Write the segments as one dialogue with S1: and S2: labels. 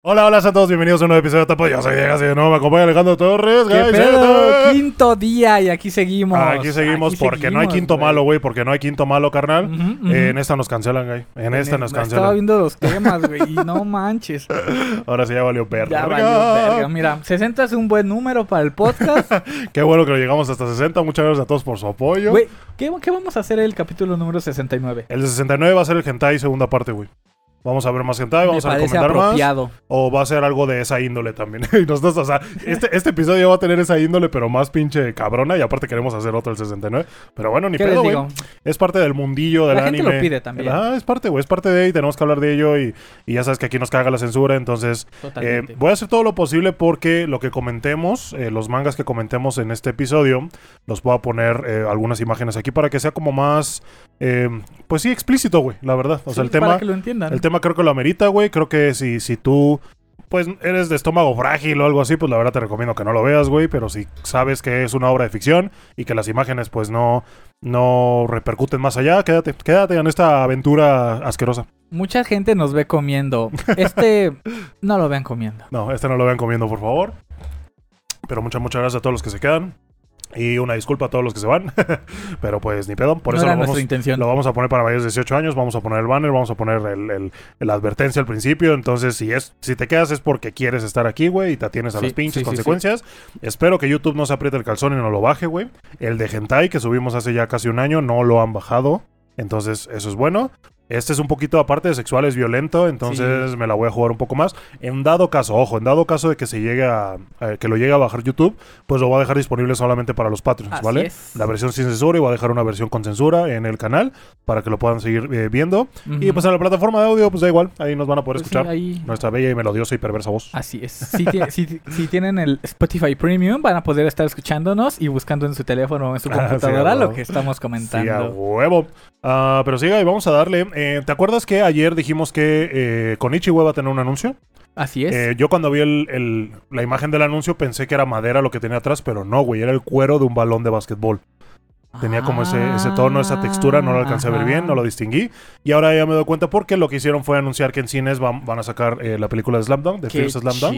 S1: Hola, hola a todos, bienvenidos a un nuevo episodio de Tapo. Yo soy Diego, de nuevo me acompaña Alejandro Torres.
S2: ¿Qué
S1: guys,
S2: pedo? Quinto día y aquí seguimos.
S1: Aquí seguimos
S2: Aquí
S1: porque no hay
S2: seguimos,
S1: quinto
S2: güey.
S1: malo, güey, porque no hay quinto malo, carnal.
S2: Ujú, ujú.
S1: Eh, en esta nos cancelan, güey. En esta nos
S2: Estaba
S1: cancelan.
S2: viendo los temas, güey, y no manches.
S1: Ahora sí ya valió verga.
S2: Ya valió verga. Mira, 60 es un buen número para el podcast.
S1: Qué bueno que lo llegamos hasta 60. Muchas gracias a todos por su apoyo.
S2: Güey, ¿qué, qué vamos a hacer el capítulo número 69?
S1: El de 69 va a ser el hentai segunda parte, güey. Vamos a ver más hentai, vamos
S2: Me
S1: a recomendar más. O va a ser algo de esa índole también. y nosotros, o sea, este, este episodio va a tener esa índole, pero más pinche cabrona. Y aparte queremos hacer otro el 69. Pero bueno, ni
S2: ¿Qué
S1: pedo, güey. Es parte del mundillo del
S2: La gente
S1: anime.
S2: lo pide también.
S1: Ah, es parte, güey. Es parte de ahí. Tenemos que hablar de ello. Y, y ya sabes que aquí nos caga la censura. Entonces, eh, voy a hacer todo lo posible porque lo que comentemos, eh, los mangas que comentemos en este episodio, los voy a poner eh, algunas imágenes aquí para que sea como más, pues sí, explícito, güey. La verdad. O sea,
S2: Sí,
S1: el tema,
S2: Para que lo entiendan.
S1: el tema creo que lo amerita, güey. Creo que si, si tú, pues eres de estómago frágil o algo así, pues la verdad te recomiendo que no lo veas, güey. Pero si sabes que es una obra de ficción y que las imágenes, pues no, no repercuten más allá, quédate, quédate en esta aventura asquerosa.
S2: Mucha gente nos ve comiendo. Este, no lo vean comiendo.
S1: No, este no lo vean comiendo, por favor. Pero muchas, muchas gracias a todos los que se quedan. Y una disculpa a todos los que se van. Pero pues ni pedo. Por
S2: no
S1: eso lo vamos,
S2: intención.
S1: lo vamos a poner para mayores de 18 años. Vamos a poner el banner, vamos a poner el, el- la advertencia al principio. Entonces, si es si te quedas es porque quieres estar aquí, güey, y te atienes a
S2: Sí,
S1: las pinches
S2: sí, sí,
S1: consecuencias. Espero que YouTube no se apriete el calzón y no lo baje, güey. El de Hentai que subimos hace ya casi un año no lo han bajado. Entonces, eso es bueno. Este es un poquito aparte de sexual, es violento, entonces me la voy a jugar un poco más. En dado caso, ojo, en dado caso de que se llegue a, que lo llegue a bajar YouTube, pues lo voy a dejar disponible solamente para los Patreons,
S2: Así
S1: ¿vale?
S2: es.
S1: La versión sin censura y voy a dejar una versión con censura en el canal para que lo puedan seguir eh, viendo. Y pues en la plataforma de audio, pues da igual, ahí nos van a poder
S2: Pues sí,
S1: escuchar
S2: ahí-
S1: nuestra bella y melodiosa y perversa voz.
S2: Así es. Si, si- si tienen el Spotify Premium, van a poder estar escuchándonos y buscando en su teléfono o en su
S1: Ah, sí,
S2: computadora lo que estamos
S1: Sí, a
S2: comentando.
S1: huevo. Ah, pero siga y vamos a darle. Eh, ¿Te acuerdas que ayer dijimos que eh, Konichi va a tener un anuncio?
S2: Así es.
S1: Eh, yo cuando vi el- el- la imagen del anuncio pensé que era madera lo que tenía atrás, pero no, güey, era el cuero de un balón de básquetbol. Tenía como ese, ese tono, esa textura, no lo alcancé a ver bien, no lo distinguí. Y ahora ya me doy cuenta porque lo que hicieron fue anunciar que en cines van, van a sacar eh, la película de Slam Dunk, de Fierce Slam Dunk.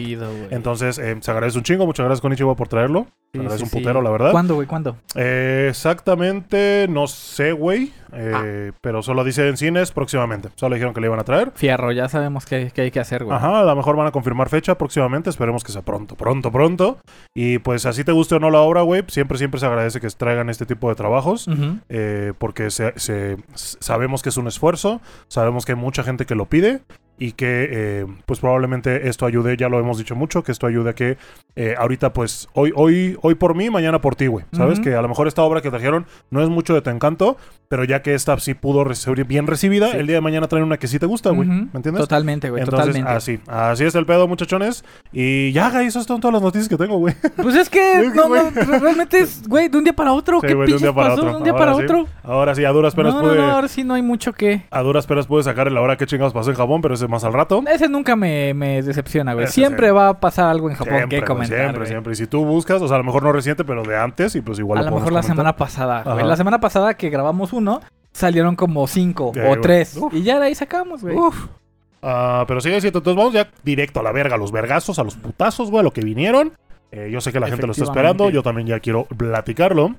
S1: Entonces, eh, se agradece un chingo, muchas gracias Konichiwa por traerlo.
S2: Sí,
S1: un
S2: sí.
S1: putero, la verdad.
S2: ¿Cuándo, güey? ¿Cuándo?
S1: Eh, exactamente, no sé, güey. eh, Pero solo dice en cines próximamente. Solo dijeron que le iban a traer.
S2: Fierro, ya sabemos qué, qué hay que hacer, güey.
S1: Ajá, a lo mejor van a confirmar fecha próximamente. Esperemos que sea pronto, pronto, pronto. Y pues así te guste o no la obra, güey. Siempre, siempre se agradece que traigan este tipo de trabajos. Eh, porque se, se- sabemos que es un esfuerzo. Sabemos que hay mucha gente que lo pide. Y que eh, pues probablemente esto ayude, ya lo hemos dicho mucho, que esto ayude a que eh, ahorita pues hoy, hoy, hoy por mí, mañana por ti, güey. ¿Sabes? Que a lo mejor esta obra que trajeron no es mucho de tu encanto, pero ya que esta sí pudo recibir bien recibida,
S2: Sí.
S1: el día de mañana traen una que sí te gusta, güey. ¿Me entiendes?
S2: Totalmente, güey,
S1: Entonces,
S2: totalmente.
S1: así, así es el pedo, muchachones. Y ya, güey, esas son todas las noticias que tengo, güey.
S2: Pues es que, no, no, realmente es, güey, de un día para otro.
S1: Sí,
S2: ¿Qué
S1: de un día para
S2: pasó?
S1: otro.
S2: De un día
S1: Ahora
S2: para
S1: sí.
S2: otro.
S1: Ahora sí, a duras penas
S2: No,
S1: pude,
S2: no, ahora sí no hay mucho que...
S1: a duras penas pude sacar en la hora que chingados pasó en Japón, pero ese más al rato.
S2: Ese nunca me, me decepciona, güey.
S1: Ese
S2: Siempre
S1: sí.
S2: va a pasar algo en Japón
S1: Siempre,
S2: que
S1: güey,
S2: comentar,
S1: siempre,
S2: güey.
S1: siempre. Y si tú buscas, o sea, a lo mejor no reciente, pero de antes, y pues igual
S2: A
S1: lo
S2: lo mejor la semana pasada, güey. La semana pasada que grabamos uno, salieron como cinco o
S1: güey.
S2: tres.
S1: Uf.
S2: Y ya de ahí sacamos, güey.
S1: Uf. Ah, pero sigue siendo, entonces vamos ya directo a la verga, a los vergazos, a los putazos, güey, a lo que vinieron. Eh, yo sé que la gente lo está esperando, yo también ya quiero platicarlo.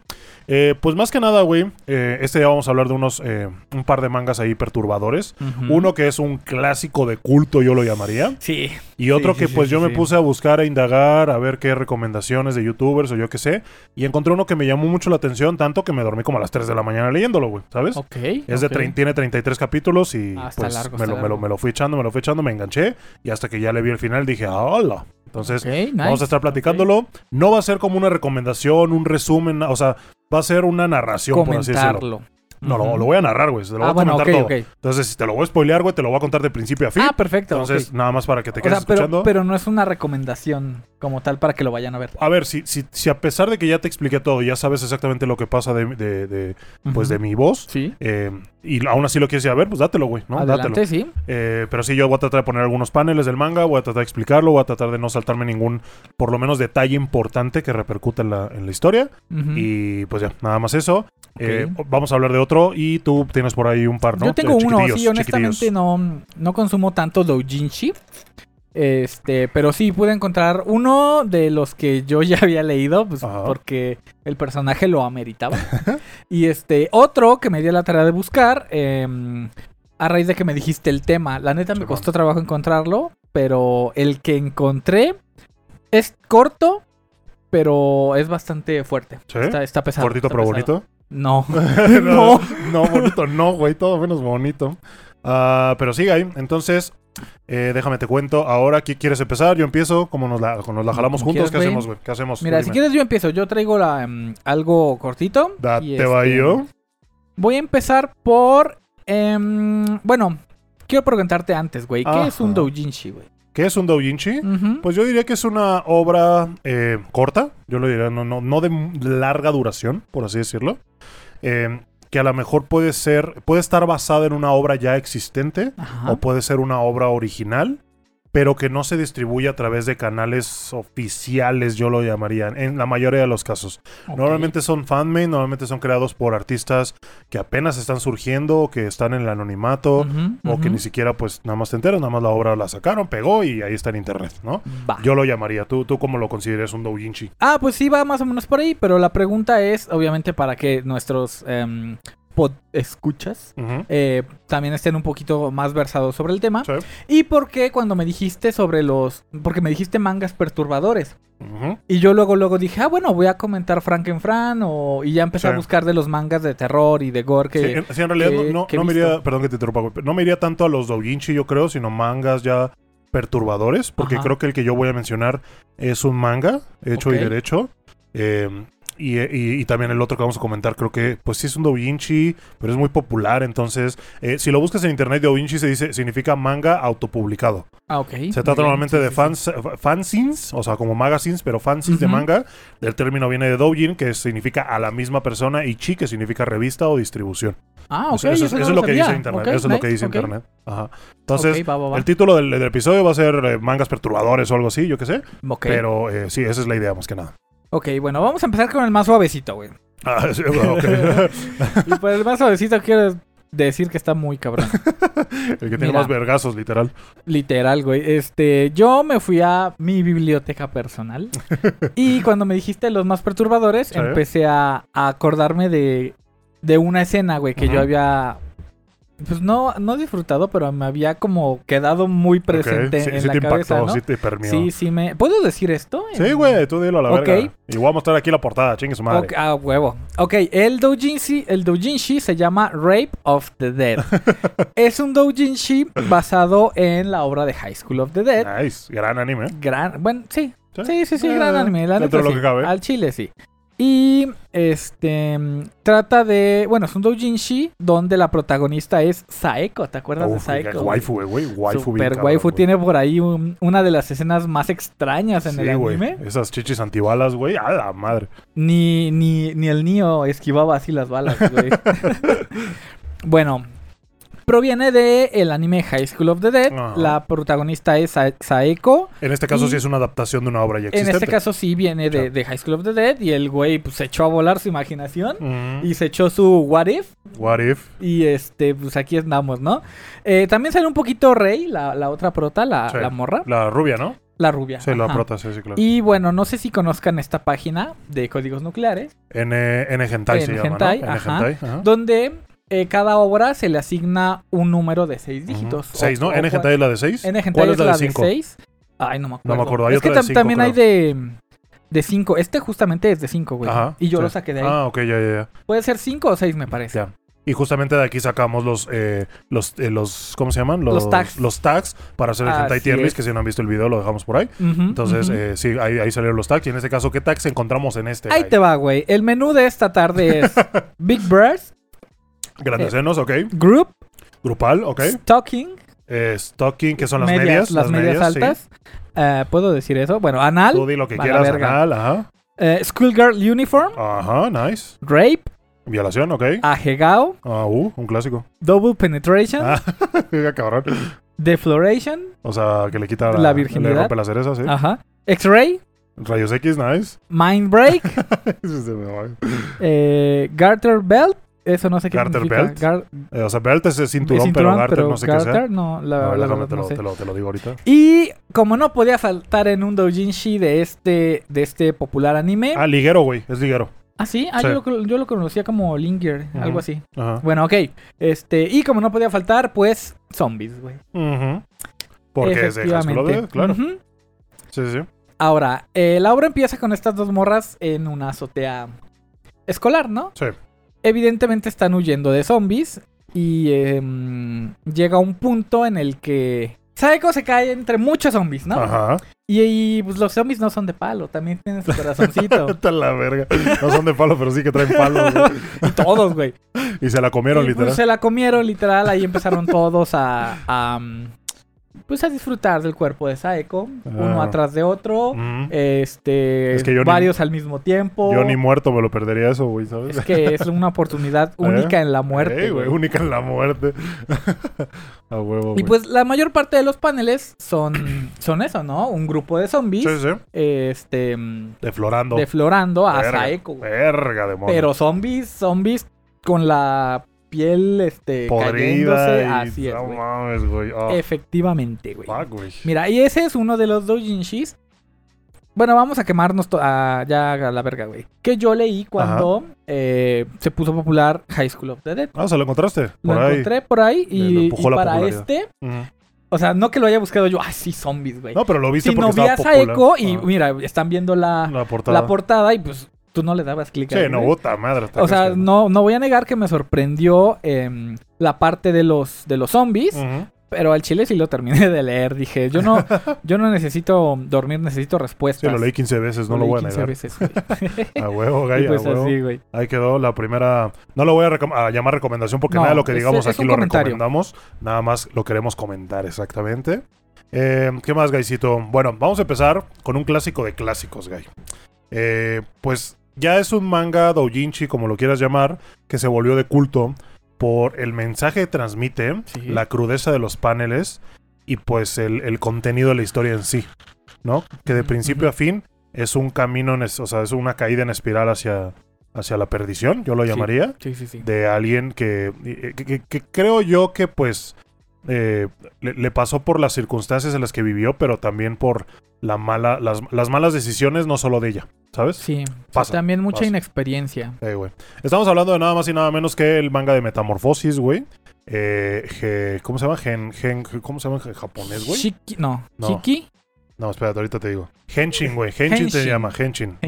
S1: Eh, pues más que nada, güey, eh, este día vamos a hablar de unos, un par de mangas ahí perturbadores. Uno que es un clásico de culto, yo lo llamaría.
S2: Sí.
S1: Y otro
S2: Sí,
S1: que
S2: sí,
S1: pues
S2: sí,
S1: yo me puse a buscar, a indagar, a ver qué recomendaciones de youtubers o yo qué sé. Y encontré uno que me llamó mucho la atención, tanto que me dormí como a las 3 de la mañana leyéndolo, güey, ¿sabes?
S2: Ok.
S1: Es de
S2: ok.
S1: trein- tiene 33 capítulos y
S2: Ah,
S1: pues
S2: largo,
S1: me, lo, me, lo, me lo fui echando, me lo fui echando, me enganché. Y hasta que ya le vi el final dije, ¡hola! Entonces,
S2: nice,
S1: vamos a estar platicándolo. No va a ser como una recomendación, un resumen, o sea, va a ser una narración, por así decirlo. No, lo, voy a narrar, güey. Se lo
S2: Ah,
S1: voy a
S2: bueno,
S1: comentar
S2: ok,
S1: todo.
S2: ok.
S1: Entonces, si te lo voy a spoilear, güey, te lo voy a contar de principio a fin.
S2: Ah, perfecto.
S1: Entonces, nada más para que te
S2: O
S1: quedes
S2: sea, pero,
S1: escuchando.
S2: pero no es una recomendación como tal para que lo vayan a ver.
S1: A ver, si, si, si a pesar de que ya te expliqué todo, ya sabes exactamente lo que pasa de, de, de, pues de mi voz,
S2: Sí.
S1: eh, y aún así lo quieres ir a ver, pues dátelo, güey, ¿no?
S2: Adelante,
S1: Dátelo.
S2: sí.
S1: Eh, pero sí, yo voy a tratar de poner algunos paneles del manga, voy a tratar de explicarlo, voy a tratar de no saltarme ningún, por lo menos, detalle importante que repercute en la, en la historia. Y pues ya, nada más eso. Eh, vamos a hablar de otro y tú tienes por ahí un par, ¿no?
S2: Yo tengo
S1: Eh,
S2: uno, sí, honestamente no, no consumo tanto doujinshi. Este, pero sí pude encontrar uno de los que yo ya había leído, pues
S1: Ajá.
S2: porque el personaje lo ameritaba. y este, otro que me dio la tarea de buscar, em, a raíz de que me dijiste el tema. La neta me costó trabajo encontrarlo, pero el que encontré es corto, pero es bastante fuerte.
S1: ¿Sí?
S2: Está, está pesado.
S1: Gordito
S2: está
S1: pero
S2: pesado.
S1: bonito.
S2: No.
S1: no, no, bonito no, güey, todo menos bonito. Ah, pero sigue ahí. Entonces, eh, déjame te cuento. Ahora, ¿qui- ¿quieres empezar? Yo empiezo. Como nos la, como nos la jalamos juntos, ¿qué hacemos, güey? ¿Qué hacemos?
S2: Mira, si quieres yo empiezo. Yo traigo la, em, algo cortito.
S1: Date va
S2: este,
S1: yo.
S2: Voy a empezar por... em, bueno, quiero preguntarte antes, güey. ¿Qué
S1: Ajá.
S2: es un doujinshi, güey?
S1: ¿Qué es un doujinshi?
S2: Ujú.
S1: Pues yo diría que es una obra eh, corta, yo lo diría, no, no, no de larga duración, por así decirlo, eh, que a lo mejor puede ser, puede estar basada en una obra ya existente
S2: Ajá.
S1: o puede ser una obra original, pero que no se distribuye a través de canales oficiales, yo lo llamaría, en la mayoría de los casos. Normalmente son fanmade, normalmente son creados por artistas que apenas están surgiendo que están en el anonimato. O que ni siquiera, pues, nada más te enteras, nada más la obra la sacaron, pegó y ahí está en internet, ¿no? Yo lo llamaría. ¿Tú, tú cómo lo consideras un doujinshi?
S2: Ah, pues sí, va más o menos por ahí, pero la pregunta es, obviamente, para que nuestros em, pod escuchas eh, también estén un poquito más versados sobre el tema.
S1: Sí.
S2: Y por qué cuando me dijiste sobre los... Porque me dijiste mangas perturbadores. Y yo luego, luego dije, ah, bueno, voy a comentar Frankenfran o... Y ya empecé
S1: Sí.
S2: a buscar de los mangas de terror y de gore que...
S1: Sí, en, sí, en realidad
S2: que-
S1: no,
S2: que
S1: me iría, perdón que te interrumpa, güey, no me iría tanto a los doujinshi, yo creo, sino mangas ya perturbadores, porque
S2: Ajá.
S1: creo que el que yo voy a mencionar es un manga hecho y derecho. eh, y, y- y también el otro que vamos a comentar, creo que pues sí es un doujinshi, pero es muy popular, entonces eh, si lo buscas en internet, doujinshi se dice, significa manga autopublicado.
S2: Ah, ok.
S1: Se trata normalmente
S2: sí,
S1: de
S2: sí, sí.
S1: fans, fa- fanzines, o sea, como magazines, pero fanzines de manga. El término viene de doujin, que significa a la misma persona, y chi, que significa revista o distribución.
S2: Ah, ok.
S1: eso, eso es-
S2: no
S1: eso es lo que dice internet. Eso es lo que dice internet. Ajá. Entonces,
S2: Ok, va, va, va.
S1: el título del, del episodio va a ser eh, mangas perturbadores o algo así, yo qué sé. Pero eh, sí, esa es la idea más que nada.
S2: Ok, bueno, vamos a empezar con el más suavecito, güey.
S1: Ah, sí, bueno, ok.
S2: y por el más suavecito quiero decir que está muy cabrón.
S1: el que tiene
S2: Mira.
S1: más vergazos, literal.
S2: Literal, güey. Este, yo me fui a mi biblioteca personal. y cuando me dijiste los más perturbadores,
S1: Sí.
S2: empecé a, a acordarme de, de una escena, güey, que yo había. Pues no, no disfrutado, pero me había como quedado muy presente
S1: Ok, sí,
S2: en
S1: sí
S2: la
S1: te
S2: cabeza,
S1: impactó,
S2: ¿no?
S1: sí te permeó.
S2: Sí, sí me. ¿Puedo decir esto?
S1: Sí, güey, tú dilo a la
S2: Ok.
S1: verga. Y voy a mostrar aquí la portada, chingue su madre.
S2: Ok, ah, huevo. Ok, el doujinshi, el doujinshi se llama Rape of the Dead. es un doujinshi basado en la obra de High School of the Dead.
S1: Nice, gran anime.
S2: Gran, bueno, sí.
S1: Sí.
S2: Sí, sí, sí,
S1: Eh,
S2: gran anime. La
S1: dentro
S2: neta,
S1: de lo
S2: sí.
S1: que cabe.
S2: Al chile, sí. Y este mm, trata de, bueno, es un doujinshi donde la protagonista es Saeko, ¿te acuerdas
S1: Uf,
S2: de Saeko?
S1: waifu, güey. Waifu
S2: Super
S1: cabrón,
S2: waifu tiene por ahí un- una de las escenas más extrañas en
S1: Sí,
S2: el anime.
S1: Esas chichis antibalas, güey. A la madre.
S2: Ni, ni, ni el Nio esquivaba así las balas, güey. bueno, proviene de el anime High School of the Dead.
S1: Ajá.
S2: La protagonista es Sa- Saeko.
S1: En este caso sí es una adaptación de una obra ya
S2: En
S1: existente.
S2: este caso sí viene de, High School of the Dead. Y el güey pues, se echó a volar su imaginación. Y se echó su What If.
S1: What if?
S2: Y este, pues aquí andamos, ¿no? Eh, también sale un poquito Rey, la, la otra prota, la,
S1: Sí.
S2: la morra.
S1: La rubia, ¿no?
S2: La rubia.
S1: Sí, la prota, sí, sí, claro.
S2: Y bueno, no sé si conozcan esta página de códigos nucleares.
S1: N, N Hentai se
S2: En
S1: llama. N. Hentai, ajá.
S2: donde eh, cada obra se le asigna un número de seis dígitos.
S1: Ujú. Seis, ¿no?
S2: o
S1: N
S2: cua-
S1: Hentai es la de seis.
S2: N hentai
S1: ¿Cuál
S2: es
S1: la
S2: la
S1: de
S2: de
S1: cinco?
S2: 6. Ay, no me acuerdo.
S1: No me acuerdo, hay
S2: es que
S1: otra de cinco,
S2: también hay de de 5. Este justamente es de 5, güey.
S1: Ajá.
S2: y yo
S1: sí.
S2: lo saqué de ahí.
S1: Ah, ok, ya, ya, ya.
S2: Puede ser 5 o 6, me parece.
S1: Ya. Y justamente de aquí sacamos los, eh, los, eh, los, ¿cómo se llaman?
S2: Los tags.
S1: Los tags para hacer el hentai
S2: Así
S1: tier list, que si no han visto el video lo dejamos por ahí. Entonces, eh, sí, ahí, ahí salieron los tags. Y en este caso, ¿qué tags encontramos en este?
S2: Ahí te va, güey. El menú de esta tarde es Big Breast,
S1: Grandes
S2: eh,
S1: senos, ok.
S2: Group,
S1: Grupal, ok.
S2: Stocking,
S1: Eh, stocking, que son las medias.
S2: las medias, altas. Eh, ¿Puedo decir eso? Bueno, anal,
S1: Tú di lo que
S2: la
S1: quieras, anal, ajá.
S2: eh, Schoolgirl Uniform,
S1: Ajá, nice.
S2: Rape,
S1: Violación, ok.
S2: Ajegao,
S1: Ah, uh, un clásico.
S2: Double Penetration,
S1: Ah, cabrón.
S2: Defloration,
S1: O sea, que le quita
S2: La virginidad.
S1: Le rompe la cereza, sí.
S2: ajá, X-Ray,
S1: Rayos X, nice.
S2: Mind Break, eh, Garter Belt, Eso no sé qué
S1: Garter
S2: significa.
S1: belt.
S2: Gar-
S1: Eh, o sea, belt es el cinturón,
S2: cinturón,
S1: pero Garter no sé qué sea.
S2: Garter, no, la, verdad
S1: te,
S2: no
S1: lo,
S2: sé.
S1: te, lo, te lo digo ahorita.
S2: Y como no podía faltar en un doujinshi de este, de este popular anime.
S1: Ah, liguero, güey. Es liguero.
S2: Ah, sí, ah,
S1: sí.
S2: Yo, lo, yo lo conocía como Linger, algo así.
S1: Ajá.
S2: Bueno, ok. Este, y como no podía faltar, pues, zombies, güey.
S1: Ujú. Porque es de. Dead, claro. Sí, sí.
S2: Ahora, eh, la obra empieza con estas dos morras en una azotea escolar, ¿no?
S1: Sí.
S2: Evidentemente están huyendo de zombies y em, llega un punto en el que Saeko se cae entre muchos zombies, ¿no?
S1: Ajá.
S2: Y, y, pues los zombies no son de palo, también tienen su corazoncito.
S1: Está la verga. No son de palo, pero sí que traen palo, güey.
S2: y todos, güey.
S1: Y se la comieron,
S2: Y, pues,
S1: literal.
S2: se la comieron literal, ahí empezaron todos a, a, pues a disfrutar del cuerpo de Saeko, uno
S1: Ah.
S2: atrás de otro,
S1: Ujú.
S2: este,
S1: Es que ni-
S2: varios al mismo tiempo.
S1: Yo ni muerto me lo perdería eso, güey, ¿sabes?
S2: Es que es una oportunidad única en la muerte.
S1: Ey, güey, única en la muerte. A huevo,
S2: Y
S1: güey.
S2: pues la mayor parte de los paneles son, son eso, ¿no? Un grupo de zombies,
S1: Sí, sí.
S2: este, mm,
S1: Deflorando.
S2: deflorando a
S1: Verga,
S2: Saeko.
S1: Verga, demonio.
S2: Pero zombies, zombies con la piel, este,
S1: Podrida y...
S2: Así es,
S1: no mames, güey. Ah,
S2: Efectivamente, güey. Mira, y ese es uno de los doujinshis. Bueno, vamos a quemarnos a- ya a la verga, güey. Que yo leí cuando eh, se puso popular High School of the Dead.
S1: Ah, ¿se lo encontraste?
S2: Lo
S1: ahí.
S2: encontré por ahí y, para este, o sea, no que lo haya buscado yo, ay, sí, zombies, güey.
S1: No, pero lo viste
S2: Sino
S1: porque
S2: vi a
S1: estaba.
S2: Saeko y
S1: Ah,
S2: mira, están viendo la,
S1: la portada.
S2: la portada y pues tú no le dabas clic
S1: Sí,
S2: ahí,
S1: no,
S2: güey.
S1: puta madre.
S2: O sea, no, no voy a negar que me sorprendió em, la parte de los, de los zombies, pero al chile sí lo terminé de leer. Dije, yo no, yo no necesito dormir, necesito
S1: Sí,
S2: respuestas.
S1: lo leí 15 veces, no lo
S2: leí
S1: voy a
S2: 15
S1: negar.
S2: veces, güey.
S1: A huevo,
S2: y
S1: gay,
S2: pues
S1: a huevo.
S2: así, güey.
S1: Ahí quedó la primera. No lo voy a, recom- a llamar recomendación porque
S2: No,
S1: nada de lo que digamos
S2: es
S1: aquí lo
S2: comentario.
S1: recomendamos. Nada más lo queremos comentar exactamente. Eh, ¿Qué más, Gaisito? Bueno, vamos a empezar con un clásico de clásicos, Gay. Eh, pues ya es un manga doujinshi, como lo quieras llamar, que se volvió de culto por el mensaje que transmite,
S2: Sí.
S1: la crudeza de los paneles y pues el, el contenido de la historia en sí, ¿no? Que de principio a fin es un camino, en es- o sea, es una caída en espiral hacia, hacia la perdición, yo lo llamaría,
S2: Sí, sí, sí.
S1: de alguien que, eh, que, que- que creo yo que pues eh, le, le pasó por las circunstancias en las que vivió, pero también por la mala, las, las malas decisiones, no solo de ella, ¿sabes?
S2: Sí,
S1: Pasa,
S2: también mucha
S1: pasa.
S2: inexperiencia.
S1: Eh, güey. Estamos hablando de nada más y nada menos que el manga de Metamorfosis, güey. Eh, ge- ¿Cómo se llama? Gen, gen- ¿Cómo se llama en japonés, güey?
S2: Shiki, no,
S1: No.
S2: Shiki,
S1: No, espérate, ahorita te digo. Henshin, güey. Henshin, se llama, Henshin.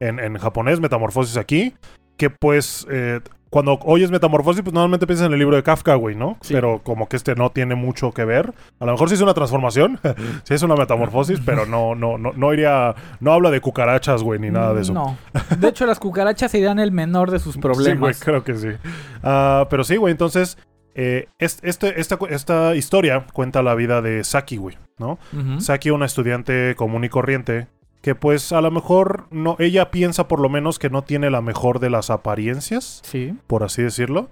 S1: En, en japonés, Metamorfosis aquí. Que pues, eh, cuando oyes Metamorfosis, pues normalmente piensas en el libro de Kafka, güey, ¿no?
S2: Sí.
S1: Pero como que este no tiene mucho que ver. A lo mejor sí es una transformación, sí es una metamorfosis, pero no, no, no, no iría, no habla de cucarachas, güey, ni nada de eso.
S2: No. De hecho, las cucarachas serían el menor de sus
S1: Sí, güey,
S2: problemas.
S1: creo que sí. Ah, pero sí, güey, entonces, eh, es- este, esta, esta historia cuenta la vida de Saki, güey, ¿no?
S2: Ujú.
S1: Saki, una estudiante común y corriente, que pues a lo mejor no, ella piensa por lo menos que no tiene la mejor de las apariencias,
S2: Sí.
S1: por así decirlo.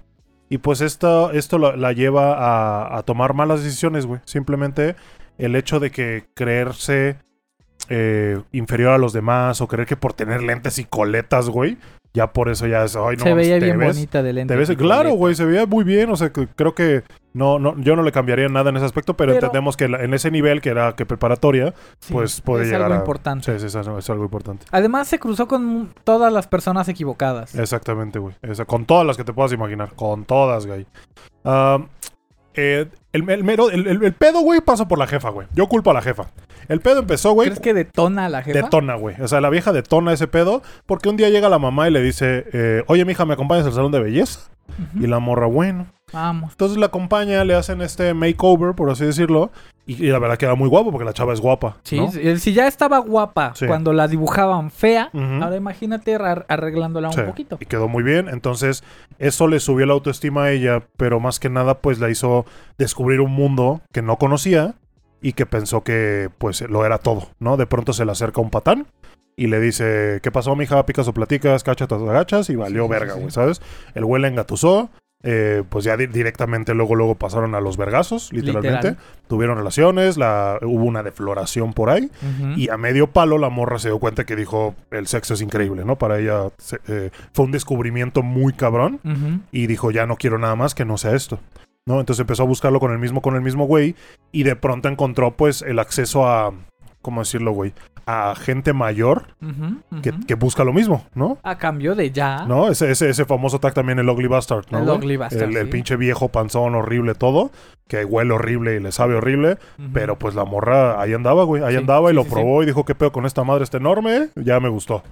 S1: Y pues esto, esto la, la lleva a, a tomar malas decisiones, güey. Simplemente el hecho de que creerse eh, inferior a los demás o creer que por tener lentes y coletas, güey, ya por eso ya es, ay, no
S2: se veía
S1: te
S2: bien
S1: ves-
S2: bonita de lente.
S1: te ves- claro, güey, se veía muy bien. O sea, que creo que no, no, yo no le cambiaría nada en ese aspecto, pero,
S2: Pero-
S1: entendemos que la- en ese nivel, que era que preparatoria, pues puede
S2: es
S1: llegar
S2: algo
S1: a-
S2: importante.
S1: sí, sí, es, algo- es algo importante.
S2: Además, se cruzó con todas las personas equivocadas.
S1: Exactamente, güey. Con todas las que te puedas imaginar. Con todas, güey. Eh, el, el mero- el- el- el pedo, güey, pasó por la jefa, güey. Yo culpo a la jefa. El pedo empezó, güey.
S2: ¿Crees que detona a la jefa?
S1: Detona, güey. O sea, la vieja detona ese pedo porque un día llega la mamá y le dice, eh, oye, mija, ¿me acompañas al salón de belleza? Y la morra, bueno.
S2: Vamos.
S1: Entonces la acompaña, le hacen este makeover, por así decirlo. Y, y la verdad queda muy guapo porque la chava es guapa.
S2: Sí,
S1: ¿no?
S2: si- si ya estaba guapa
S1: Sí.
S2: cuando la dibujaban fea, ahora imagínate ar- arreglándola
S1: Sí,
S2: un poquito.
S1: Y quedó muy bien. Entonces, eso le subió la autoestima a ella, pero más que nada, pues la hizo descubrir un mundo que no conocía y que pensó que, pues, lo era todo, ¿no? De pronto se le acerca un patán y le dice, ¿qué pasó, mija? Picas o platicas, cachas o agachas y valió
S2: Sí,
S1: verga,
S2: sí.
S1: güey, ¿sabes? El güey la engatusó eh, pues ya di- directamente luego luego pasaron a los vergazos, literalmente.
S2: Literal.
S1: Tuvieron relaciones, la, hubo una defloración por ahí. Y a medio palo la morra se dio cuenta que dijo, el sexo es increíble, ¿no? Para ella se- eh, fue un descubrimiento muy cabrón y dijo, ya no quiero nada más que no sea esto. ¿No? Entonces empezó a buscarlo con el mismo, con el mismo güey y de pronto encontró pues el acceso a, ¿cómo decirlo, güey? A gente mayor que, busca lo mismo, ¿no?
S2: A cambio de ya.
S1: ¿No? Ese, ese, ese famoso tag también, el Ugly Bastard, ¿no?
S2: El
S1: güey?
S2: Ugly Bastard,
S1: El, pinche viejo panzón horrible todo, que huele horrible y le sabe horrible, pero pues la morra ahí andaba, güey, ahí
S2: Sí,
S1: andaba y
S2: sí,
S1: lo probó y dijo, ¿qué pedo con esta madre está enorme? Ya me gustó.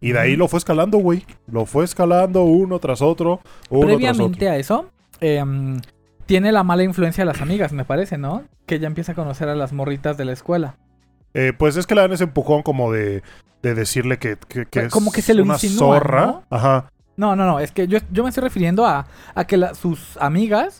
S1: Y de ahí lo fue escalando, güey. Lo fue escalando uno tras otro, uno tras
S2: Previamente
S1: otro.
S2: a eso, em, tiene la mala influencia de las amigas, me parece, ¿no? Que ella empieza a conocer a las morritas de la escuela.
S1: Eh, pues es que le dan ese empujón como de, de decirle que, que, que
S2: Como
S1: es
S2: que se lo
S1: una
S2: insinúan,
S1: zorra.
S2: ¿no?
S1: Ajá.
S2: No, no, no, es que yo, yo me estoy refiriendo a, a que la- sus amigas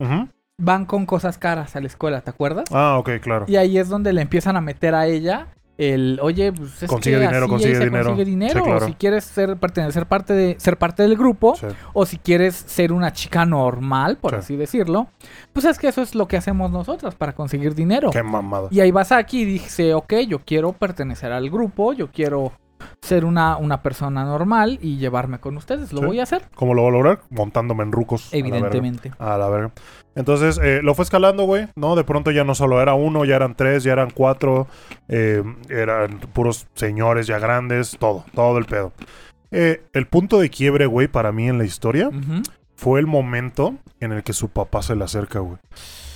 S2: van con cosas caras a la escuela, ¿te acuerdas?
S1: Ah, ok, claro.
S2: Y ahí es donde le empiezan a meter a ella el, oye, pues es
S1: Consigue
S2: que
S1: dinero,
S2: así
S1: consigue
S2: se
S1: dinero.
S2: consigue dinero.
S1: Sí, claro.
S2: O si quieres ser pertenecer parte de ser parte del grupo,
S1: Sí.
S2: o si quieres ser una chica normal, por
S1: Sí.
S2: así decirlo, pues es que eso es lo que hacemos nosotras para conseguir dinero.
S1: Qué mamada.
S2: Y ahí vas aquí y dice, ok, yo quiero pertenecer al grupo, yo quiero ser una, una persona normal y llevarme con ustedes. Lo
S1: Sí.
S2: voy a hacer,
S1: ¿Cómo lo va a lograr? Montándome en rucos.
S2: evidentemente.
S1: A la verga. Entonces, eh, lo fue escalando, güey, ¿no? De pronto ya no solo era uno, ya eran tres, ya eran cuatro, eh, eran puros señores ya grandes, todo, todo el pedo. Eh, el punto de quiebre, güey, para mí en la historia fue el momento en el que su papá se le acerca, güey.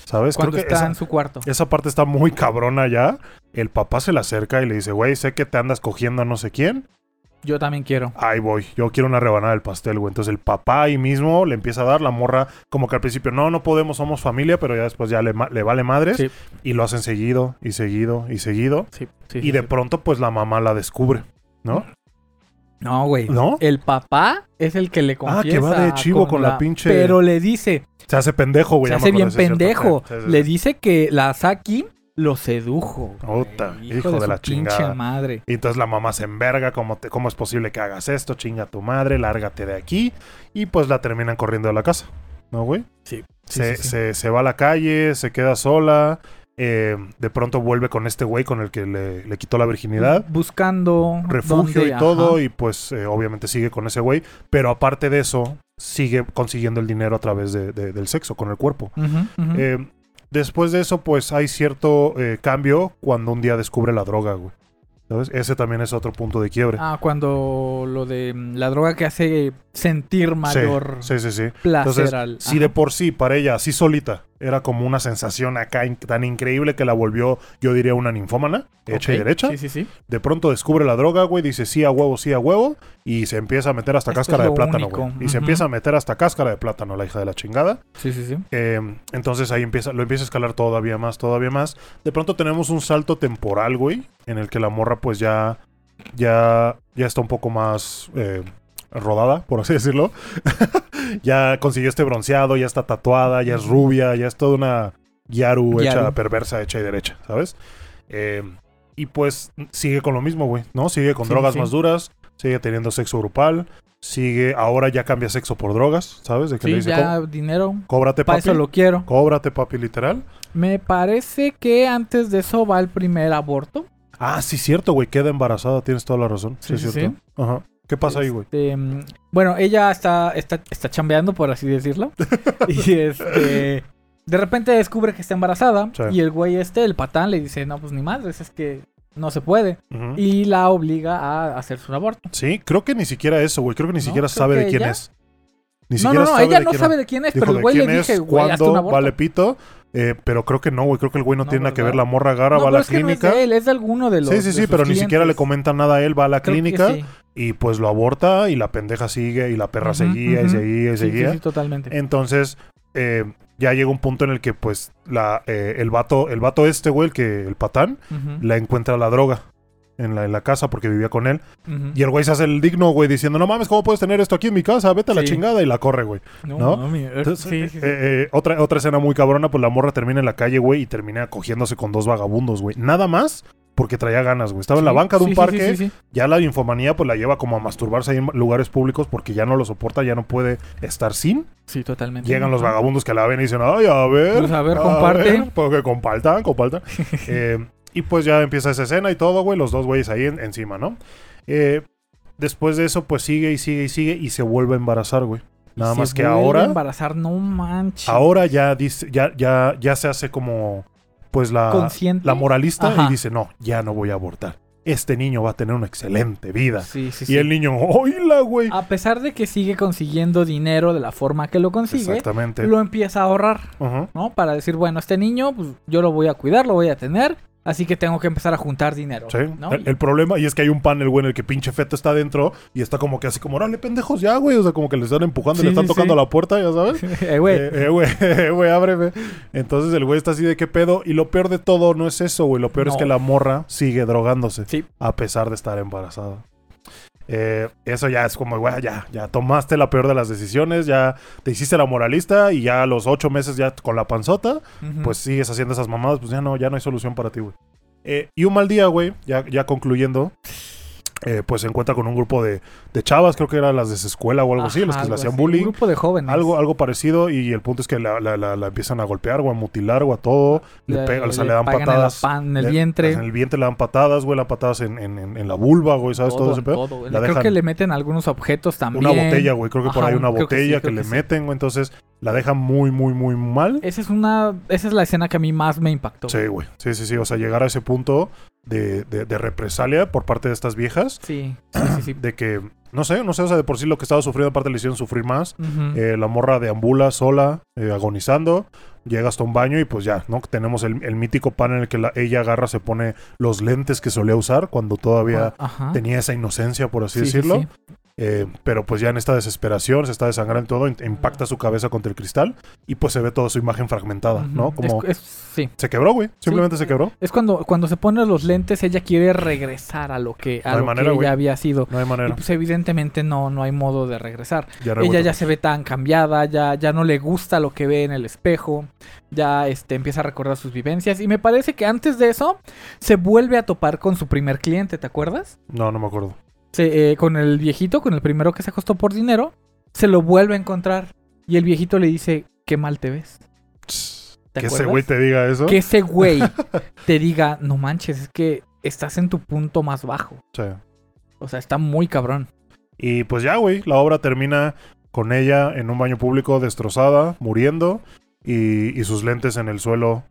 S1: ¿Sabes?
S2: Cuando
S1: Creo que
S2: está
S1: esa,
S2: en su cuarto.
S1: esa parte está muy cabrona ya. El papá se le acerca y le dice, güey, sé que te andas cogiendo a no sé quién.
S2: Yo también quiero.
S1: Ahí voy, yo quiero una rebanada del pastel, güey. Entonces el papá ahí mismo le empieza a dar la morra, como que al principio, no, no podemos, somos familia, pero ya después ya le, ma- le vale madres.
S2: Sí.
S1: Y lo hacen seguido, y seguido, y seguido.
S2: Sí, sí,
S1: y de pronto, pues la mamá la descubre, ¿no?
S2: No, güey.
S1: ¿No?
S2: El papá es el que le
S1: Ah,
S2: confiesa.
S1: que va de chivo con la pinche-
S2: Pero le dice,
S1: Se hace pendejo, güey.
S2: se hace bien pendejo.
S1: Sí, sí, sí.
S2: Le dice que la Saki lo sedujo.
S1: Puta, hijo de
S2: su
S1: la
S2: pinche
S1: chingada.
S2: madre.
S1: Y entonces la mamá se enverga, ¿cómo, te- ¿cómo es posible que hagas esto? Chinga a tu madre, lárgate de aquí. Y pues la terminan corriendo de la casa, ¿no, güey?
S2: Sí.
S1: se, se- se va a la calle, se queda sola. eh, de pronto vuelve con este güey con el que le, le quitó la virginidad.
S2: Buscando
S1: Refugio
S2: dónde-
S1: y todo.
S2: ajá.
S1: Y pues eh, obviamente sigue con ese güey. Pero aparte de eso, sigue consiguiendo el dinero a través de- de- del sexo, con el cuerpo. Eh, después de eso, pues hay cierto eh, cambio cuando un día descubre la droga, güey. ¿Sabes? Ese también es otro punto de quiebre.
S2: Ah, cuando lo de mm, la droga que hace sentir mayor
S1: Sí, sí, sí. sí.
S2: placer
S1: Entonces,
S2: al.
S1: si de por sí para ella, así solita, era como una sensación acá in- tan increíble que la volvió, yo diría, una ninfómana, hecha y derecha.
S2: Sí, sí, sí.
S1: De pronto descubre la droga, güey, dice sí a huevo, sí a huevo, y se empieza a meter hasta
S2: Esto
S1: cáscara de plátano,
S2: único.
S1: güey. Y se empieza a meter hasta cáscara de plátano, la hija de la chingada.
S2: Sí, sí, sí.
S1: Eh, entonces ahí empieza, lo empieza a escalar todavía más, todavía más. De pronto tenemos un salto temporal, güey, en el que la morra, pues ya, ya, ya está un poco más eh, rodada, por así decirlo. ya consiguió este bronceado, ya está tatuada, ya es rubia, ya es toda una Yaru, hecha
S2: Yaru.
S1: perversa, hecha y derecha, ¿sabes? Eh, y pues sigue con lo mismo, güey, ¿no? Sigue con
S2: Sí,
S1: drogas
S2: sí.
S1: más duras, sigue teniendo sexo grupal, sigue, ahora ya cambia sexo por drogas, ¿sabes? De que le dice,
S2: ya dinero.
S1: "Có- cóbrate, papi.
S2: eso lo quiero.
S1: Cóbrate, papi, literal.
S2: Me parece que antes de eso va el primer aborto.
S1: Ah, sí, cierto, güey. Queda embarazada, tienes toda la razón. Sí,
S2: Sí,
S1: es
S2: sí,
S1: cierto. Ajá. ¿Qué pasa ahí, güey?
S2: Este, bueno, ella está, está, está chambeando, por así decirlo. y este. De repente descubre que está embarazada.
S1: Sí.
S2: Y el güey este, el patán, le dice: No, pues ni madres, es que no se puede. Y la obliga a hacerse un aborto.
S1: Sí, creo que ni siquiera eso, güey. Creo que ni
S2: No,
S1: siquiera sabe de quién
S2: ella-
S1: es. Ni
S2: No, no, no, ella no sabe de quién es,
S1: Dijo
S2: pero el güey le dije, güey,
S1: cuándo, vale pito. Eh, pero creo que no, güey. Creo que el güey no,
S2: No,
S1: tiene nada que ver. La morra agarra,
S2: No,
S1: va a la
S2: es que no es
S1: clínica.
S2: de él, es de alguno de los.
S1: sí, sí, sí, pero ni siquiera le comenta nada a él. Va a la
S2: Creo
S1: clínica
S2: sí.
S1: y pues lo aborta y la pendeja sigue y la perra seguía y seguía y
S2: Sí,
S1: seguía.
S2: sí, totalmente.
S1: Entonces, eh, ya llega un punto en el que, pues, la, eh, el vato, el vato este, güey, el que, el patán,
S2: Ujú,
S1: la encuentra la droga en la, en la casa porque vivía con él. Y el güey se hace el digno, güey, diciendo, no mames, ¿cómo puedes tener esto aquí en mi casa? Vete a la
S2: Sí.
S1: chingada y la corre, güey.
S2: No,
S1: ¿no?
S2: mami,
S1: Entonces,
S2: sí,
S1: eh, eh, otra, otra escena muy cabrona, pues la morra termina en la calle, güey, y termina cogiéndose con dos vagabundos, güey. Nada más porque traía ganas, güey. Estaba en la banca de un parque,
S2: sí, sí, sí.
S1: ya la infomanía pues la lleva como a masturbarse ahí en lugares públicos porque ya no lo soporta, ya no puede estar sin.
S2: Sí, totalmente.
S1: Llegan los vagabundos que la ven y dicen, ay, a ver.
S2: Pues, a ver, comparte.
S1: ver, pues que compartan, compartan. Eh, y pues ya empieza esa escena y todo, güey, los dos güeyes ahí en- encima, ¿no? Eh, después de eso, pues sigue y sigue y sigue y se vuelve a embarazar, güey. Nada
S2: Se
S1: más que ahora,
S2: embarazar, no manches.
S1: ahora ya dice, ya, ya, ya se hace como, pues la,
S2: Consciente.
S1: la moralista
S2: Ajá.
S1: y dice, no, ya no voy a abortar. Este niño va a tener una excelente vida.
S2: Sí, sí,
S1: Y
S2: sí.
S1: el niño, oíla, güey.
S2: A pesar de que sigue consiguiendo dinero de la forma que lo consigue,
S1: Exactamente.
S2: lo empieza a ahorrar. ¿no? Para decir, bueno, este niño, pues yo lo voy a cuidar, lo voy a tener, así que tengo que empezar a juntar dinero.
S1: Sí.
S2: ¿no?
S1: El, el problema, y es que hay un panel, güey, en el que pinche feto está adentro y está como que así como, órale, pendejos, ya, güey. O sea, como que le están empujando,
S2: Sí,
S1: le están
S2: sí,
S1: tocando
S2: sí.
S1: la puerta, ya sabes.
S2: Eh, güey,
S1: Eh, eh, güey, eh, güey, ábreme. Entonces el güey está así de qué pedo. Y lo peor de todo no es eso, güey. Lo peor es que la morra sigue drogándose.
S2: Sí.
S1: A pesar de estar embarazada. Eh, eso ya es como, güey, ya, ya tomaste la peor de las decisiones, ya te hiciste la moralista y ya a los ocho meses ya con la panzota, pues sigues haciendo esas mamadas, pues ya no, ya no hay solución para ti, güey. Eh, y un mal día, güey, ya, ya concluyendo, eh, pues se encuentra con un grupo de, de chavas, creo que eran las de su escuela o algo así, los que le hacían
S2: así,
S1: bullying.
S2: Un grupo de jóvenes.
S1: Algo, algo parecido y el punto es que la, la- la- la empiezan a golpear o a mutilar o a todo. Le, pegan, o sea, le, dan
S2: en
S1: patadas.
S2: pan- en el
S1: le-
S2: vientre.
S1: En el vientre le dan patadas, güey, le dan patadas en, en- en- la vulva, güey, ¿sabes? Todo, ese pedo.
S2: todo.
S1: La
S2: Creo que le meten algunos objetos también.
S1: Una botella, güey, creo que por ahí una
S2: creo que sí,
S1: botella que, le meten, güey, entonces la dejan muy, muy, muy mal.
S2: Esa es una, esa es la escena que a mí más me impactó.
S1: Sí, güey, sí, sí, sí, o sea, llegar a ese punto de, de- de represalia por parte de estas viejas,
S2: Sí, sí, sí, sí.
S1: de que, no sé, no sé, o sea, de por sí lo que estaba sufriendo aparte le hicieron sufrir más. Eh, la morra deambula sola, eh, agonizando. Llega hasta un baño y pues ya, ¿no? Tenemos el, el mítico pan en el que la- ella agarra, se pone los lentes que solía usar cuando todavía
S2: Ajá.
S1: tenía esa inocencia, por así
S2: Sí, sí,
S1: decirlo.
S2: sí.
S1: Eh, pero pues ya en esta desesperación, se está desangrando todo, impacta su cabeza contra el cristal y pues se ve toda su imagen fragmentada, ¿no? Como
S2: Es- es- sí.
S1: se quebró, güey. Simplemente se quebró.
S2: Es cuando, cuando se pone los lentes, ella quiere regresar a lo que, a
S1: No
S2: lo
S1: manera,
S2: que ella había sido.
S1: No hay
S2: Y
S1: manera.
S2: pues evidentemente no, no hay modo de regresar.
S1: Ya
S2: Ella ya se ve tan cambiada, ya, ya no le gusta lo que ve en el espejo, ya este, empieza a recordar sus vivencias. Y me parece que antes de eso se vuelve a topar con su primer cliente, ¿te acuerdas?
S1: No, no me acuerdo.
S2: Se, eh, con el viejito, con el primero que se acostó por dinero, se lo vuelve a encontrar. Y el viejito le dice, qué mal te ves. ¿Te
S1: que ese güey te diga eso.
S2: Que ese güey te diga, no manches, es que estás en tu punto más bajo.
S1: Sí.
S2: O sea, está muy cabrón.
S1: Y pues ya, güey, la obra termina con ella en un baño público destrozada, muriendo, y, y sus lentes en el suelo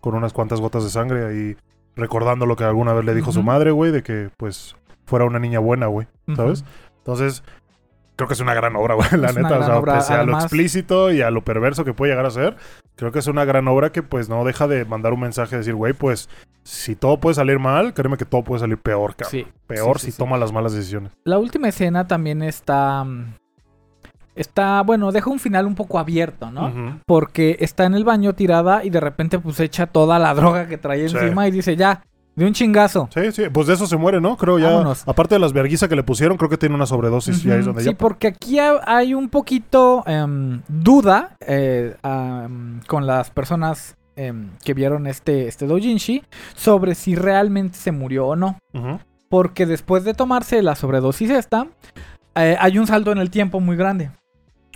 S1: con unas cuantas gotas de sangre ahí, recordando lo que alguna vez le dijo su madre, güey, de que pues fuera una niña buena, güey, ¿sabes? Entonces, creo que es una gran obra, güey, la
S2: Es
S1: neta, o sea,
S2: obra,
S1: pese a lo explícito y a lo perverso que puede llegar a ser, creo que es una gran obra que pues no deja de mandar un mensaje de decir, güey, pues si todo puede salir mal, créeme que todo puede salir peor, cabrón.
S2: Sí.
S1: Peor
S2: sí,
S1: si
S2: sí,
S1: toma las malas decisiones.
S2: La última escena también está. mm, Está, bueno, deja un final un poco abierto, ¿no? Porque está en el baño tirada y de repente pues echa toda la droga que trae encima y dice, ya, de un chingazo.
S1: Sí, sí, pues de eso se muere, ¿no? Creo ya.
S2: Vámonos.
S1: Aparte de las verguizas que le pusieron, creo que tiene una sobredosis y ahí es donde
S2: sí,
S1: ya.
S2: porque aquí ha- hay un poquito em, duda eh, am, con las personas em, que vieron este, este doujinshi sobre si realmente se murió o no. Porque después de tomarse la sobredosis esta, eh, hay un salto en el tiempo muy grande.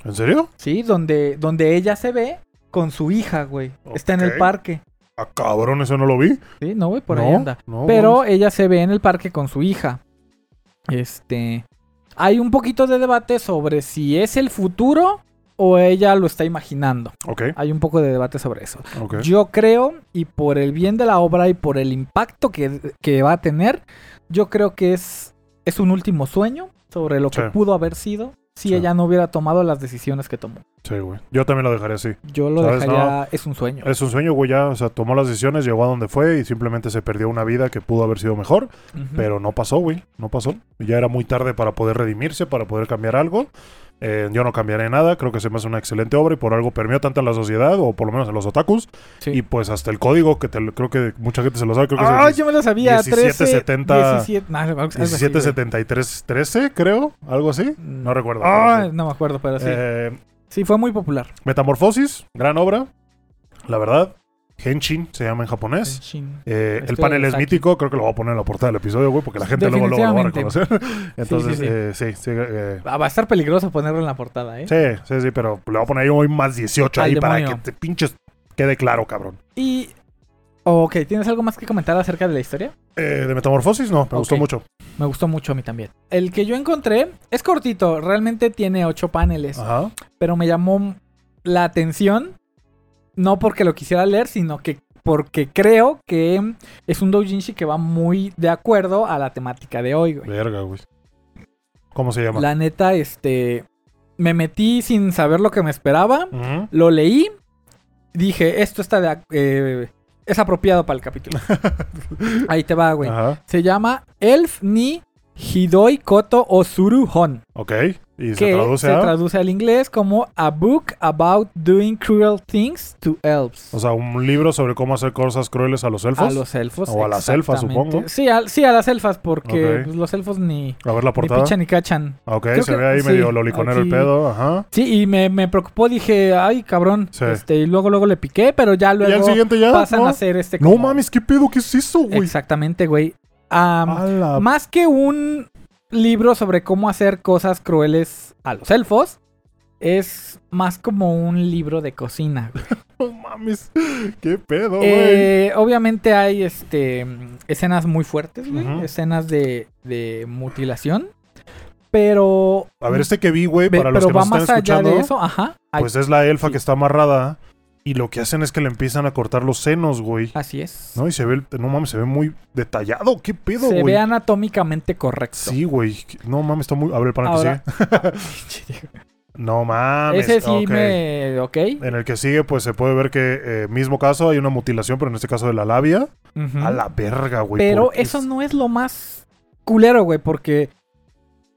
S1: ¿En serio?
S2: Sí, donde, donde ella se ve con su hija, güey. Está en el parque.
S1: Ah, cabrón, eso no lo vi.
S2: Sí, no, güey, por
S1: no,
S2: ahí anda.
S1: no,
S2: Pero ella se ve en el parque con su hija. Este. Hay un poquito de debate sobre si es el futuro o ella lo está imaginando.
S1: Ok,
S2: Hay un poco de debate sobre eso.
S1: ok.
S2: Yo creo, y por el bien de la obra y por el impacto que, que va a tener, yo creo que es, es un último sueño sobre lo que pudo haber sido si
S1: Sí.
S2: ella no hubiera tomado las decisiones que tomó.
S1: Sí, güey. Yo también lo dejaré así.
S2: Yo lo
S1: ¿Sabes?
S2: dejaría, es un sueño.
S1: Es un sueño, güey, ya. O sea, tomó las decisiones, llegó a donde fue y simplemente se perdió una vida que pudo haber sido mejor. Pero no pasó, güey. No pasó. Ya era muy tarde para poder redimirse, para poder cambiar algo. Eh, yo no cambiaré nada. Creo que se me hace una excelente obra y por algo permeó tanto en la sociedad, o por lo menos en los otakus.
S2: Sí.
S1: Y pues hasta el código, que te creo que mucha gente se lo sabe. Creo que es
S2: Ah, yo me lo sabía.
S1: 1770,
S2: 17, nah, algo así, güey.
S1: 1773 13, creo. Algo así.
S2: Mm.
S1: No recuerdo.
S2: Ah,
S1: pero sí.
S2: no me acuerdo, pero sí.
S1: Eh,
S2: sí, fue muy popular.
S1: Metamorfosis, gran obra. La verdad. Henshin se llama en japonés. Eh, el panel es
S2: aquí.
S1: mítico, creo que lo voy a poner en la portada del episodio, güey, porque la gente luego, luego lo va a reconocer. Entonces,
S2: sí.
S1: eh, sí, sí, eh,
S2: Va a estar peligroso ponerlo en la portada, ¿eh?
S1: sí, sí, sí, pero le voy a poner ahí hoy más 18
S2: Al
S1: ahí para que te pinches quede claro, cabrón.
S2: Y. Ok, ¿tienes algo más que comentar acerca de la historia?
S1: Eh, de Metamorfosis, no, me gustó mucho.
S2: Me gustó mucho a mí también. El que yo encontré es cortito, realmente tiene ocho paneles,
S1: Ajá.
S2: pero me llamó la atención, no porque lo quisiera leer, sino que porque creo que es un doujinshi que va muy de acuerdo a la temática de hoy, güey.
S1: Verga, güey. ¿Cómo se llama?
S2: La neta, este, me metí sin saber lo que me esperaba, lo leí, dije, esto está de, eh, es apropiado para el capítulo. Ahí te va, güey.
S1: Ajá.
S2: Se llama Elf ni Hidoi Koto Osuru Hon.
S1: Ok. Y se
S2: que
S1: traduce
S2: se
S1: a.
S2: traduce al inglés como A Book About Doing Cruel Things to Elves.
S1: o sea, un libro sobre cómo hacer cosas crueles a los elfos.
S2: a los elfos.
S1: O a las elfas, supongo.
S2: Sí, a, sí, a las elfas, porque
S1: Ok.
S2: pues, los elfos ni,
S1: A ver la
S2: ni
S1: portada.
S2: pichan ni cachan.
S1: Ok,
S2: Creo
S1: se
S2: que-
S1: ve ahí
S2: sí,
S1: medio loliconero el
S2: aquí-
S1: pedo. Ajá.
S2: Sí, y me, me preocupó, dije, ay, cabrón.
S1: Sí.
S2: Este, y luego, luego le piqué, pero ya
S1: y al
S2: luego
S1: siguiente ya.
S2: pasan
S1: ¿no?
S2: a hacer este.
S1: No
S2: como-
S1: mames, ¿qué pedo? ¿Qué es eso, güey?
S2: Exactamente, güey.
S1: La
S2: Más que un libro sobre cómo hacer cosas crueles a los elfos, es más como un libro de cocina. güey.
S1: No mames. ¿Qué pedo, güey?
S2: Eh, obviamente hay este escenas muy fuertes, güey, escenas de, de mutilación. Pero.
S1: A ver, este que vi, güey, para los que nos están
S2: más allá
S1: escuchando,
S2: de eso, ajá. hay-
S1: pues es la elfa
S2: sí.
S1: que está amarrada y lo que hacen es que le empiezan a cortar los senos, güey.
S2: Así es.
S1: ¿No? Y se ve, el- no mames, se ve muy detallado. ¿Qué pedo,
S2: Se
S1: güey?
S2: ve anatómicamente correcto.
S1: Sí, güey. No mames, está muy... A ver el
S2: Ahora-
S1: que sigue. No mames.
S2: Ese sí
S1: ok.
S2: me. Ok.
S1: En el que sigue, pues se puede ver que, eh, mismo caso, hay una mutilación, pero en este caso de la labia.
S2: Ujú.
S1: A la verga, güey.
S2: Pero
S1: ¿por qué
S2: eso
S1: es-
S2: no es lo más culero, güey, porque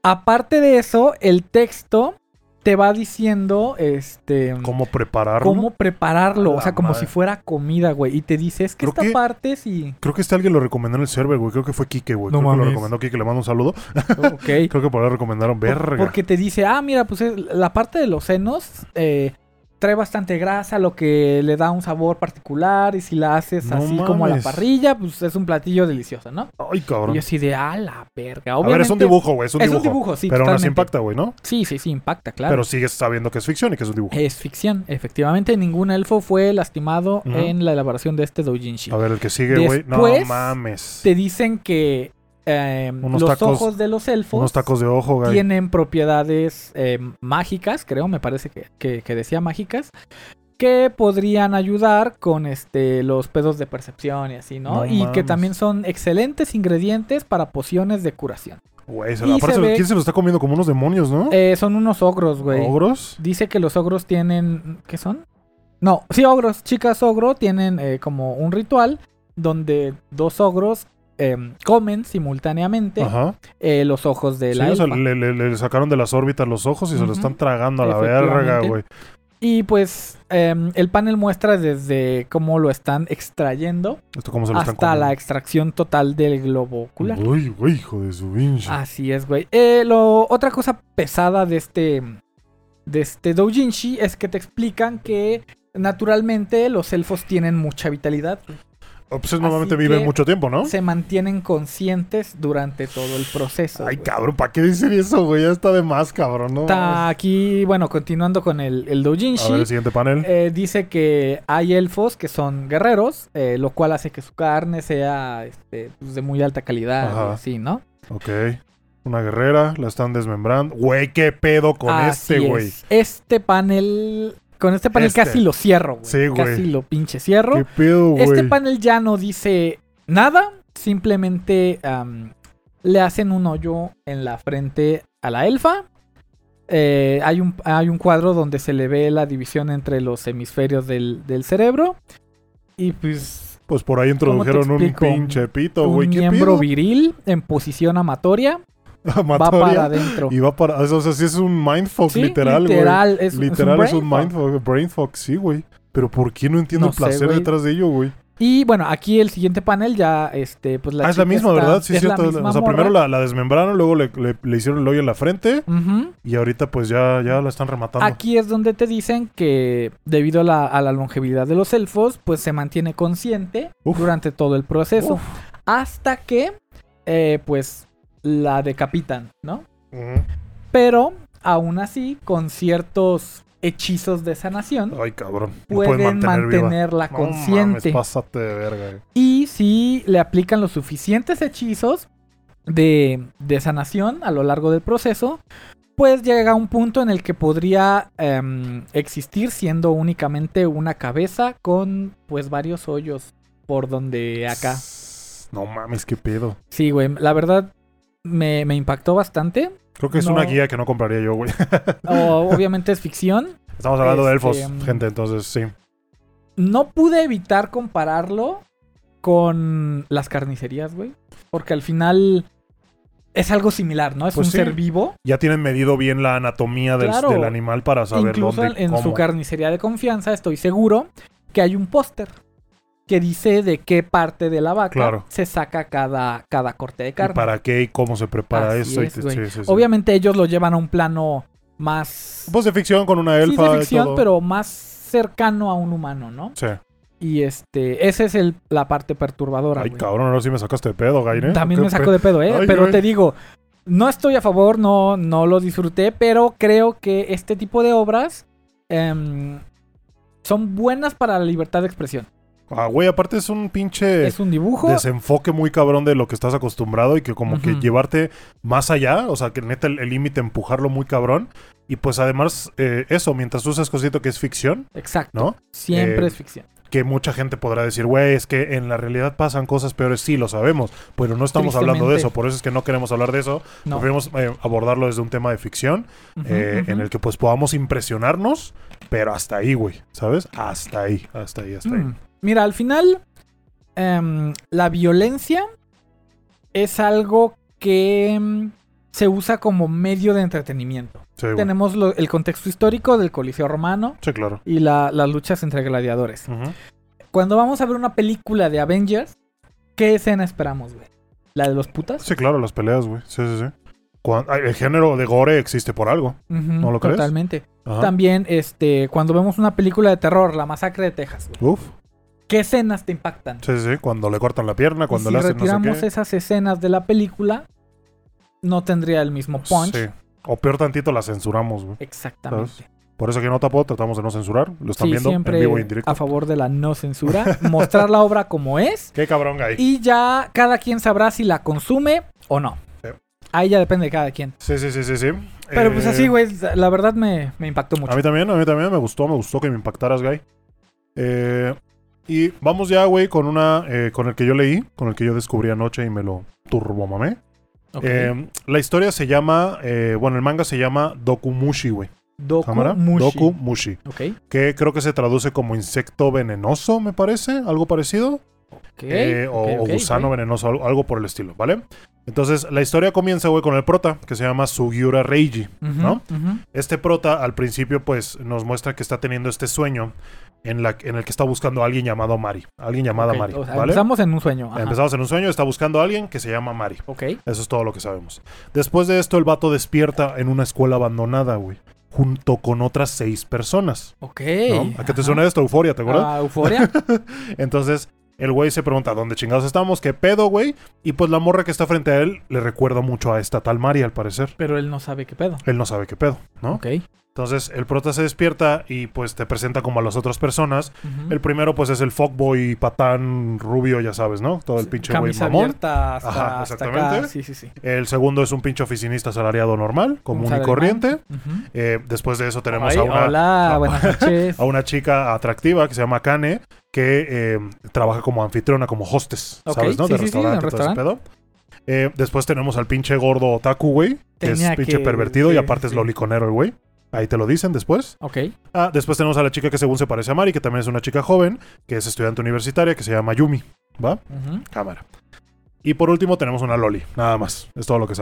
S2: aparte de eso, el texto te va diciendo, este,
S1: ¿Cómo prepararlo?
S2: cómo prepararlo, o sea, como
S1: madre.
S2: si fuera comida, güey, y te dice, es que
S1: Creo
S2: esta
S1: que-
S2: parte sí,
S1: Creo que este alguien lo recomendó en el server, güey. Creo que fue Kike, güey.
S2: No
S1: Creo que lo recomendó Kike. Le mando un saludo.
S2: ok.
S1: Creo que por ahí recomendaron verga.
S2: Porque te dice, ah, mira, pues es- la parte de los senos eh, trae bastante grasa, lo que le da un sabor particular, y si la haces
S1: No
S2: así como a la parrilla, pues es un platillo delicioso, ¿no?
S1: Ay,
S2: Y
S1: cabrón.
S2: yo así de, ah, la verga.
S1: A ver, es un dibujo, güey. Es un
S2: Es
S1: dibujo.
S2: un dibujo, sí,
S1: Pero aún así impacta, güey, ¿no?
S2: Sí, sí, sí, impacta, claro.
S1: Pero sigues sabiendo que es ficción y que es un dibujo.
S2: Es ficción, efectivamente. Ningún elfo fue lastimado en la elaboración de este doujinshi.
S1: A ver, el que sigue, güey. No mames.
S2: Te dicen que eh,
S1: Unos
S2: los
S1: tacos-
S2: ojos de los elfos
S1: Unos tacos de ojo,
S2: tienen propiedades eh, mágicas, creo, me parece que, que- que decía mágicas, que podrían ayudar con este los pedos de percepción y así, ¿no?
S1: No
S2: y que también son excelentes ingredientes para pociones de curación.
S1: Güey, se- aparte,
S2: se ve-
S1: ¿quién se lo está comiendo como unos demonios, no?
S2: Eh, son unos ogros, güey.
S1: ¿Ogros?
S2: Dice que los ogros tienen. ¿Qué son? No, sí, ogros. Chicas ogro tienen eh, como un ritual donde dos ogros em, comen simultáneamente eh, los ojos de
S1: Sí,
S2: la
S1: o sea,
S2: elfa.
S1: le, le- le sacaron de las órbitas los ojos y se lo están tragando a la verga, güey.
S2: Y pues em, el panel muestra desde cómo lo están extrayendo
S1: ¿Esto cómo se lo están
S2: hasta la extracción total del globo ocular.
S1: Uy, güey, hijo de su.
S2: Así es, güey. Eh, lo, otra cosa pesada de este, de este doujinshi es que te explican que naturalmente los elfos tienen mucha vitalidad. güey.
S1: Oh, pues normalmente viven mucho tiempo, ¿no?
S2: Se mantienen conscientes durante todo el proceso.
S1: Ay,
S2: güey.
S1: cabrón, ¿para qué dicen eso, güey? Ya está de más, cabrón, ¿no?
S2: Está aquí, bueno, continuando con el, el
S1: A
S2: doujinshi.
S1: ver el siguiente panel.
S2: eh, dice que hay elfos que son guerreros, eh, lo cual hace que su carne sea este, pues, de muy alta calidad, así, ¿no?
S1: Ok. Una guerrera, la están desmembrando. Güey, qué pedo con
S2: Así
S1: este,
S2: es.
S1: güey.
S2: Este panel. Con este panel
S1: Este.
S2: casi lo cierro, güey.
S1: Sí, güey.
S2: Casi lo pinche cierro.
S1: Qué pedo, güey.
S2: Este panel ya no dice nada. Simplemente le hacen un hoyo en la frente a la elfa. Eh, hay, un, hay un cuadro donde se le ve la división entre los hemisferios del, del cerebro. Y pues
S1: Pues por ahí
S2: ¿Cómo te
S1: introdujeron un pinche pito,
S2: un
S1: güey. ¿Qué
S2: miembro viril en posición amatoria va para adentro.
S1: Y va para... O sea, sí es un mindfuck,
S2: Sí,
S1: literal, güey.
S2: literal, es,
S1: Literal es un,
S2: fuck.
S1: mindfuck, brain fuck, sí, güey. Pero ¿por qué no entiendo
S2: No
S1: el placer detrás de ello, güey?
S2: Y bueno, aquí el siguiente panel ya, este, pues la
S1: ah, es la misma,
S2: está-
S1: ¿verdad? Sí,
S2: es
S1: cierto. O sea,
S2: morra.
S1: primero la, la desmembraron, luego le, le- le hicieron el hoyo en la frente y ahorita pues ya, ya la están rematando.
S2: Aquí es donde te dicen que debido a la, a la longevidad de los elfos, pues se mantiene consciente
S1: Uf.
S2: durante todo el proceso.
S1: Uf.
S2: Hasta que, eh, pues, la decapitan, ¿no? Pero, aún así, con ciertos hechizos de sanación,
S1: Ay, cabrón. No pueden
S2: pueden
S1: mantener viva.
S2: mantenerla
S1: No
S2: consciente.
S1: mames, pásate de verga. güey.
S2: Y si le aplican los suficientes hechizos de, de sanación a lo largo del proceso, pues llega un punto en el que podría em, existir siendo únicamente una cabeza con pues varios hoyos por donde acá.
S1: No mames, qué pedo.
S2: Sí, güey, la verdad me, me impactó bastante.
S1: Creo que es
S2: No.
S1: una guía que no compraría yo, güey.
S2: Obviamente es ficción.
S1: Estamos hablando de elfos,
S2: Este,
S1: gente, entonces sí.
S2: No pude evitar compararlo con las carnicerías, güey. Porque al final es algo similar, ¿no? Es
S1: Pues
S2: un
S1: sí.
S2: ser vivo.
S1: Ya tienen medido bien la anatomía del,
S2: Claro.
S1: del animal para saber
S2: Incluso
S1: dónde y
S2: en su carnicería de confianza estoy seguro que hay un póster que dice de qué parte de la vaca
S1: Claro.
S2: se saca cada, cada corte de
S1: y
S2: carne.
S1: para qué y cómo se prepara
S2: Así
S1: eso. y te- sí, sí, sí.
S2: Obviamente ellos lo llevan a un plano más...
S1: Pues de ficción con una
S2: sí,
S1: elfa
S2: de
S1: y
S2: ficción,
S1: todo.
S2: pero más cercano a un humano, ¿no?
S1: Sí.
S2: Y este, esa es el, la parte perturbadora.
S1: Ay,
S2: güey.
S1: cabrón, ahora sí me sacaste de pedo, Gaine.
S2: También
S1: Qué
S2: me sacó de pedo, ¿eh?
S1: Ay,
S2: pero te digo, no estoy a favor, no, no lo disfruté, pero creo que este tipo de obras em, son buenas para la libertad de expresión.
S1: Ah, güey, aparte es un pinche
S2: Es un dibujo.
S1: desenfoque muy cabrón de lo que estás acostumbrado y que como que llevarte más allá, o sea, que neta el límite empujarlo muy cabrón. Y pues además, eh, eso, mientras tú seas consciente que es ficción,
S2: Exacto.
S1: ¿no?
S2: Siempre
S1: Eh,
S2: es ficción.
S1: que mucha gente podrá decir, güey, es que en la realidad pasan cosas peores, sí, lo sabemos, pero no estamos hablando de eso, por eso es que no queremos hablar de eso,
S2: No.
S1: preferimos eh, abordarlo desde un tema de ficción, eh, en el que pues podamos impresionarnos, pero hasta ahí, güey, ¿sabes? Hasta ahí, hasta ahí, hasta ahí.
S2: Mira, al final, em, la violencia es algo que em, se usa como medio de entretenimiento.
S1: Sí.
S2: Tenemos lo- el contexto histórico del Coliseo Romano
S1: Sí, claro.
S2: y la- las luchas entre gladiadores. Cuando vamos a ver una película de Avengers, ¿qué escena esperamos, güey? ¿La de los putas?
S1: Sí, claro, las peleas, güey. Sí, sí, sí. El género de gore existe por algo. ¿no lo crees?
S2: Totalmente.
S1: Ajá.
S2: También, este, cuando vemos una película de terror, La Masacre de Texas, güey,
S1: Uf.
S2: ¿Qué escenas te impactan?
S1: Sí, sí. Cuando le cortan la pierna,
S2: Y
S1: cuando
S2: si
S1: le hacen no
S2: retiramos
S1: sé qué.
S2: esas escenas de la película, no tendría el mismo punch.
S1: Sí. O peor tantito la censuramos, güey.
S2: Exactamente.
S1: Por eso aquí en Otapo tratamos de no censurar. Lo están
S2: Sí,
S1: viendo
S2: siempre
S1: en vivo y en directo.
S2: a favor de la no censura, mostrar la obra como es
S1: Qué cabrón, Guy.
S2: y ya cada quien sabrá si la consume o no.
S1: Sí.
S2: Ahí ya depende de cada quien.
S1: Sí, sí, sí, sí, sí.
S2: Pero pues
S1: Eh,
S2: así, güey, la verdad me, me impactó mucho.
S1: A mí también, a mí también me gustó, me gustó que me impactaras, Guy. Eh, y vamos ya, güey, con una, eh, con el que yo leí, con el que yo descubrí anoche y me lo turbomamé.
S2: Ok.
S1: Eh, la historia se llama, eh, bueno, el manga se llama Dokumushi, güey. Dokumushi.
S2: Ok.
S1: Que creo que se traduce como insecto venenoso, me parece, algo parecido. Eh, o,
S2: ok,
S1: o gusano venenoso, algo, por el estilo, ¿vale? Entonces, la historia comienza, güey, con el prota, que se llama Sugiura Reiji. ¿no? Este prota, al principio, pues, nos muestra que está teniendo este sueño en, la, en el que está buscando a alguien llamado Mari. Alguien llamada Mari,
S2: o sea,
S1: ¿vale?
S2: Empezamos en un sueño. ajá.
S1: Empezamos en un sueño, está buscando a alguien que se llama Mari.
S2: Ok.
S1: Eso es todo lo que sabemos. Después de esto, el vato despierta en una escuela abandonada, güey. Junto con otras seis personas.
S2: Ok.
S1: ¿no? ¿A qué te suena esto? Euforia, ¿te acuerdas?
S2: Ah, Euforia.
S1: Entonces, el güey se pregunta dónde chingados estamos, qué pedo, güey. Y pues la morra que está frente a él le recuerda mucho a esta tal Mari, al parecer.
S2: pero él no sabe qué pedo.
S1: Él no sabe qué pedo, ¿no?
S2: Ok.
S1: Entonces, el prota se despierta y pues te presenta como a las otras personas. El primero, pues, es el fuckboy patán rubio, ya sabes, ¿no? Todo el pinche güey mamón.
S2: hasta,
S1: Ajá,
S2: hasta
S1: exactamente.
S2: acá. Sí, sí, sí.
S1: El segundo es un pinche oficinista asalariado normal, común y corriente. Eh, después de eso tenemos
S2: Ay,
S1: a una,
S2: Hola,
S1: a-
S2: buenas noches.
S1: a una chica atractiva que se llama Kane, que eh, trabaja como anfitriona, como hostess, ¿sabes? ¿no? de restaurante, todo ese pedo. Eh, después tenemos al pinche gordo otaku, güey, que es pinche
S2: que-
S1: pervertido y aparte
S2: sí.
S1: es loliconero el güey. Ahí te lo dicen después.
S2: Ok.
S1: Ah, después tenemos a la chica que según se parece a Mari, que también es una chica joven, que es estudiante universitaria, que se llama Yumi. ¿Va? Cámara. Y por último tenemos una Loli, nada más. Es todo lo que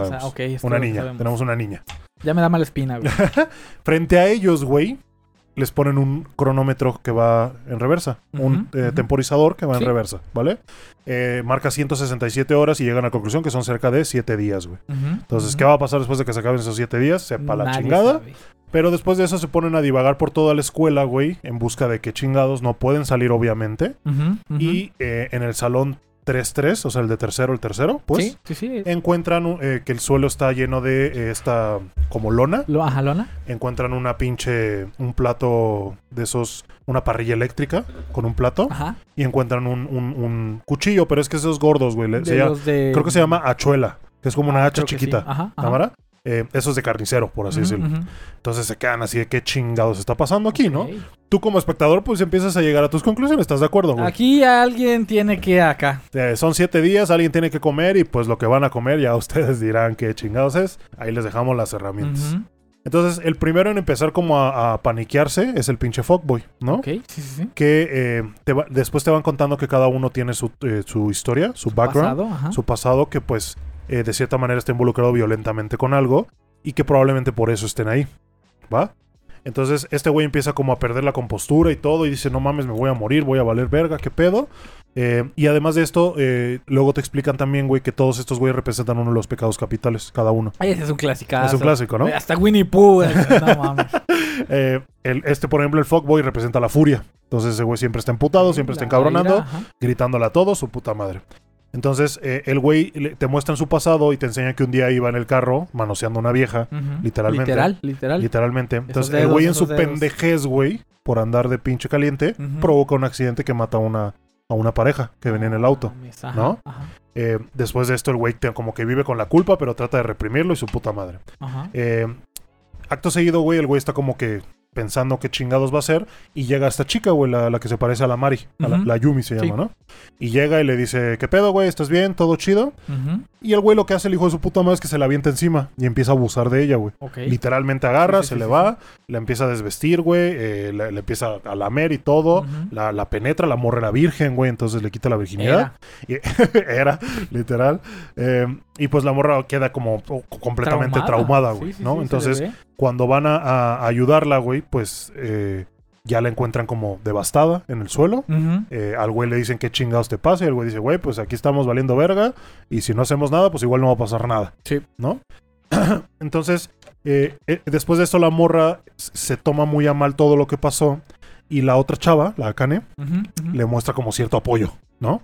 S1: les ponen un cronómetro que va en reversa, un eh, temporizador que va
S2: Sí.
S1: en reversa, ¿vale? Eh, marca 167 horas y llegan a la conclusión que son cerca de 7 días, güey. Entonces. ¿qué va a pasar después de que se acaben esos 7 días? Sepa la
S2: Nadie
S1: chingada.
S2: sabe.
S1: Pero después de eso se ponen a divagar por toda la escuela, güey, en busca de qué chingados no pueden salir, obviamente. Y eh, en el salón 3-3, o sea, el de tercero, el tercero, pues,
S2: sí, sí, sí.
S1: encuentran eh, que el suelo está lleno de eh, esta como lona.
S2: Lo, ajá, Lona.
S1: Encuentran una pinche, un plato de esos, una parrilla eléctrica con un plato.
S2: Ajá.
S1: Y encuentran un, un- un cuchillo, pero es que esos gordos, güey. le-
S2: De
S1: se llama-
S2: de-
S1: Creo que se llama hachuela, que es como una
S2: Ah,
S1: hacha chiquita.
S2: Ajá, ajá.
S1: Eh, eso es de carnicero, por así
S2: Ujú,
S1: decirlo. Entonces se quedan así de qué chingados está pasando aquí, ¿no? Tú como espectador, pues empiezas a llegar a tus conclusiones, ¿estás de acuerdo, güey?
S2: Aquí alguien tiene que acá.
S1: Eh, son siete días, alguien tiene que comer y pues lo que van a comer ya ustedes dirán qué chingados es. Ahí les dejamos las herramientas. Entonces, el primero en empezar como a, a paniquearse es el pinche fuckboy, ¿no?
S2: Ok, sí, sí, sí.
S1: Que eh, te va- después te van contando que cada uno tiene su, eh, su historia, su, background,
S2: Pasado,
S1: su pasado, que pues eh, de cierta manera está involucrado violentamente con algo y que probablemente por eso estén ahí, ¿va? Entonces este güey empieza como a perder la compostura y todo y dice, no mames, me voy a morir, voy a valer verga, ¿qué pedo? Eh, y además de esto, eh, luego te explican también, güey, que todos estos güeyes representan uno de los pecados capitales, cada uno.
S2: Ay, ese es un clásico.
S1: Es un clásico, ¿no?
S2: Hasta Winnie Pooh. No mames.
S1: Eh, el- este, por ejemplo, el fuckboy representa la furia. Entonces ese güey siempre está emputado, siempre está encabronando,
S2: ira,
S1: gritándole a todo, su puta madre. Entonces, eh, el güey te muestra en su pasado y te enseña que un día iba en el carro manoseando una vieja. Literalmente.
S2: Literal, literal.
S1: literalmente. Entonces, el güey en su
S2: dedos.
S1: pendejez, güey, por andar de pinche caliente, provoca un accidente que mata a una, a una pareja que venía en el auto.
S2: Ajá,
S1: ¿no?
S2: Ajá,
S1: Eh, después de esto, el güey te- como que vive con la culpa, pero trata de reprimirlo y su puta madre.
S2: ajá.
S1: Eh, acto seguido, güey, el güey está como que pensando qué chingados va a hacer y llega esta chica, güey, la, la que se parece a la Mari, a la, Yumi se
S2: Sí.
S1: llama, ¿no? Y llega y le dice, ¿qué pedo, güey? ¿Estás bien? ¿Todo chido? Y el güey lo que hace el hijo de su puta madre es que se la avienta encima y empieza a abusar de ella, güey. Literalmente agarra,
S2: Sí, sí,
S1: se le va, la empieza a desvestir, güey, eh, le, le empieza a lamer y todo, la, la penetra, la morre la virgen, güey, entonces le quita la virginidad.
S2: Era.
S1: Y- Era, literal. Eh, y pues la morra queda como oh, completamente traumada, güey, ¿no? entonces. Cuando van a, a ayudarla, güey, pues eh, ya la encuentran como devastada en el suelo. Eh, al güey le dicen qué chingados te pasa y el güey dice, güey, pues aquí estamos valiendo verga y si no hacemos nada, pues igual no va a pasar nada.
S2: Sí.
S1: ¿No? Entonces, eh, después de esto la morra se toma muy a mal todo lo que pasó y la otra chava, la Akane, le muestra como cierto apoyo, ¿no?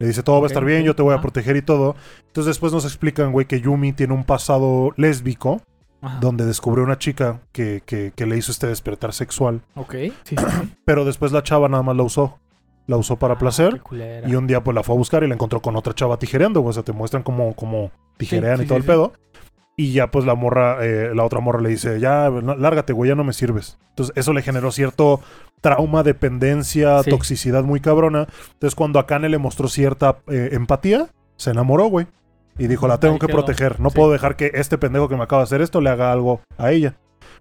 S1: Le dice, todo va a estar bien, yo te voy a
S2: ajá.
S1: proteger y todo. Entonces después nos explican, güey, que Yumi tiene un pasado lésbico
S2: Ajá.
S1: donde descubrió una chica que, que- que le hizo este despertar sexual.
S2: Ok. Sí, sí, sí.
S1: Pero después la chava nada más la usó. La usó para
S2: Ah,
S1: placer. Y un día pues la fue a buscar y la encontró con otra chava tijereando, güey. O sea, te muestran como, como tijerean y todo el pedo. Y ya pues la morra, eh, la otra morra le dice, ya, lárgate, güey, ya no me sirves. Entonces eso le generó cierto trauma, dependencia, toxicidad muy cabrona. Entonces cuando Akane le mostró cierta eh, empatía, se enamoró, güey. Y dijo, la tengo que proteger. No
S2: Sí.
S1: puedo dejar que este pendejo que me acaba de hacer esto le haga algo a ella.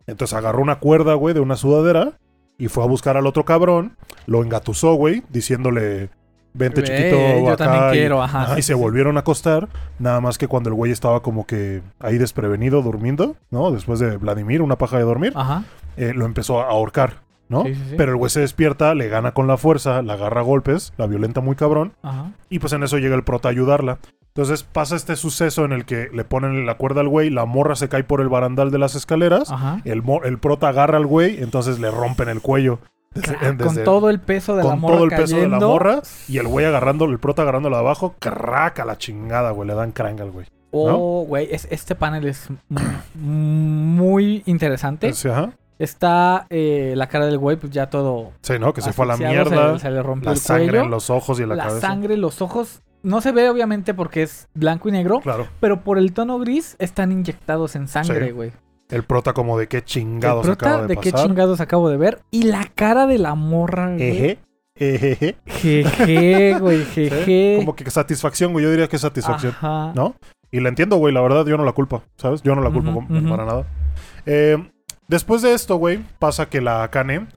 S1: Entonces agarró una cuerda, güey, de una sudadera y fue a buscar al otro cabrón. Lo engatusó, güey, diciéndole, vente chiquito
S2: yo
S1: acá.
S2: también
S1: y-
S2: quiero, ajá,
S1: y se volvieron a acostar. Nada más que cuando el güey estaba como que ahí desprevenido, durmiendo, ¿no? Después de Vladimir, una paja de dormir,
S2: Ajá.
S1: eh, lo empezó a ahorcar, ¿no?
S2: Sí, sí, sí.
S1: Pero el güey se despierta, le gana con la fuerza, la agarra a golpes, la violenta muy cabrón.
S2: Ajá.
S1: Y pues en eso llega el prota a ayudarla. Entonces pasa este suceso en el que le ponen la cuerda al güey, la morra se cae por el barandal de las escaleras, el, el prota agarra al güey, entonces le rompen el cuello. Desde-
S2: Cra-
S1: desde-
S2: con todo el peso de la
S1: con
S2: morra
S1: todo el peso de la
S2: cayendo.
S1: morra y el güey agarrando, el prota agarrándolo abajo, craca la chingada, güey, le dan cranga al güey.
S2: Oh, güey, es- este panel es muy interesante.
S1: Sí, ajá.
S2: Está eh, la cara del güey, pues ya todo.
S1: Sí, ¿no? Que se fue a la mierda,
S2: Se, se le rompió
S1: la
S2: el
S1: sangre
S2: cuello.
S1: en los ojos y en la,
S2: la
S1: cabeza.
S2: sangre, los ojos. No se ve, obviamente, porque es blanco y negro.
S1: Claro.
S2: Pero por el tono gris están inyectados en sangre,
S1: Sí.
S2: güey.
S1: El prota como de qué
S2: El
S1: chingados
S2: prota,
S1: acaba de,
S2: de qué
S1: pasar.
S2: chingados acabo de ver. Y la cara de la morra, güey.
S1: Eje, ejeje.
S2: Jeje, güey,
S1: Sí,
S2: jeje.
S1: Como que satisfacción, güey. Yo diría que satisfacción.
S2: Ajá.
S1: ¿No? Y la entiendo, güey. La verdad, yo no la culpo, ¿sabes? Yo no la culpo
S2: Ujú,
S1: com-
S2: ujú.
S1: para nada. Eh, después de esto, güey, pasa que la Akane,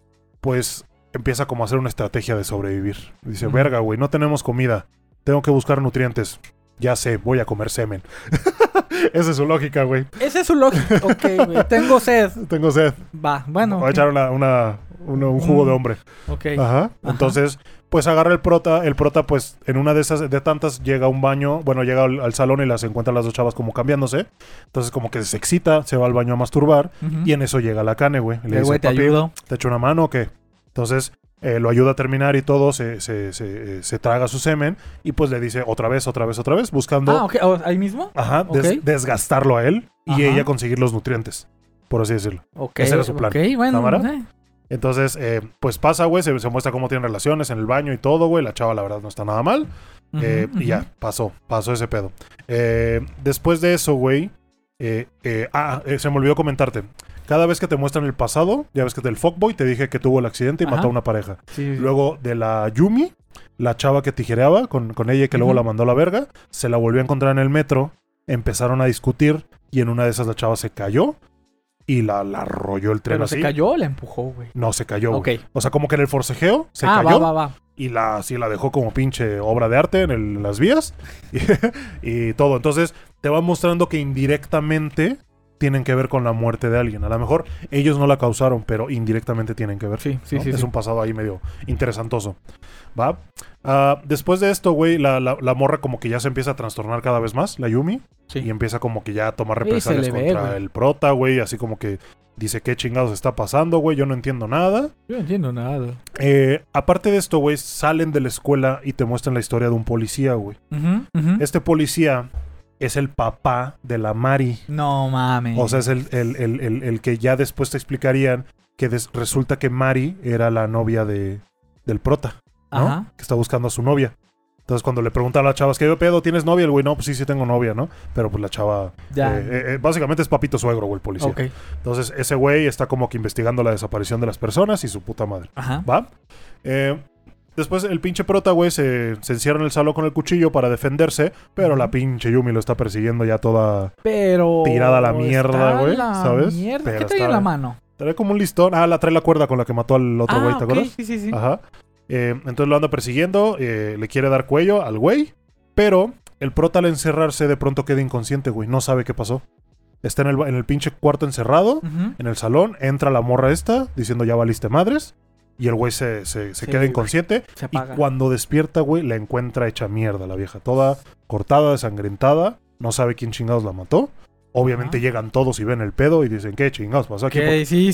S1: pues, empieza como a hacer una estrategia de sobrevivir. Dice, verga, güey, no tenemos comida. Tengo que buscar nutrientes. Ya sé, voy a comer semen. Esa es su lógica, güey.
S2: Esa es su lógica. Ok, güey. Tengo sed.
S1: Tengo sed.
S2: Va, bueno.
S1: Voy a echar una, una, un, un jugo
S2: Mm.
S1: de hombre.
S2: Ok.
S1: Ajá. Entonces, pues agarra el prota. El prota, pues, en una de esas, de tantas, llega a un baño. Bueno, llega al, al salón y las encuentra las dos chavas como cambiándose. Entonces, como que se excita, se va al baño a masturbar. Y en eso llega la cane, güey. Le dice,
S2: te
S1: "Papi,
S2: ayudo.
S1: ¿te echo una mano o qué? Entonces, eh, lo ayuda a terminar y todo. Se, se, se, se traga su semen. Y pues le dice otra vez, otra vez, otra vez. Buscando,
S2: Ah, ok. oh, ¿Ahí mismo?
S1: ajá, des- desgastarlo a él. Y
S2: Ajá.
S1: ella conseguir los nutrientes. Por así decirlo.
S2: Ok.
S1: Ese era su plan.
S2: Ok, bueno. Eh.
S1: Entonces, eh, pues pasa, güey. Se, se muestra cómo tienen relaciones en el baño y todo, güey. La chava, la verdad, no está nada mal. Eh. Y ya, pasó, pasó ese pedo. Eh, después de eso, güey. ah, se me olvidó comentarte. Cada vez que te muestran el pasado, ya ves que del fuckboy te dije que tuvo el accidente y
S2: Ajá.
S1: mató a una pareja.
S2: Sí.
S1: Luego de la Yumi, la chava que tijereaba con, con ella y que luego la mandó a la verga, se la volvió a encontrar en el metro, empezaron a discutir y en una de esas la chava se cayó y la, la arrolló el tren
S2: Pero
S1: así.
S2: se cayó o la empujó, güey.
S1: No, se cayó.
S2: Ok.
S1: güey. O sea, como que en el forcejeo se
S2: ah,
S1: cayó
S2: va, va, va.
S1: y la, así la dejó como pinche obra de arte en, el- en las vías y, y todo. Entonces te va mostrando que indirectamente tienen que ver con la muerte de alguien. A lo mejor ellos no la causaron, pero indirectamente tienen que ver.
S2: Sí, sí,
S1: ¿no?
S2: sí.
S1: es
S2: sí.
S1: un pasado ahí medio interesantoso. ¿Va? Ah, después de esto, güey, la, la- la morra como que ya se empieza a trastornar cada vez más, la Yumi,
S2: Sí.
S1: y empieza como que ya a tomar represalias contra el prota, güey, así como que dice, ¿qué chingados está pasando, güey? Yo no entiendo nada.
S2: Yo no entiendo nada.
S1: Eh, aparte de esto, güey, salen de la escuela y te muestran la historia de un policía, güey. Este policía es el papá de la Mari.
S2: No mames.
S1: O sea, es el, el- el- el- el que ya después te explicarían que resulta que Mari era la novia de, del prota, ¿no?
S2: Ajá.
S1: Que está buscando a su novia. Entonces, cuando le preguntan a las chavas, ¿qué pedo? ¿Tienes novia? El güey, no, pues sí, sí tengo novia, ¿no? Pero pues la chava...
S2: Ya.
S1: eh, eh, eh, básicamente es papito suegro, güey, el policía.
S2: ok.
S1: Entonces, ese güey está como que investigando la desaparición de las personas y su puta madre.
S2: Ajá.
S1: ¿Va? Eh, después el pinche prota, güey, se, se encierra en el salón con el cuchillo para defenderse, pero la pinche Yumi lo está persiguiendo ya toda...
S2: Pero.
S1: Tirada a la mierda, güey, ¿sabes?
S2: Mierda.
S1: Pero
S2: ¿Qué trae en la mano?
S1: Trae como un listón. Ah, la trae la cuerda con la que mató al otro
S2: ah,
S1: güey, ¿te
S2: ok,
S1: acuerdas?
S2: Sí, sí, sí.
S1: Ajá. Eh, entonces lo anda persiguiendo, eh, le quiere dar cuello al güey, pero el prota al encerrarse de pronto queda inconsciente, güey, no sabe qué pasó. Está en el, en el pinche cuarto encerrado, en el salón, entra la morra esta diciendo ya valiste madres, y el güey se, se- se
S2: Sí,
S1: queda inconsciente,
S2: Se
S1: y cuando despierta, güey, la encuentra hecha mierda la vieja, toda cortada, desangrentada, no sabe quién chingados la mató. Obviamente
S2: Ajá.
S1: llegan todos y ven el pedo y dicen, ¿qué chingados pasó aquí?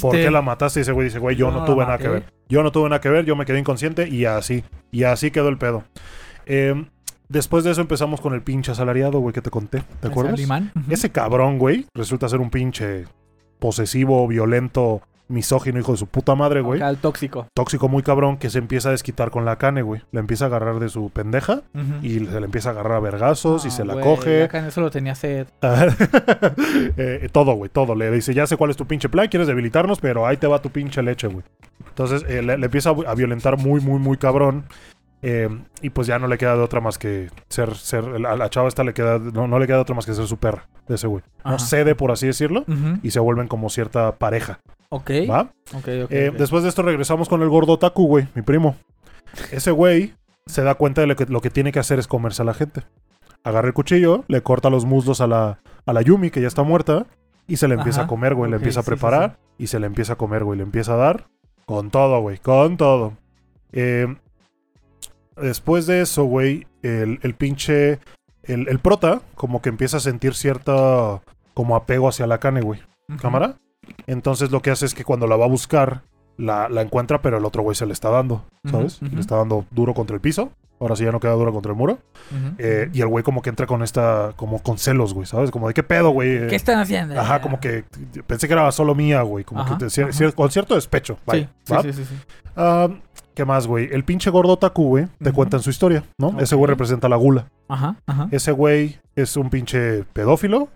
S1: ¿Por qué la mataste? Y ese güey dice, güey, yo no, tuve nada que ver. Yo no tuve nada que ver, yo me quedé inconsciente y así. Y así quedó el pedo. Eh, después de eso empezamos con el pinche asalariado, güey, que te conté. ¿Te
S2: ¿El
S1: acuerdas? Ese cabrón, güey, resulta ser un pinche posesivo, violento, misógino, hijo de su puta madre, güey.
S2: El tóxico.
S1: Tóxico muy cabrón que se empieza a desquitar con la cane, güey. La empieza a agarrar de su pendeja y se le empieza a agarrar a vergazos y
S2: Ah,
S1: se la
S2: güey,
S1: coge.
S2: Acá en eso lo tenía sed.
S1: Eh, todo, güey, todo. Le dice, ya sé cuál es tu pinche plan, quieres debilitarnos, pero ahí te va tu pinche leche, güey. Entonces eh, le, le empieza a, violentar muy, muy, muy cabrón. Eh, y pues ya no le queda de otra más que ser, ser, a la chava esta le queda, no, no le queda de otra más que ser su perra, de ese güey. No cede, por así decirlo, y se vuelven como cierta pareja,
S2: Ok.
S1: ¿va?
S2: Ok, ok.
S1: Eh,
S2: ok.
S1: Después de esto regresamos con el gordo Taku, güey, mi primo. Ese güey se da cuenta de lo que, lo que tiene que hacer es comerse a la gente. Agarra el cuchillo, le corta los muslos a la, a la Yumi, que ya está muerta, y se le empieza
S2: Ajá,
S1: a comer, güey. Le empieza a
S2: sí, sí,
S1: preparar y se le empieza a comer, güey. Le empieza a dar con todo, güey, con todo. Eh, después de eso, güey, el, el pinche. El, el prota, como que empieza a sentir cierta. como apego hacia la cane, güey.
S2: Ujú.
S1: ¿Cámara? Entonces lo que hace es que cuando la va a buscar, la, la encuentra, pero el otro güey se le está dando, ¿sabes? Le está dando duro contra el piso. Ahora sí ya no queda duro contra el muro. Eh, y el güey como que entra con esta, como con celos, güey, ¿sabes? Como de qué pedo, güey.
S2: ¿Qué están haciendo?
S1: Ajá, como que pensé que era solo mía, güey. Como
S2: Ajá,
S1: que te- con cierto despecho. Vaya,
S2: sí, sí, sí, sí.
S1: ¿Qué más, güey? El pinche gordo Taku, güey, te cuentan su historia, ¿no? Ese güey representa la gula.
S2: Ajá, ajá.
S1: Ese güey es un pinche pedófilo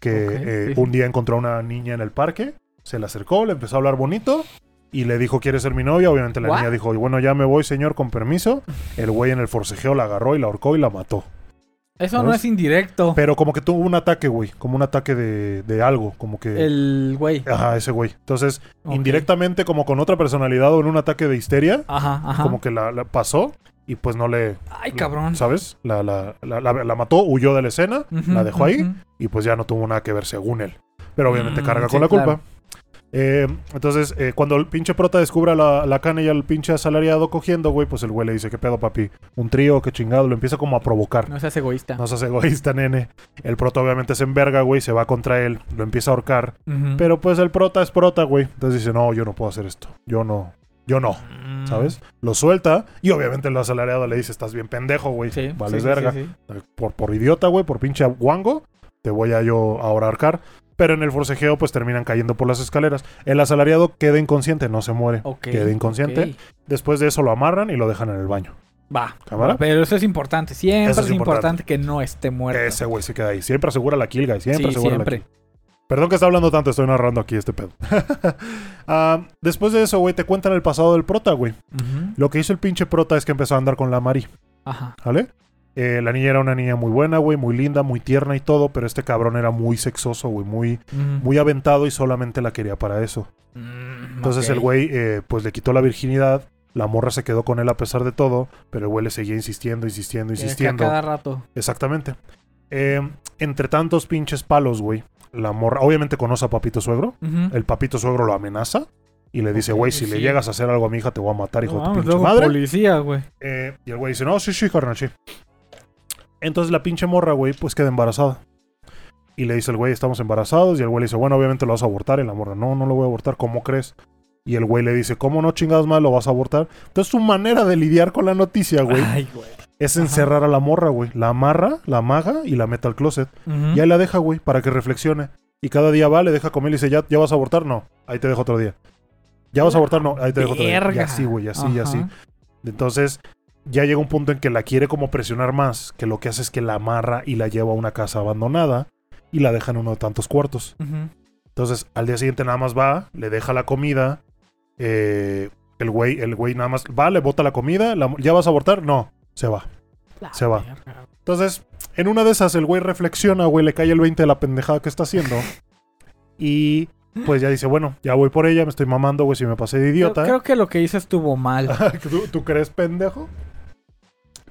S1: que eh,
S2: sí, sí.
S1: un día encontró a una niña en el parque, se le acercó, le empezó a hablar bonito y le dijo, ¿quieres ser mi novia? Obviamente la
S2: What?
S1: niña dijo, bueno, ya me voy, señor, con permiso. El güey en el forcejeo la agarró y la ahorcó y la mató.
S2: Eso no es indirecto.
S1: Pero como que tuvo un ataque, güey, como un ataque de, de algo, como que...
S2: El güey.
S1: Ajá, ese güey. Entonces, indirectamente, como con otra personalidad o en un ataque de histeria,
S2: Ajá, ajá.
S1: como que la, la pasó y pues no le...
S2: Ay, cabrón.
S1: ¿Sabes? La, la, la, la- mató, huyó de la escena, la dejó ahí y pues ya no tuvo nada que ver según él. Pero obviamente
S2: Mm,
S1: carga
S2: sí,
S1: con la culpa.
S2: claro.
S1: Eh, entonces, eh, cuando el pinche prota descubre a la, la cana y al pinche asalariado cogiendo, güey, pues el güey le dice, ¿qué pedo, papi? Un trío, qué chingado. Lo empieza como a provocar.
S2: No seas egoísta.
S1: No seas egoísta, nene. El prota obviamente se enverga, güey, se va contra él, lo empieza a ahorcar. Pero pues el prota es prota, güey. Entonces dice, no, yo no puedo hacer esto. Yo no. Yo no.
S2: Mm.
S1: ¿Sabes? Lo suelta y obviamente el asalariado le dice, estás bien pendejo, güey.
S2: Sí.
S1: Vales
S2: sí,
S1: verga.
S2: sí.
S1: Por, por idiota, güey, por pinche guango, te voy a yo ahora ahorcar. Pero en el forcejeo, pues terminan cayendo por las escaleras. El asalariado queda inconsciente, no se muere.
S2: Ok,
S1: Queda inconsciente. Después de eso lo amarran y lo dejan en el baño.
S2: Va.
S1: ¿Cámara?
S2: Pero eso es importante. Siempre
S1: Eso
S2: es, importante.
S1: importante.
S2: que no esté muerto.
S1: Ese güey se queda ahí. Siempre asegura la kill, guy. Siempre asegura
S2: siempre.
S1: la kill. Perdón que está hablando tanto, estoy narrando aquí este pedo. Ah, después de eso, güey, te cuentan el pasado del prota, güey. Lo que hizo el pinche prota es que empezó a andar con la Mari,
S2: Ajá.
S1: ¿vale? Eh, la niña era una niña muy buena, güey, muy linda, muy tierna y todo, pero este cabrón era muy sexoso, güey, muy, muy aventado y solamente la quería para eso.
S2: Mm,
S1: Entonces el güey, eh, pues le quitó la virginidad, la morra se quedó con él a pesar de todo, pero el güey le seguía insistiendo, insistiendo,
S2: que a
S1: insistiendo.
S2: cada rato.
S1: Exactamente. Eh, entre tantos pinches palos, güey, la morra, obviamente conoce a Papito Suegro, el Papito Suegro lo amenaza y le dice, güey, si le llegas a hacer algo a mi hija te voy a matar, hijo
S2: No
S1: de tu pinche madre.
S2: policía, güey.
S1: Eh, y el güey dice, no, sí, sí, carnal, sí. Entonces la pinche morra, güey, pues queda embarazada. Y le dice el güey, estamos embarazados. Y el güey le dice, bueno, obviamente lo vas a abortar. Y la morra, no, no lo voy a abortar, ¿cómo crees? Y el güey le dice, ¿cómo no chingadas mal lo vas a abortar? Entonces su manera de lidiar con la noticia, güey,
S2: Ay, güey.
S1: Es
S2: ajá.
S1: encerrar a la morra, güey. La amarra, la amaga y la mete al closet.
S2: Ujú.
S1: Y ahí la deja, güey, para que reflexione. Y cada día va, le deja comer y le dice, ¿ya, ¿ya vas a abortar? No, ahí te dejo otro día. ¿Ya vas a abortar? No, ahí te dejo otro día. Y así, güey, así, y así. Entonces, ya llega un punto en que la quiere como presionar más, que lo que hace es que la amarra y la lleva a una casa abandonada y la deja en uno de tantos cuartos.
S2: Ujú.
S1: Entonces, al día siguiente nada más va, le deja la comida, eh, el güey, el güey nada más va, le bota la comida, la- ¿ya vas a abortar? No, se va.
S2: La
S1: Se va. Entonces, en una de esas, el güey reflexiona, güey, le cae el 20 de la pendejada que está haciendo. Y pues ya dice, bueno, ya voy por ella, me estoy mamando, güey, si me pasé de idiota.
S2: creo que lo que hice estuvo mal.
S1: ¿Tú, tú crees pendejo?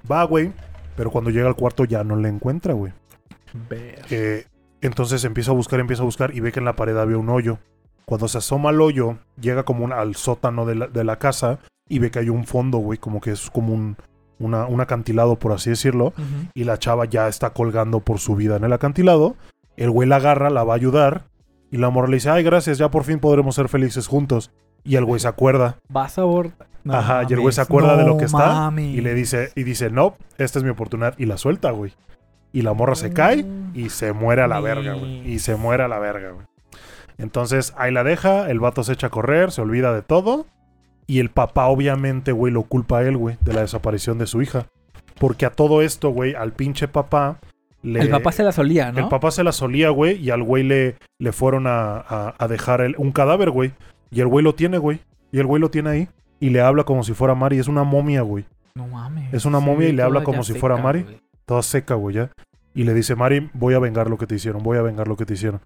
S1: Va, güey. Pero cuando llega al cuarto ya no le encuentra, güey. Eh, entonces empieza a buscar, empieza a buscar y ve que en la pared había un hoyo. Cuando se asoma al hoyo, llega como un- al sótano de la, de la casa y ve que hay un fondo, güey, como que es como un, una- un acantilado, por así decirlo. Y la chava ya está colgando por su vida en el acantilado. El güey la agarra, la va a ayudar. Y la morra le dice, ay, gracias, ya por fin podremos ser felices juntos. Y el güey se acuerda
S2: Vas a abortar. No
S1: Ajá, y el güey se acuerda de lo que está
S2: mames.
S1: y le dice, y dice, no, esta es mi oportunidad. Y la suelta, güey. Y la morra se cae y se muere a la verga, güey. Y se muere a la verga, güey. Entonces ahí la deja, el vato se echa a correr, se olvida de todo. Y el papá, obviamente, güey, lo culpa a él, güey, de la desaparición de su hija. Porque a todo esto, güey, al pinche papá le.
S2: El papá se la solía, ¿no?
S1: El papá se la solía, güey, y al güey le, le fueron a, a- a dejar el- un cadáver, güey. Y el güey lo tiene, güey. Y el güey lo tiene ahí. Y le habla como si fuera Mari. Es una momia, güey.
S2: No mames.
S1: Es una momia y le habla como si fuera Mari. Toda seca, güey, ya. Y le dice, Mari, voy a vengar lo que te hicieron. Voy a vengar lo que te hicieron.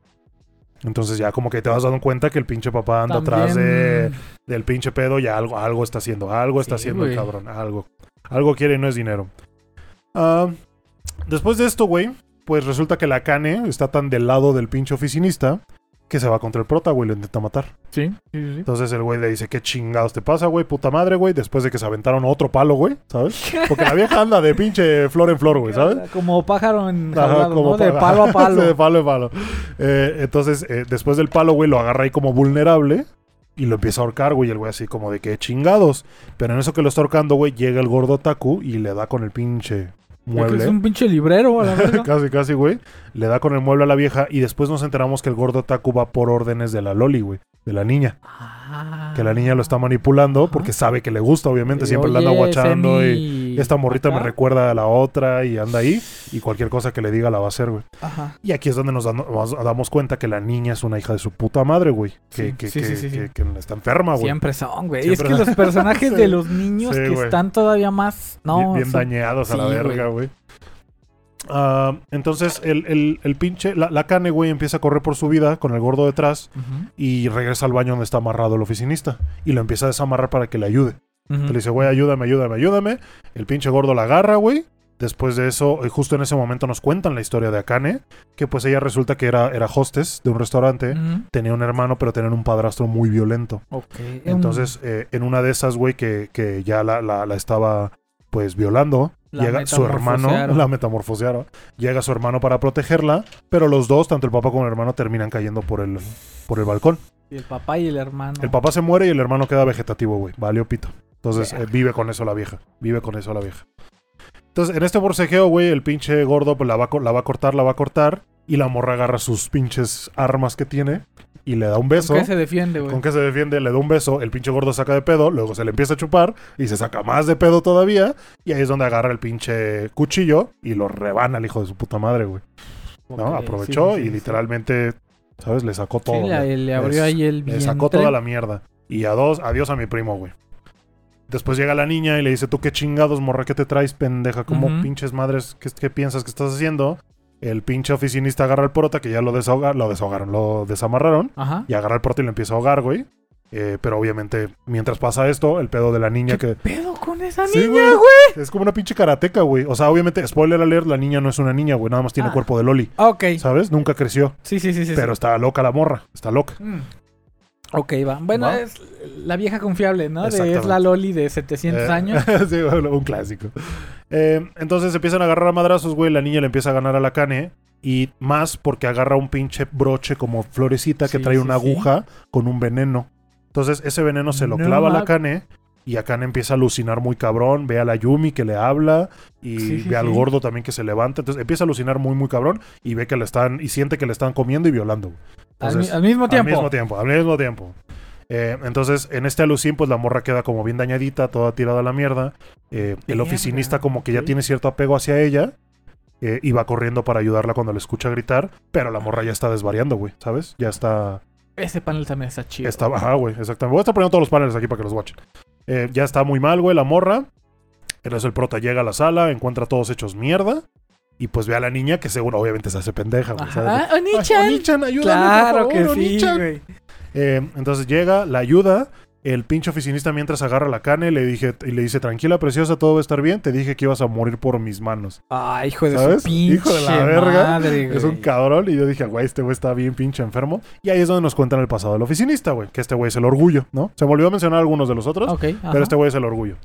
S1: Entonces ya como que te vas dando cuenta que el pinche papá anda atrás de, del pinche pedo y algo, algo está haciendo. Algo está
S2: Sí,
S1: haciendo el cabrón. Algo. Algo quiere y no es dinero. Ah, después de esto, güey, pues resulta que la Cane está tan del lado del pinche oficinista que se va contra el prota, güey, lo intenta matar.
S2: Sí, sí, sí.
S1: Entonces el güey le dice, ¿qué chingados te pasa, güey? Puta madre, güey. Después de que se aventaron otro palo, güey, ¿sabes? Porque la vieja anda de pinche flor en flor, güey, ¿sabes?
S2: Como pájaro en
S1: Ajá,
S2: ¿no? De
S1: pa-
S2: palo a palo.
S1: de palo a palo. Eh, entonces, eh, después del palo, güey, lo agarra ahí como vulnerable y lo empieza a ahorcar, güey. Y el güey así como de que chingados. Pero en eso que lo está ahorcando, güey, llega el gordo Taku y le da con el pinche mueble.
S2: Es un pinche librero a la
S1: casi, casi, güey. Le da con el mueble a la vieja y después nos enteramos que el gordo Taku va por órdenes de la Loli, güey. De la niña.
S2: Ah.
S1: Que la niña lo está manipulando porque sabe que le gusta, obviamente. Siempre la anda guachando y... Esta morrita me recuerda a la otra y anda ahí. Y cualquier cosa que le diga la va a hacer, güey.
S2: Ajá.
S1: Y aquí es donde nos, dan- nos damos cuenta que la niña es una hija de su puta madre, güey. Que,
S2: Sí,
S1: que,
S2: sí,
S1: que,
S2: sí,
S1: que- que está enferma, güey.
S2: Siempre son, güey.
S1: Siempre
S2: Es que los personajes de los niños que
S1: güey.
S2: están todavía más. No,
S1: bien bien
S2: son-
S1: dañados a la verga, güey. Ah, entonces el, el, el pinche, la, la cane, güey, empieza a correr por su vida con el gordo detrás y regresa al baño donde está amarrado el oficinista y lo empieza a desamarrar para que le ayude. Le dice, güey, ayúdame, ayúdame, ayúdame. El pinche gordo la agarra, güey. Después de eso, eh, justo en ese momento nos cuentan la historia de Akane, que pues ella resulta que era, era hostess de un restaurante, tenía un hermano, pero tenía un padrastro muy violento.
S2: Ok.
S1: Entonces, eh, en una de esas, güey, que, que ya la, la- la estaba pues violando,
S2: La
S1: llega su hermano, la metamorfosearon, llega su hermano para protegerla, pero los dos, tanto el papá como el hermano, terminan cayendo por el, por el balcón.
S2: Y el papá y el hermano.
S1: El papá se muere y el hermano queda vegetativo, güey. Valió pito. Entonces eh, vive con eso la vieja. Vive con eso la vieja. Entonces, en este forcejeo, güey, el pinche gordo pues, la, va, la va a cortar, la va a cortar. Y la morra agarra sus pinches armas que tiene y le da un beso.
S2: ¿Con qué se defiende, güey?
S1: ¿Con qué se defiende? Le da un beso, el pinche gordo saca de pedo, luego se le empieza a chupar y se saca más de pedo todavía. Y ahí es donde agarra el pinche cuchillo y lo rebana al hijo de su puta madre, güey. ¿No? Aprovechó
S2: sí, sí,
S1: y literalmente, ¿sabes? Le sacó todo.
S2: Sí, le, abrió ahí el
S1: Le sacó toda la mierda. Y adiós, adiós a mi primo, güey. Después llega la niña y le dice, ¿tú qué chingados, morra, qué te traes, pendeja? ¿Cómo pinches madres, qué, qué piensas que estás haciendo? El pinche oficinista agarra el prota, que ya lo desahogaron, lo desahogaron, lo desamarraron.
S2: Ajá.
S1: Y agarra el prota y lo empieza a ahogar, güey. Eh, pero obviamente, mientras pasa esto, el pedo de la niña
S2: ¿Qué
S1: que...
S2: pedo con esa
S1: Sí,
S2: niña,
S1: güey.
S2: güey?
S1: Es como una pinche karateca, güey. O sea, obviamente, spoiler alert, la niña no es una niña, güey. Nada más tiene
S2: Ah.
S1: cuerpo de Loli.
S2: Ok.
S1: ¿Sabes? Nunca creció.
S2: Sí, sí, sí, sí.
S1: pero
S2: sí.
S1: está loca la morra. Está loca.
S2: Mm. Ok, va. Bueno, es la vieja confiable, ¿no? De, es la Loli de 700
S1: Eh,
S2: años.
S1: sí, bueno, un clásico. Eh, entonces empiezan a agarrar a madrazos, güey. La niña le empieza a ganar a la cane. Y más porque agarra un pinche broche como florecita que
S2: Sí,
S1: trae
S2: sí,
S1: una
S2: sí.
S1: aguja con un veneno. Entonces ese veneno se lo
S2: No
S1: clava a la cane. Y Akane empieza a alucinar muy cabrón. Ve a la Yumi que le habla. Y
S2: Sí, sí,
S1: ve al
S2: sí.
S1: gordo también que se levanta. Entonces empieza a alucinar muy, muy cabrón. Y ve que le están. Y siente que le están comiendo y violando.
S2: al,
S1: Entonces,
S2: al mismo tiempo.
S1: Al mismo tiempo, al mismo tiempo. Eh, entonces, en este alucín, pues la morra queda como bien dañadita, toda tirada a la mierda. Eh, el oficinista como que ya tiene cierto apego hacia ella. eh, y va corriendo para ayudarla cuando le escucha gritar. Pero la morra ya está desvariando, güey, ¿sabes? Ya está...
S2: Ese panel también está chido.
S1: está ajá, güey, exactamente. Voy a estar poniendo todos los paneles aquí para que los watchen. Eh, ya está muy mal, güey, la morra. Entonces el prota llega a la sala, encuentra a todos hechos mierda. Y pues ve a la niña que seguro, obviamente, se hace pendeja, güey.
S2: Oni-chan.
S1: Oni-chan, ayúdame,
S2: Claro
S1: por
S2: que
S1: favor,
S2: sí,
S1: Oni-chan.
S2: güey.
S1: Eh, entonces llega, la ayuda. El pinche oficinista mientras agarra la cane le dije y le dice, tranquila preciosa, todo va a estar bien. Te dije que ibas a morir por mis manos.
S2: Ay, hijo de
S1: ¿Sabes?
S2: su pinche
S1: Hijo de la verga.
S2: madre,
S1: Es un cabrón. Y yo dije, güey, este güey está bien pinche enfermo. Y ahí es donde nos cuentan el pasado del oficinista, güey. Que este güey es el orgullo, ¿no? Se me olvidó mencionar algunos de los otros.
S2: Ok, ajá.
S1: Pero este güey es el orgullo.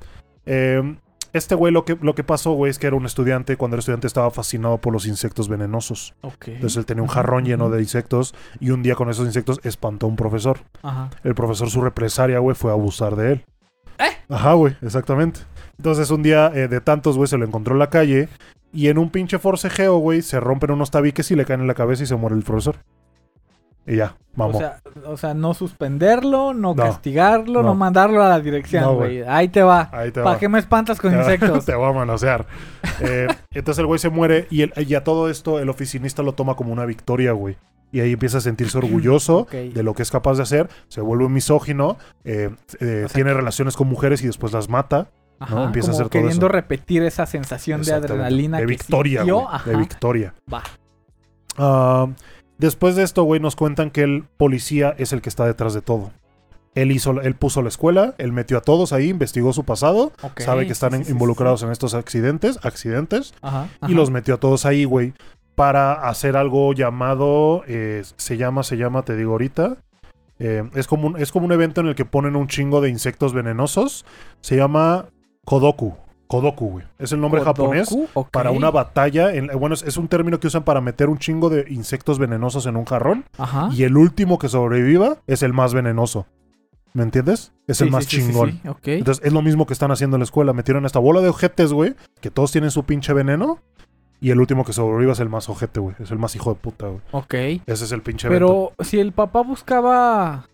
S1: Eh, este güey lo que, lo que pasó, güey, es que era un estudiante. Cuando era estudiante estaba fascinado por los insectos venenosos. Entonces él tenía un jarrón lleno de insectos. Y un día con esos insectos espantó a un profesor.
S2: Ajá.
S1: El profesor, su represaria, güey, fue a abusar de él.
S2: ¿Eh?
S1: Ajá, güey, exactamente. Entonces un día eh, de tantos, güey, se lo encontró en la calle. Y en un pinche forcejeo, güey, se rompen unos tabiques y le caen en la cabeza y se muere el profesor. Y ya, mamó.
S2: O sea, o sea, no suspenderlo, no,
S1: No.
S2: castigarlo, no.
S1: No.
S2: mandarlo a la dirección,
S1: No,
S2: güey. Ahí te va.
S1: Ahí te
S2: ¿Para
S1: va.
S2: qué me espantas con
S1: Te va-
S2: insectos?
S1: Te voy a manosear. Eh, entonces el güey se muere y, el- y a todo esto el oficinista lo toma como una victoria, güey. Y ahí empieza a sentirse orgulloso de lo que es capaz de hacer. Se vuelve un misógino. eh, eh,
S2: O sea,
S1: tiene relaciones con mujeres y después las mata.
S2: Ajá,
S1: Empieza a hacer todo
S2: queriendo
S1: eso.
S2: repetir esa sensación de adrenalina
S1: De
S2: que
S1: victoria,
S2: sintió.
S1: De victoria.
S2: Va.
S1: Ah, después de esto, güey, nos cuentan que el policía es el que está detrás de todo. Él, hizo, él puso la escuela, él metió a todos ahí, investigó su pasado, sabe que están
S2: sí, sí,
S1: involucrados
S2: sí.
S1: en estos accidentes, accidentes,
S2: Ajá,
S1: y
S2: ajá.
S1: los metió a todos ahí, güey, para hacer algo llamado, eh, se llama, se llama, te digo ahorita, eh, es, como un, es como un evento en el que ponen un chingo de insectos venenosos, se llama Kodoku, Kodoku, güey, es el nombre
S2: Kodoku,
S1: japonés para una batalla. En, bueno, es, es un término que usan para meter un chingo de insectos venenosos en un jarrón.
S2: Ajá.
S1: Y el último que sobreviva es el más venenoso. ¿Me entiendes? Es el más
S2: sí, sí, sí,
S1: chingón.
S2: sí.
S1: Entonces es lo mismo que están haciendo en la escuela. Metieron esta bola de ojetes, güey. Que todos tienen su pinche veneno. Y el último que sobreviva es el más ojete, güey. Es el más hijo de puta, güey.
S2: ok.
S1: Ese es el pinche evento.
S2: Pero si el papá buscaba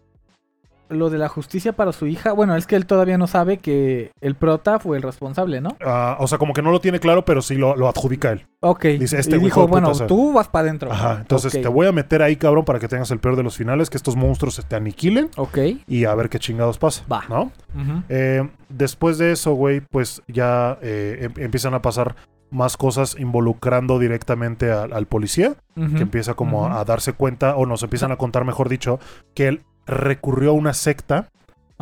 S2: lo de la justicia para su hija, bueno, es que él todavía no sabe que el prota fue el responsable, ¿no?
S1: Ah, o sea, como que no lo tiene claro, pero sí lo, lo adjudica él.
S2: Ok.
S1: Dice, este
S2: y dijo, bueno, tú vas para adentro.
S1: Ajá. Entonces te voy a meter ahí, cabrón, para que tengas el peor de los finales. Que estos monstruos se te aniquilen.
S2: Ok.
S1: Y a ver qué chingados pasa.
S2: Va.
S1: ¿No? Eh, después de eso, güey, pues ya eh, em- empiezan a pasar más cosas involucrando directamente al, al policía, que empieza como a darse cuenta, o nos empiezan a contar, mejor dicho, que él recurrió a una secta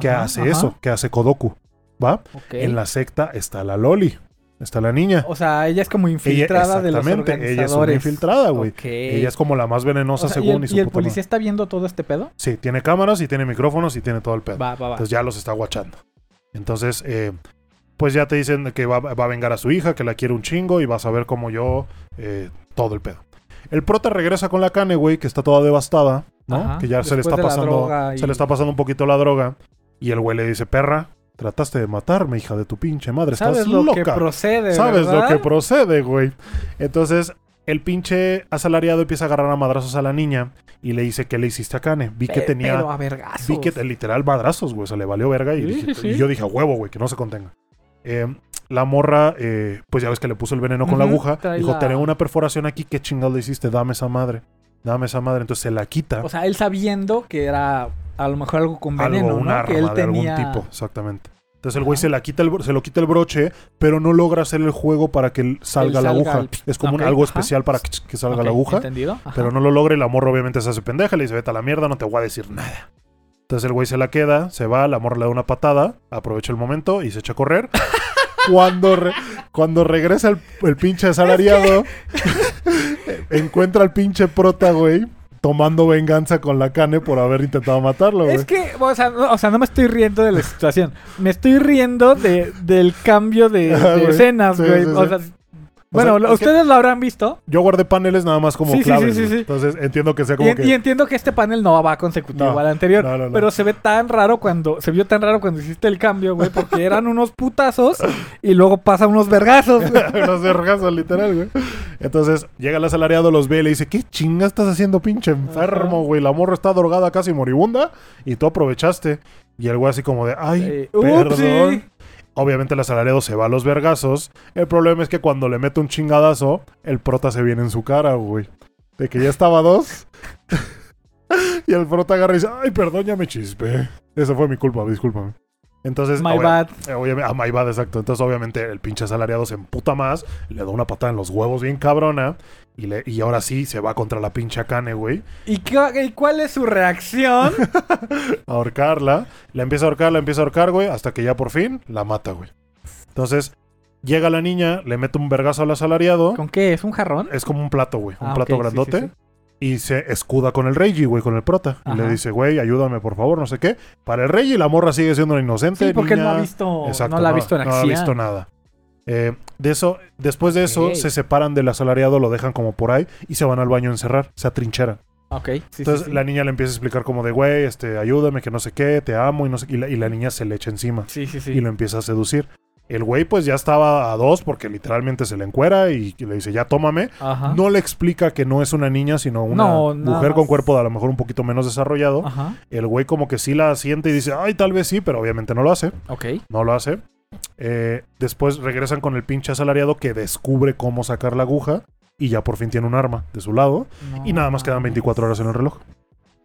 S1: que
S2: Ajá,
S1: hace
S2: ajá.
S1: eso, que hace Kodoku, ¿va? En la secta está la Loli. está la niña.
S2: O sea, ella es como infiltrada de los organizadores.
S1: ella es una infiltrada, güey. Ella es como la más venenosa
S2: O sea,
S1: según
S2: ¿y el,
S1: y su
S2: y el
S1: puta
S2: policía
S1: madre.
S2: está viendo todo este pedo?
S1: Sí, tiene cámaras y tiene micrófonos y tiene todo el pedo.
S2: Va, va, va.
S1: Entonces ya los está guachando. Entonces, eh, pues ya te dicen que va, va a vengar a su hija, que la quiere un chingo y vas a ver como yo eh, todo el pedo. El prota regresa con la cane, güey, que está toda devastada, ¿no?
S2: Ajá,
S1: Que ya se le está pasando,
S2: y-
S1: se le está pasando un poquito la droga. Y el güey le dice, perra, trataste de matarme, hija de tu pinche madre, estás
S2: ¿Sabes lo que
S1: loca.
S2: procede,
S1: Sabes lo que procede, güey. Entonces, el pinche asalariado empieza a agarrar a madrazos a la niña y le dice, ¿qué le hiciste a Cane? Vi que
S2: Pe-
S1: tenía...
S2: Pero a vergazos.
S1: Vi que te- literal madrazos, güey. O sea, le valió verga. Y,
S2: Sí,
S1: dije-
S2: sí, sí.
S1: y yo dije, a huevo, güey, que no se contenga. Eh, la morra, eh, pues ya ves que le puso el veneno con la aguja. Dijo,
S2: la-
S1: tenía una perforación aquí, ¿qué chingado le hiciste? Dame esa madre. Dame esa madre. Entonces se la quita.
S2: O sea, él sabiendo que era a lo mejor algo con veneno,
S1: algo, un
S2: ¿no?
S1: arma
S2: que él
S1: de
S2: tenía...
S1: algún tipo. Exactamente. Entonces el güey se, la quita el, se lo quita el broche, pero no logra hacer el juego para que salga la aguja.
S2: el-
S1: Es como un- algo
S2: ajá.
S1: especial para que, que salga la aguja.
S2: ¿Entendido?
S1: Pero no lo logra y la morra obviamente se hace pendeja. Le dice, vete a la mierda, no te voy a decir nada. Entonces el güey se la queda, se va, la morra le da una patada, aprovecha el momento y se echa a correr. Cuando, re- cuando regresa el, el pinche asalariado, encuentra al pinche prota, güey, tomando venganza con la cane por haber intentado matarlo, güey.
S2: Es que, o sea, no, o sea, no me estoy riendo de la situación. Me estoy riendo de, del cambio de,
S1: Ajá,
S2: de
S1: güey.
S2: escenas,
S1: Sí,
S2: güey.
S1: sí,
S2: O sea, bueno,
S1: sea,
S2: ustedes lo habrán visto.
S1: yo guardé paneles nada más como
S2: Sí, sí,
S1: claves,
S2: sí, sí, sí.
S1: Entonces entiendo que sea
S2: Y,
S1: como
S2: en-
S1: que...
S2: y entiendo que este panel no va consecutivo
S1: No,
S2: al anterior.
S1: no, no, no.
S2: Pero se ve tan raro cuando. Se vio tan raro cuando hiciste el cambio, güey. Porque eran unos putazos y luego pasan unos vergazos, güey.
S1: Unos vergazos, literal, güey. Entonces llega el asalariado, los ve y le dice: ¿Qué chinga estás haciendo, pinche enfermo, güey? La morra está drogada, casi moribunda, y tú aprovechaste. Y el güey, así como de: Ay,
S2: Eh,
S1: perdón.
S2: upsi.
S1: Obviamente el asalariado se va a los vergazos. El problema es que cuando le mete un chingadazo, el prota se viene en su cara, güey. De que ya estaba a dos. y el prota agarra y dice: Ay, perdón, ya me chispé. Eso fue mi culpa, discúlpame. Entonces,
S2: My bad.
S1: eh, obviamente, a My Bad, exacto. Entonces, obviamente, el pinche asalariado se emputa más, le da una patada en los huevos bien cabrona, y, le, y ahora sí se va contra la pinche Cane, güey,
S2: ¿Y, qué- y cuál es su reacción?
S1: ahorcarla. La empieza a ahorcar, la empieza a ahorcar, güey, hasta que ya por fin la mata, güey. Entonces, llega la niña, le mete un vergazo al asalariado.
S2: ¿Con qué? ¿Es un jarrón?
S1: Es como un plato, güey, un
S2: Ah,
S1: plato grandote.
S2: sí, sí.
S1: Y se escuda con el Reggie, güey, con el prota. Y le dice, güey, ayúdame, por favor, no sé qué. Para el Reggie, la morra sigue siendo una inocente.
S2: Sí, porque él no ha visto,
S1: Exacto,
S2: no la ha visto en
S1: no
S2: acción.
S1: ha visto nada. Eh, de eso, después de eso, se separan del asalariado, lo dejan como por ahí y se van al baño a encerrar, se atrincheran.
S2: Ok, sí,
S1: Entonces
S2: sí.
S1: la niña le empieza a explicar como de, güey, este, ayúdame, que no sé qué, te amo y no sé. Y la, y la niña se le echa encima
S2: Sí, sí, sí.
S1: y lo empieza a seducir. El güey pues ya estaba a dos porque literalmente se le encuera y, y le dice, ya tómame.
S2: Ajá.
S1: No le explica que no es una niña, sino una
S2: No,
S1: mujer con cuerpo a lo mejor un poquito menos desarrollado.
S2: Ajá.
S1: El güey como que sí la siente y dice, ay, tal vez sí, pero obviamente no lo hace
S2: Ok.
S1: no lo hace. Eh, después regresan con el pinche asalariado que descubre cómo sacar la aguja y ya por fin tiene un arma de su lado y nada más quedan 24 horas en el reloj.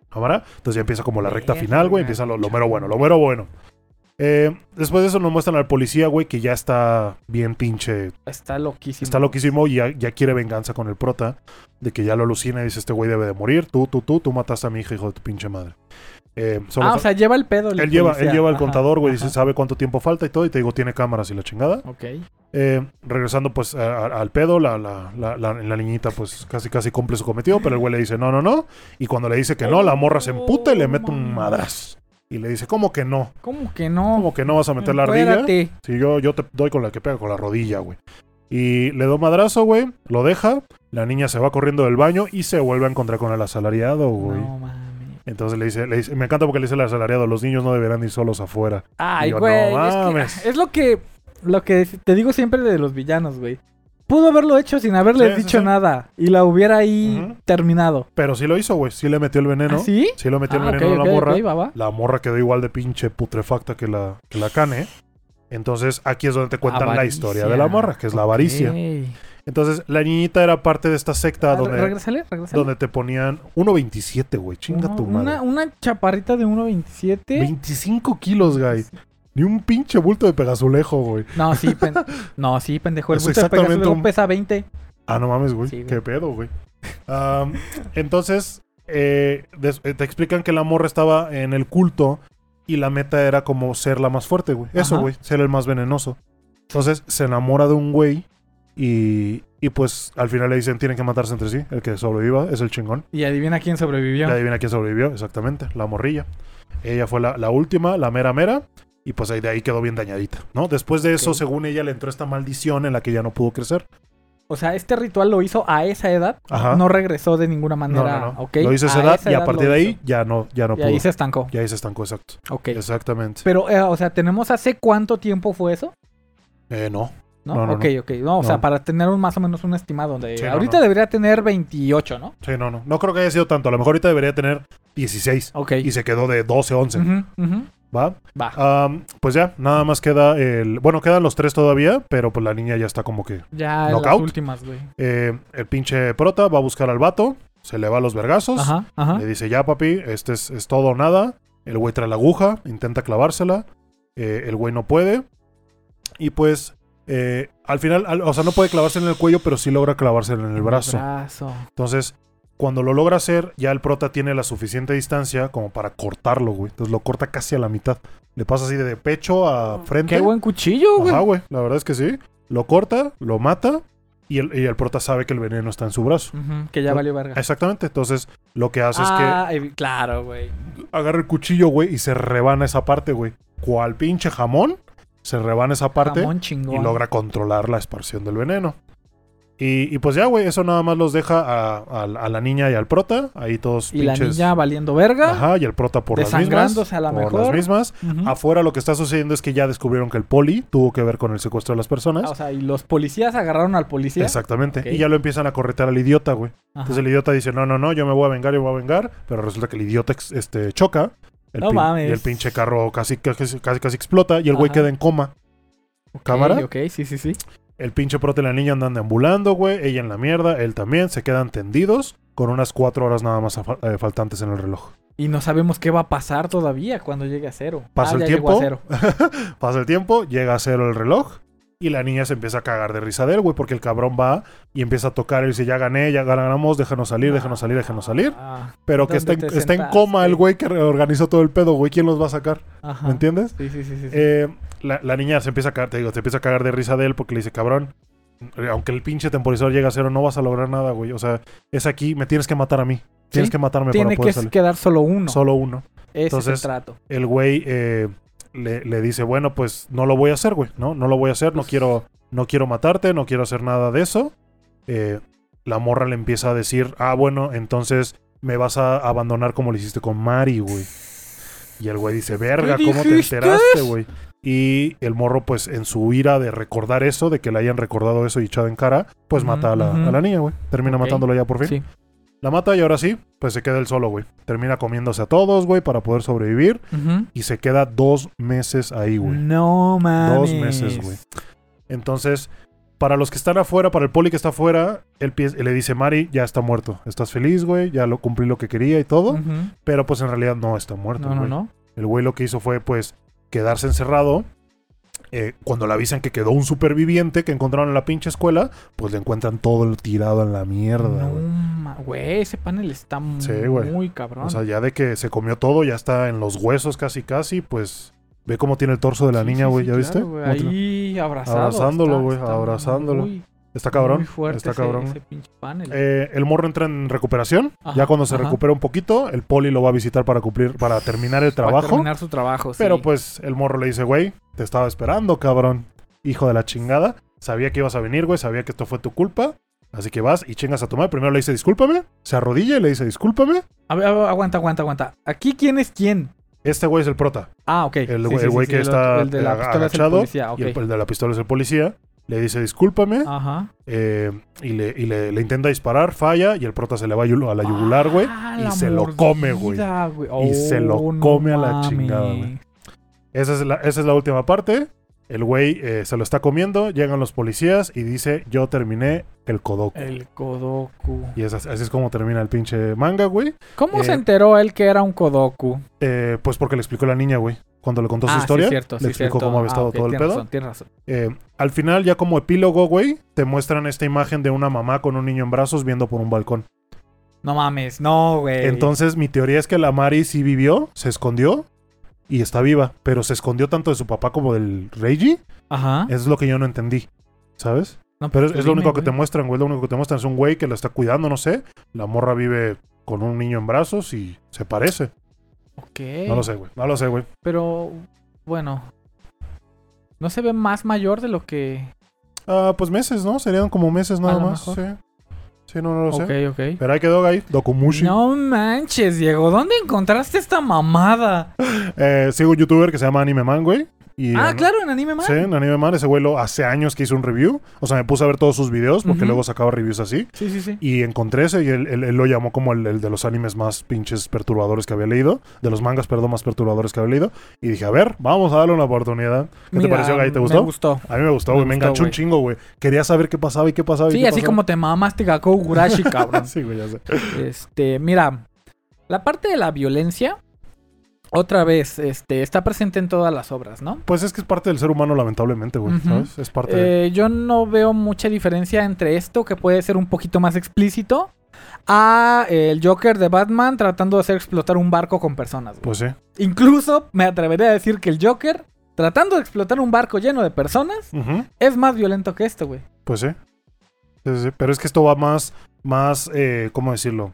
S1: ¿Cámara? Entonces ya empieza como la recta final, güey. Empieza lo, lo mero bueno, lo mero bueno. Eh, después de eso nos muestran al policía, güey, que ya está bien pinche.
S2: Está loquísimo.
S1: Está loquísimo y ya, ya quiere venganza con el prota. De que ya lo alucina y dice: Este güey debe de morir. Tú, tú, tú, tú mataste a mi hija, hijo de tu pinche madre. Eh,
S2: Ah, o sea, lleva el pedo. el
S1: él lleva, él lleva el
S2: Ajá,
S1: contador, güey. Dice: Sabe cuánto tiempo falta y todo. Y te digo: Tiene cámaras y la chingada.
S2: Ok.
S1: Eh, regresando pues a- a- al pedo, la, la, la, la- la niñita pues casi casi cumple su cometido, pero el güey le dice no, no, no. Y cuando le dice que no, la morra se emputa y le mete un madraz. Y le dice, ¿cómo que no?
S2: ¿Cómo que no?
S1: ¿Cómo que no vas a meter la ardilla? Si yo, yo te doy con la que pega con la rodilla, güey. Y le da un madrazo, güey, lo deja, la niña se va corriendo del baño y se vuelve a encontrar con el asalariado, güey.
S2: No mames.
S1: Entonces le dice, le dice- me encanta porque le dice al asalariado, los niños no deberán ir solos afuera.
S2: Ay, güey.
S1: no
S2: es, que- es lo que lo que te digo siempre de los villanos, güey. Pudo haberlo hecho sin haberle
S1: Sí, sí,
S2: dicho
S1: sí.
S2: nada y la hubiera ahí
S1: Ujú.
S2: terminado.
S1: Pero sí lo hizo, güey, sí le metió el veneno.
S2: ¿Ah, sí?
S1: Sí lo metió
S2: Ah,
S1: el veneno a
S2: ok,
S1: la morra.
S2: ok, va, va.
S1: La morra quedó igual de pinche putrefacta que la, que la cane. Entonces aquí es donde te cuentan la
S2: Avaricia.
S1: historia de la morra, que es la avaricia. Entonces la niñita era parte de esta secta
S2: Ah,
S1: donde,
S2: Regrésale, regrésale.
S1: donde te ponían 1.27, güey. Chinga
S2: Uno-
S1: tu madre.
S2: Una, una chaparrita de 1.27.
S1: 25 kilos, güey. Ni un pinche bulto de pegazulejo, güey.
S2: No, sí, pen- no, sí, pendejo. El
S1: Es
S2: bulto de
S1: un-
S2: pesa 20.
S1: Ah, no mames, güey.
S2: Sí.
S1: Qué pedo, güey. Entonces, eh, eh, te explican que la morra estaba en el culto y la meta era como ser la más fuerte, güey. Eso, güey. Ser el más venenoso. Entonces se enamora de un güey y, y pues al final le dicen tienen que matarse entre sí. El que sobreviva es el chingón.
S2: Y adivina quién sobrevivió.
S1: Y adivina quién sobrevivió, exactamente, la morrilla. Ella fue la, la última, la mera mera. Y pues ahí de ahí quedó bien dañadita, ¿no? Después de eso, según ella, le entró esta maldición en la que ya no pudo crecer.
S2: O sea, este ritual lo hizo a esa edad.
S1: Ajá.
S2: No regresó de ninguna
S1: No,
S2: manera.
S1: no, no.
S2: ¿ok?
S1: Lo hizo a esa edad y a partir de ahí
S2: hizo.
S1: ya no, ya no
S2: Y
S1: pudo.
S2: ahí se estancó.
S1: Y ahí se estancó, exacto.
S2: Ok.
S1: Exactamente.
S2: Pero, eh, o sea, ¿tenemos hace cuánto tiempo fue eso?
S1: Eh, no.
S2: ¿No?
S1: No, no,
S2: ok, ok. No, o sea, para tener un, más o menos un estimado. De,
S1: Sí,
S2: ahorita debería tener 28, ¿no?
S1: Sí, no, no. No creo que haya sido tanto. A lo mejor ahorita debería tener 16.
S2: Ok.
S1: Y se quedó de 12, 11.
S2: Ujú, ujú.
S1: ¿Va?
S2: Va.
S1: Pues ya, nada más queda el. Bueno, quedan los tres todavía, pero pues la niña ya está como que.
S2: ya en las
S1: knockout.
S2: últimas, güey.
S1: eh, el pinche prota va a buscar al vato, se le va a los vergazos.
S2: Ajá, ajá.
S1: Le dice, ya papi, este es, es todo o nada. El güey trae la aguja, intenta clavársela. eh, el güey no puede. Y pues, eh, al final, al- o sea, no puede clavársela en el cuello, pero sí logra clavársela en el brazo.
S2: brazo.
S1: Entonces, cuando lo logra hacer, ya el prota tiene la suficiente distancia como para cortarlo, güey. Entonces lo corta casi a la mitad. Le pasa así de pecho a frente.
S2: Qué buen cuchillo, güey.
S1: Ajá, güey. La verdad es que sí. Lo corta, lo mata. Y el, y el prota sabe que el veneno está en su brazo.
S2: Que ya valió verga.
S1: Exactamente. Entonces, lo que hace
S2: ah, evi- claro, güey.
S1: es que agarra el cuchillo, güey, y se rebana esa parte, güey. Cual pinche jamón, se rebana esa parte y logra controlar la expansión del veneno. Y, y pues ya, güey, eso nada más los deja a, a- a la niña y al prota. Ahí todos
S2: Y la niña valiendo verga.
S1: Ajá, y el prota por las mismas.
S2: A la
S1: por
S2: mejor.
S1: las mismas. Afuera lo que está sucediendo es que ya descubrieron que el poli tuvo que ver con el secuestro de las personas.
S2: Ah, o sea, y los policías agarraron al policía.
S1: Exactamente. Y ya lo empiezan a corretear al idiota, güey. Entonces el idiota dice, no, no, no, yo me voy a vengar, yo me voy a vengar. Pero resulta que el idiota este, choca. El
S2: No
S1: pin-
S2: mames.
S1: Y el pinche carro casi, casi, casi, casi explota y el güey queda en coma. ¿Cámara?
S2: Ok, sí, sí, sí.
S1: El pinche prote y la niña andan deambulando, güey. Ella en la mierda, él también. Se quedan tendidos con unas cuatro horas nada más eh, faltantes en el reloj.
S2: Y no sabemos qué va a pasar todavía cuando llegue a cero.
S1: Pasa
S2: Ah,
S1: el tiempo.
S2: cero.
S1: Pasa el tiempo, llega a cero el reloj. Y la niña se empieza a cagar de risa de él, güey, porque el cabrón va y empieza a tocar y dice, ya gané, ya ganamos, déjanos salir, déjanos salir, déjanos salir.
S2: Ah,
S1: Pero que está en, coma el güey que reorganizó todo el pedo, güey. ¿Quién los va a sacar?
S2: ajá.
S1: ¿Me entiendes?
S2: Sí, sí, sí, sí. sí.
S1: Eh, la, la niña se empieza a cagar, te digo, se empieza a cagar de risa de él porque le dice, cabrón, aunque el pinche temporizador llegue a cero, no vas a lograr nada, güey. O sea, es aquí, me tienes que matar a mí. Tienes
S2: Sí,
S1: que matarme
S2: Tiene
S1: para
S2: que
S1: poder salir.
S2: quedar solo uno.
S1: Solo uno.
S2: Ese
S1: entonces-
S2: es el trato.
S1: El güey eh, le, le dice, bueno, pues no lo voy a hacer, güey. No, no lo voy a hacer, no
S2: Pues-
S1: quiero, no quiero matarte, no quiero hacer nada de eso. Eh, la morra le empieza a decir, ah, bueno, entonces me vas a abandonar como lo hiciste con Mari, güey. Y el güey dice, verga,
S2: ¿Qué
S1: ¿cómo te enteraste, güey? Y el morro, pues, en su ira de recordar eso, de que le hayan recordado eso y echado en cara, pues mata a la, a la niña, güey. Termina
S2: Ok.
S1: matándolo ya por fin.
S2: Sí.
S1: La mata y ahora sí, pues se queda él solo, güey. Termina comiéndose a todos, güey, para poder sobrevivir. Y se queda dos meses ahí, güey.
S2: No mames.
S1: Dos meses, güey. Entonces, para los que están afuera, para el poli que está afuera, él le dice, Mari, ya está muerto. Estás feliz, güey, ya lo cumplí lo que quería y todo. Pero pues en realidad no está muerto,
S2: No, no,
S1: güey.
S2: no.
S1: El güey lo que hizo fue, pues, quedarse encerrado. Eh, cuando le avisan que quedó un superviviente que encontraron en la pinche escuela, pues le encuentran todo tirado en la mierda,
S2: No,
S1: güey.
S2: ma- güey, ese panel está
S1: Sí,
S2: muy cabrón.
S1: O sea, ya de que se comió todo, ya está en los huesos casi casi, pues ve cómo tiene el torso de la
S2: Sí,
S1: niña, güey,
S2: sí,
S1: ¿ya viste?
S2: claro, güey,
S1: ¿Cómo tiene-
S2: Ahí abrazado.
S1: Abrazándolo, güey, abrazándolo.
S2: Muy,
S1: Está cabrón.
S2: muy fuerte
S1: está
S2: ese-
S1: cabrón.
S2: ese pinche panel.
S1: Eh, el morro entra en recuperación.
S2: Ajá,
S1: ya cuando se
S2: ajá.
S1: recupera un poquito, el poli lo va a visitar para cumplir, para terminar el
S2: Para
S1: trabajo.
S2: terminar su trabajo, sí.
S1: Pero pues el morro le dice, güey, te estaba esperando, cabrón. Hijo de la chingada. Sabía que ibas a venir, güey. Sabía que esto fue tu culpa. Así que vas y chingas a tu madre. Primero le dice, discúlpame. Se arrodilla y le dice, discúlpame.
S2: A ver, aguanta, aguanta, aguanta. ¿Aquí quién es quién?
S1: Este güey es el prota.
S2: Ah, ok.
S1: El
S2: Sí,
S1: güey
S2: sí,
S1: el
S2: sí,
S1: güey
S2: sí,
S1: que
S2: el
S1: está
S2: el de la es el
S1: agachado.
S2: policía.
S1: Y el, el de la pistola es el policía. Le dice, discúlpame.
S2: Ajá.
S1: eh, y le, y le, le intenta disparar, falla. Y el prota se le va a la yugular, güey.
S2: Ah,
S1: y
S2: la
S1: se lo come, güey.
S2: mordida, güey.
S1: Y se lo
S2: Oh, no
S1: come a la chingada, güey. Esa es la, esa es la última parte. El güey eh, se lo está comiendo. Llegan los policías y dice, yo terminé el Kodoku.
S2: El Kodoku.
S1: Y es así, así es como termina el pinche manga, güey.
S2: ¿Cómo
S1: Eh,
S2: se enteró él que era un Kodoku?
S1: Eh, pues porque le explicó la niña, güey. Cuando le contó su
S2: ah,
S1: historia,
S2: sí, cierto,
S1: le
S2: sí,
S1: explicó
S2: cierto.
S1: cómo había
S2: Ah,
S1: estado todo el pedo.
S2: razón, razón.
S1: Eh, al final, ya como epílogo, güey, te muestran esta imagen de una mamá con un niño en brazos viendo por un balcón.
S2: No mames, no, güey.
S1: Entonces, mi teoría es que la Mari sí vivió, se escondió y está viva, pero se escondió tanto de su papá como del Reiji.
S2: Ajá.
S1: Eso es lo que yo no entendí, ¿sabes?
S2: No,
S1: Pero
S2: pues
S1: es, es
S2: tú
S1: lo único que te muestran, güey. Lo único que te muestran es un güey que la está cuidando, no sé. La morra vive con un niño en brazos y se parece.
S2: Ok.
S1: No lo sé, güey. No lo sé, güey.
S2: Pero, bueno. No se ve más mayor de lo que.
S1: Ah, pues meses, ¿no? Serían como meses nada más. Sí.
S2: mejor.
S1: Sí, no, no lo sé.
S2: Ok, ok.
S1: Pero ahí quedó, Guy. Dokumushi.
S2: No manches, Diego. ¿Dónde encontraste esta mamada?
S1: Eh, sigo un youtuber que se llama Anime Man, güey. Y,
S2: ah, claro, en Anime Man.
S1: Sí, en Anime Man. Ese güey lo- hace años que hizo un review. O sea, me puse a ver todos sus videos porque luego sacaba reviews así.
S2: Sí, sí, sí.
S1: Y encontré ese y él, él- él lo llamó como el, el de los animes más pinches perturbadores que había leído. De los mangas, perdón, más perturbadores que había leído. Y dije, a ver, vamos a darle una oportunidad. ¿Qué te pareció, Guy? ¿Te
S2: Me
S1: gustó?
S2: gustó.
S1: A mí me gustó, güey. Me,
S2: gustó,
S1: enganchó un chingo, güey. Quería saber qué pasaba y qué pasaba. y
S2: Sí,
S1: qué
S2: así
S1: pasaba.
S2: como te mamaste Gakou Gurashi, cabrón.
S1: sí, güey, ya sé.
S2: Este, mira, la parte de la violencia, otra vez, este, está presente en todas las obras, ¿no?
S1: Pues es que es parte del ser humano, lamentablemente, güey. ¿Sabes? Es parte de.
S2: Eh, yo no veo mucha diferencia entre esto, que puede ser un poquito más explícito, a el Joker de Batman tratando de hacer explotar un barco con personas. güey.
S1: Pues sí.
S2: Incluso me atrevería a decir que el Joker, tratando de explotar un barco lleno de personas, es más violento que esto, güey.
S1: Pues sí. Sí, sí, sí. Pero es que esto va más, más, eh, ¿cómo decirlo?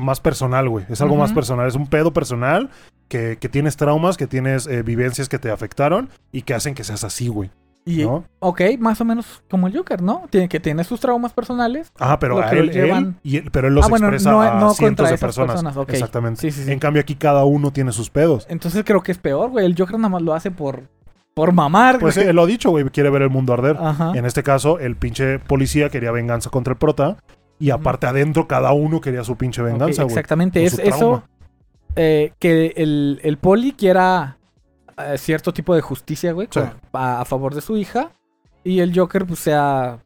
S1: Más personal, güey. Es algo más personal. Es un pedo personal que, que tienes traumas, que tienes eh, vivencias que te afectaron y que hacen que seas así, güey.
S2: Y,
S1: ¿No?
S2: ok, más o menos como el Joker, ¿no? Tiene que tiene sus traumas personales.
S1: Ajá, pero a él,
S2: llevan-
S1: él y él- pero él los
S2: Ah, bueno,
S1: expresa
S2: no-
S1: a cientos de personas. Exactamente.
S2: Sí, sí, sí.
S1: En cambio, aquí cada uno tiene sus pedos.
S2: Entonces creo que es peor, güey. El Joker nada más lo hace por, por mamar,
S1: Pues él lo ha dicho, güey, quiere ver el mundo arder.
S2: Ajá.
S1: En este caso, el pinche policía quería venganza contra el prota. Y aparte adentro, cada uno quería su pinche venganza, güey.
S2: exactamente, es eso eh, que el, el poli quiera eh, cierto tipo de justicia, güey,
S1: Sí.
S2: a, a favor de su hija. Y el Joker, pues, sea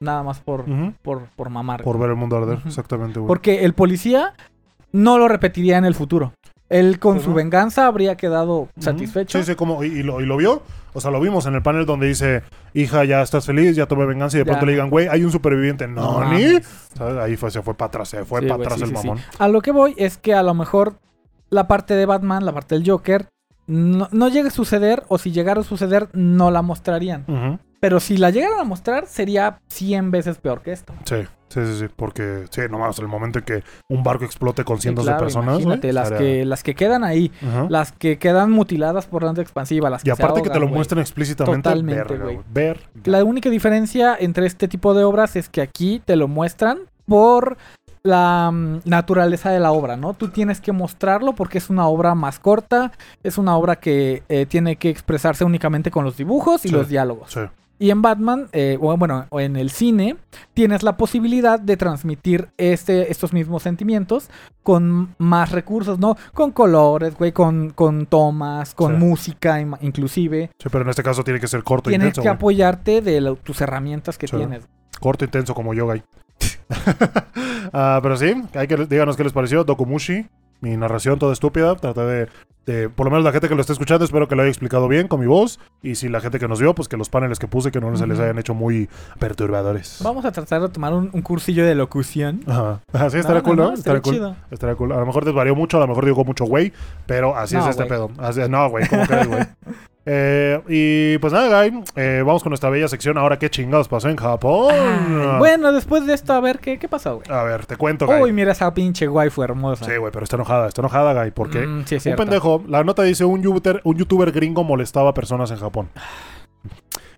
S2: nada más por, por, por mamar.
S1: Por ver el mundo arder, exactamente, güey.
S2: Porque el policía no lo repetiría en el futuro. Él con
S1: Pues
S2: su
S1: no.
S2: venganza habría quedado satisfecho.
S1: Sí, sí, como, y, y lo, y lo vio. O sea, lo vimos en el panel donde dice, hija, ya estás feliz, ya tomé venganza. Y de
S2: Ya.
S1: pronto le digan, güey, hay un superviviente. No, ni. Ahí fue, se fue para atrás, se fue
S2: Sí,
S1: para atrás
S2: sí,
S1: el
S2: sí,
S1: mamón.
S2: A lo que voy es que a lo mejor la parte de Batman, la parte del Joker, no, no llegue a suceder, o si llegara a suceder, no la mostrarían. Pero si la llegaran a mostrar, sería 100 veces peor que esto.
S1: Sí, sí, sí, sí. Porque, sí, nomás el momento en que un barco explote con
S2: Sí,
S1: cientos
S2: claro,
S1: de personas.
S2: Imagínate, las, que, las que quedan ahí,
S1: Ajá.
S2: las que quedan mutiladas por la expansiva, las que
S1: Y
S2: se
S1: aparte que te lo
S2: güey.
S1: muestran explícitamente.
S2: Totalmente, güey.
S1: Verga.
S2: La única diferencia entre este tipo de obras es que aquí te lo muestran por la mm, naturaleza de la obra, ¿no? Tú tienes que mostrarlo porque es una obra más corta, es una obra que eh, tiene que expresarse únicamente con los dibujos y
S1: Sí.
S2: los diálogos.
S1: Sí.
S2: Y en Batman, eh, o bueno, o en el cine, tienes la posibilidad de transmitir este, estos mismos sentimientos con más recursos, ¿no? Con colores, güey, con, con tomas, con
S1: Sí.
S2: música inclusive.
S1: Sí, pero en este caso tiene que ser corto e
S2: Tienes
S1: intenso.
S2: que
S1: güey.
S2: apoyarte de la- tus herramientas que
S1: Sí.
S2: tienes.
S1: Corto, intenso como yoga. Ah, pero sí, hay que, díganos qué les pareció. Dokumushi, mi narración toda estúpida. Traté de, de- por lo menos la gente que lo está escuchando, espero que lo haya explicado bien con mi voz. Y si la gente que nos vio, pues que los paneles que puse que no se les hayan hecho muy perturbadores.
S2: Vamos a tratar de tomar un, un cursillo de locución.
S1: Ajá. Así estaría
S2: No,
S1: cool,
S2: no,
S1: ¿no?
S2: no,
S1: Estaría
S2: estaría
S1: cool.
S2: chido.
S1: Estaría cool. A lo mejor desvarió mucho, a lo mejor digo mucho güey, pero así es este pedo. Así- no, güey, ¿cómo crees, güey? Eh, y pues nada, Guy, eh, vamos con nuestra bella sección. Ahora, ¿qué chingados pasó en Japón?
S2: Ay, bueno, después de esto, a ver, ¿qué, qué pasó, güey?
S1: A ver, te cuento, Guy.
S2: Uy, mira esa pinche waifu hermosa.
S1: Sí, güey, pero está enojada, está enojada, Guy, porque
S2: Mm, sí,
S1: un pendejo, la nota dice un youtuber, un youtuber gringo molestaba a personas en Japón.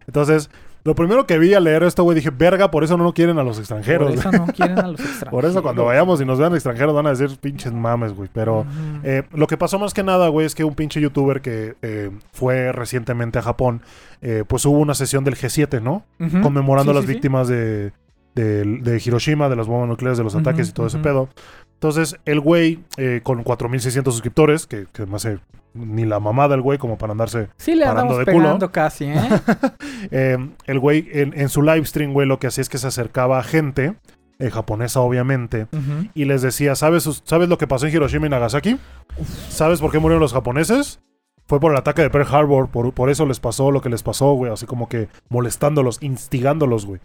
S1: Entonces, lo primero que vi al leer esto, güey, dije, verga, por eso no lo quieren a los extranjeros.
S2: Por eso no quieren a los extranjeros.
S1: Por eso cuando vayamos y nos vean extranjeros van a decir pinches mames, güey. Pero eh, lo que pasó más que nada, güey, es que un pinche youtuber que eh, fue recientemente a Japón, eh, pues hubo una sesión del G7, ¿no? Conmemorando
S2: Sí,
S1: las
S2: sí, sí.
S1: víctimas de, de, de Hiroshima, de las bombas nucleares, de los ataques y todo ese pedo. Entonces, el güey, eh, con 4.600 suscriptores, que, que no sé, ni la mamada el güey como para andarse...
S2: Sí le
S1: parando de culo.
S2: casi, ¿eh?
S1: Eh, el güey, en, en su live stream, güey, lo que hacía es que se acercaba a gente, eh, japonesa obviamente, y les decía, ¿sabes, ¿sabes lo que pasó en Hiroshima y Nagasaki? ¿Sabes por qué murieron los japoneses? Fue por el ataque de Pearl Harbor, por, por eso les pasó lo que les pasó, güey, así como que molestándolos, instigándolos, güey.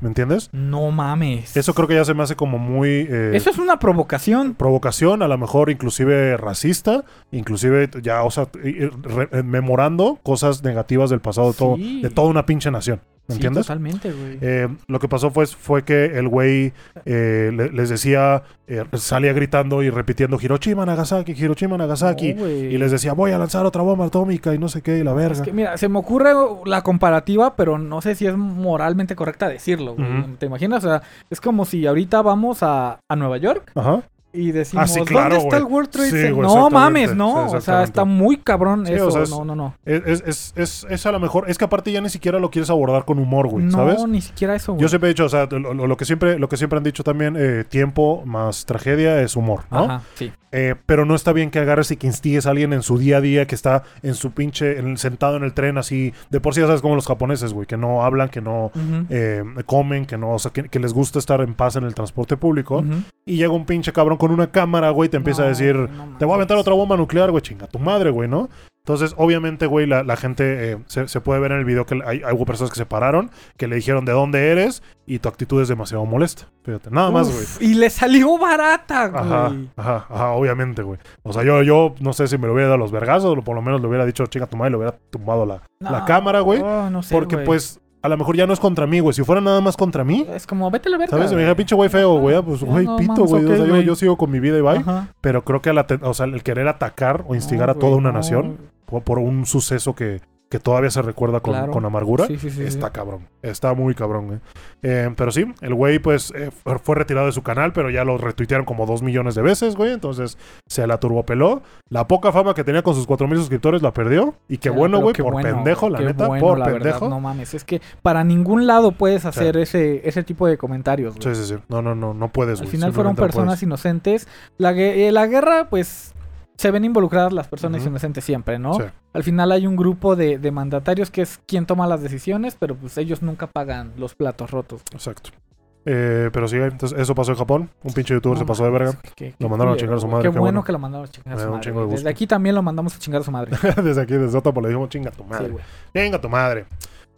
S1: ¿Me entiendes?
S2: No mames.
S1: Eso creo que ya se me hace como muy... eh,
S2: Eso es una provocación.
S1: provocación, a lo mejor inclusive racista, inclusive ya, o sea, re- eh, memorando cosas negativas del pasado de, todo,
S2: Sí.
S1: de toda una pinche nación. ¿Me
S2: Sí,
S1: entiendes?
S2: totalmente, güey.
S1: Eh, lo que pasó fue, fue que el güey eh, le- les decía, eh, salía gritando y repitiendo Hiroshima, Nagasaki, Hiroshima, Nagasaki.
S2: No,
S1: y les decía, voy a lanzar otra bomba atómica y no sé qué, y la verga.
S2: Es que, mira, se me ocurre la comparativa, pero no sé si es moralmente correcta decirlo, güey. ¿Te imaginas? O sea, es como si ahorita vamos a, a Nueva York
S1: Ajá.
S2: Y decimos,
S1: Ah, sí, claro,
S2: ¿dónde está el World Trade
S1: Sí,
S2: Center? no mames,
S1: Sí,
S2: no. o sea, está muy cabrón eso.
S1: o sea, es-
S2: no, no, no.
S1: Es, es, es, es, a lo mejor, es que aparte ya ni siquiera lo quieres abordar con humor, güey,
S2: no,
S1: ¿sabes?
S2: ni siquiera eso, güey.
S1: Yo siempre he dicho, o sea, lo que siempre, lo que siempre han dicho también, eh, tiempo más tragedia es humor, ¿no?
S2: Ajá, sí.
S1: Eh, pero no está bien que agarres y que instigues a alguien en su día a día que está en su pinche, en- sentado en el tren así. De por sí ya sabes como los japoneses, güey, que no hablan, que no eh, comen, que no, o sea, que, que les gusta estar en paz en el transporte público. Y llega un pinche cabrón con una cámara, güey, te empieza a decir,
S2: no
S1: te voy a aventar otra bomba nuclear, güey, chinga tu madre, güey, ¿no? Entonces, obviamente, güey, la, la gente eh, se, se puede ver en el video que hay, hay hubo personas que se pararon, que le dijeron de dónde eres y tu actitud es demasiado molesta. Fíjate, nada más, güey.
S2: Y le salió barata, güey.
S1: ajá, ajá, obviamente, güey. O sea, yo, yo no sé si me lo hubiera dado los vergazos o por lo menos le hubiera dicho, chinga tu madre, le hubiera tumbado la, la cámara, güey.
S2: oh, no sé,
S1: porque, pues, a lo mejor ya no es contra mí, güey. Si fuera nada más contra mí,
S2: Es como, vete a la verga.
S1: ¿sabes? Si me dijera, pinche güey feo, güey, ah, pues, güey,
S2: no
S1: pito, güey.
S2: ok,
S1: o sea, yo, sigo con mi vida y bye.
S2: Ajá.
S1: Pero creo que la te- o sea, el querer atacar o instigar
S2: No,
S1: a toda una
S2: no.
S1: nación por, por un suceso que, que todavía se recuerda con,
S2: Claro.
S1: con amargura.
S2: Sí, sí, sí.
S1: Está cabrón, está muy cabrón, güey. Eh, pero sí, el güey, pues, eh, fue- retirado de su canal, pero ya lo retuitearon como dos millones de veces, güey. Entonces se la turbopeló. La poca fama que tenía con sus cuatro mil suscriptores la perdió. Y qué bueno, güey, por
S2: bueno,
S1: pendejo, la neta,
S2: bueno,
S1: por
S2: la verdad,
S1: pendejo.
S2: no mames, es que para ningún lado puedes hacer ese, ese tipo de comentarios. güey.
S1: Sí, sí, sí. No, no, no, no puedes,
S2: Al final fueron
S1: no
S2: personas inocentes. La, eh, la guerra, pues, se ven involucradas las personas inocentes siempre, ¿no?
S1: Sí.
S2: Al final hay un grupo de, de mandatarios que es quien toma las decisiones, pero pues ellos nunca pagan los platos rotos.
S1: Exacto. Eh, pero sí, entonces eso pasó en Japón. Un pinche youtuber
S2: No
S1: se pasó de verga. Lo mandaron a chingar a su madre,
S2: Qué,
S1: qué
S2: bueno,
S1: bueno.
S2: que lo mandaron a chingar a su madre. Desde aquí también lo mandamos a chingar a su madre.
S1: Desde aquí, desde Otapo, le dijimos, chinga tu madre.
S2: Sí, güey.
S1: Chinga tu madre.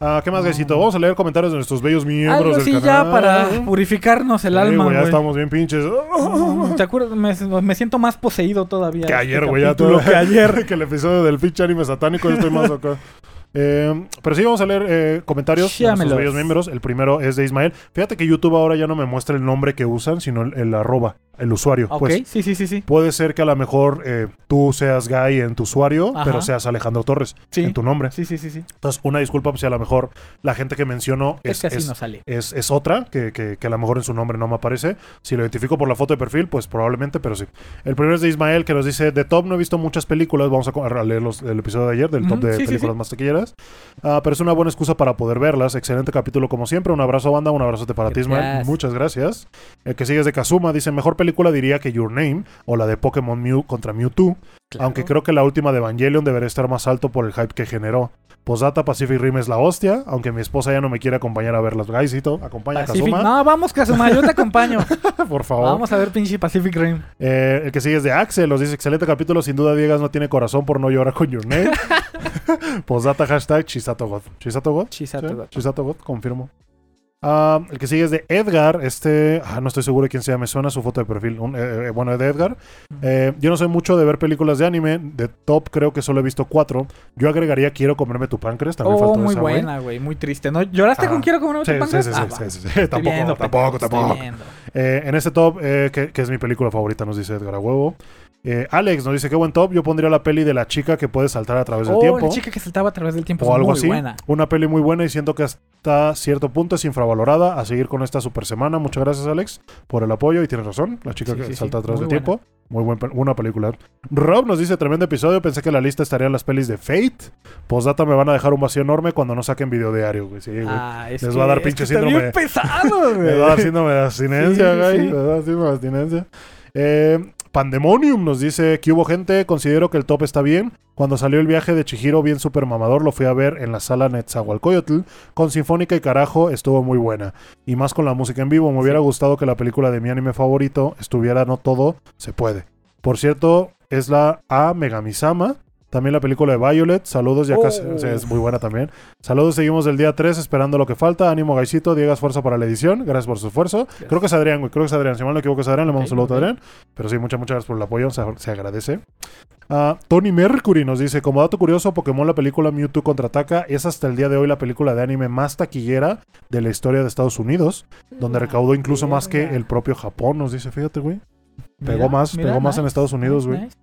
S1: Ah, ¿Qué más. Gaisito? Vamos a leer comentarios de nuestros bellos miembros
S2: Algo
S1: del
S2: así
S1: canal.
S2: ya para purificarnos el
S1: Sí,
S2: alma,
S1: ya estamos bien pinches.
S2: Mm, ¿Te acuerdas? Me, me siento más poseído todavía.
S1: que ayer,
S2: este
S1: güey, ya
S2: capítulo
S1: todo.
S2: que ayer.
S1: que el episodio del pinche anime satánico, yo estoy más acá. Eh, pero sí, vamos a leer eh, comentarios de nuestros bellos miembros. El primero es de Ismael. Fíjate que YouTube ahora ya no me muestra el nombre que usan, sino el, el arroba, el usuario.
S2: Ok,
S1: Pues
S2: sí, sí, sí, sí.
S1: puede ser que a lo mejor eh, tú seas Guy en tu usuario,
S2: Ajá.
S1: pero seas Alejandro Torres
S2: Sí.
S1: en tu nombre.
S2: Sí, sí, sí, sí.
S1: Entonces, una disculpa pues, si a lo mejor la gente que mencionó
S2: Es,
S1: es,
S2: que así
S1: es-
S2: no sale.
S1: es, es otra, que, que- que a lo mejor en su nombre no me aparece. Si lo identifico por la foto de perfil, pues probablemente, pero sí. El primero es de Ismael, que nos dice, de top no he visto muchas películas, vamos a, leer los- el episodio de ayer, del top de
S2: sí,
S1: películas
S2: sí.
S1: más taquilleras. Ah, pero es una buena excusa para poder verlas. Excelente capítulo como siempre. Un abrazo banda, un abrazo para ti Ismael. Muchas gracias. El que sigue es de Kazuma, dice, mejor película diría que Your Name o la de Pokémon Mew contra Mewtwo.
S2: Claro.
S1: Aunque creo que la última de Evangelion debería estar más alto por el hype que generó. Posdata Pacific Rim es la hostia, aunque mi esposa ya no me quiere acompañar a verlas. Gaisito, acompaña a
S2: Pacific-
S1: Kazuma,
S2: No, vamos, Kazuma, yo te acompaño.
S1: por favor.
S2: vamos a ver pinche Pacific Rim.
S1: Eh, el que sigue es de Axel, nos dice, excelente capítulo, sin duda Diegas no tiene corazón por no llorar con Your Name. Posdata hashtag Chisato God. ¿Chisato God?
S2: Chisato
S1: Sí,
S2: God.
S1: Chisato God, confirmo. Ah, el que sigue es de Edgar. Este, ah, no estoy seguro de quién sea, me suena su foto de perfil. Un- eh, eh, bueno, es de Edgar. Eh, yo no soy mucho de ver películas de anime. De top, creo que solo he visto cuatro. Yo agregaría Quiero comerme tu páncreas. También
S2: Oh,
S1: faltó
S2: muy
S1: esa,
S2: buena, güey. Muy triste, ¿no? ¿Lloraste
S1: Ah.
S2: con Quiero comer
S1: Sí,
S2: tu
S1: sí, sí,
S2: páncreas?
S1: sí,
S2: Ah,
S1: sí, sí, sí.
S2: Estoy
S1: Tampoco,
S2: viendo,
S1: tampoco, tampoco. Eh, en este top, eh, que, que es mi película favorita, nos dice Edgar a huevo. Eh, Alex nos dice, qué buen top. Yo pondría la peli de la chica que puede saltar a través del
S2: Oh,
S1: tiempo.
S2: la chica que saltaba a través del tiempo
S1: o
S2: es
S1: algo
S2: muy
S1: así.
S2: buena.
S1: Una peli muy buena y siento que hasta cierto punto es infravalorada. A seguir con esta super semana. Muchas gracias, Alex, por el apoyo. Y tienes razón, la chica
S2: Sí,
S1: que
S2: sí,
S1: salta
S2: sí.
S1: a través
S2: Muy
S1: del tiempo. Muy buen, pel- una película. Rob nos dice, tremendo episodio. Pensé que en la lista estarían las pelis de Fate. Postdata me van a dejar un vacío enorme cuando no saquen video diario, güey. Güey.
S2: Ah, es
S1: Les
S2: que-
S1: va a dar pinche
S2: está
S1: síndrome-
S2: bien pesado,
S1: Me va a dar
S2: güey.
S1: síndrome de abstinencia, güey. Me va a dar síndrome de abstinencia. Eh, Pandemonium nos dice que hubo gente, considero que el top está bien. Cuando salió el viaje de Chihiro bien super mamador, lo fui a ver en la sala Netzahualcoyotl. Con Sinfónica y Carajo estuvo muy buena. Y más con la música en vivo. Me hubiera gustado que la película de mi anime favorito estuviera No Todo Se Puede. Por cierto, es la A Megamisama. También la película de Violet. Saludos, ya casi.
S2: Oh.
S1: o sea, es muy buena también. Saludos, seguimos del día 3 esperando lo que falta. Ánimo, Gaisito. Diego, esfuerzo para la edición. Gracias por su esfuerzo. Creo que es Adrián, güey. Creo que es Adrián. Si mal no equivoco, es Adrián. Le mando un saludo a. Adrián. Pero sí, muchas, muchas gracias por el apoyo. Se, se agradece. Ah, Tony Mercury nos dice: Como dato curioso, Pokémon, la película Mewtwo contraataca, es hasta el día de hoy la película de anime más taquillera de la historia de Estados Unidos, donde recaudó incluso más que el propio Japón. Nos dice: Fíjate, güey. Pegó
S2: Mira,
S1: más,
S2: mira,
S1: pegó más en Estados Unidos, güey.
S2: nice.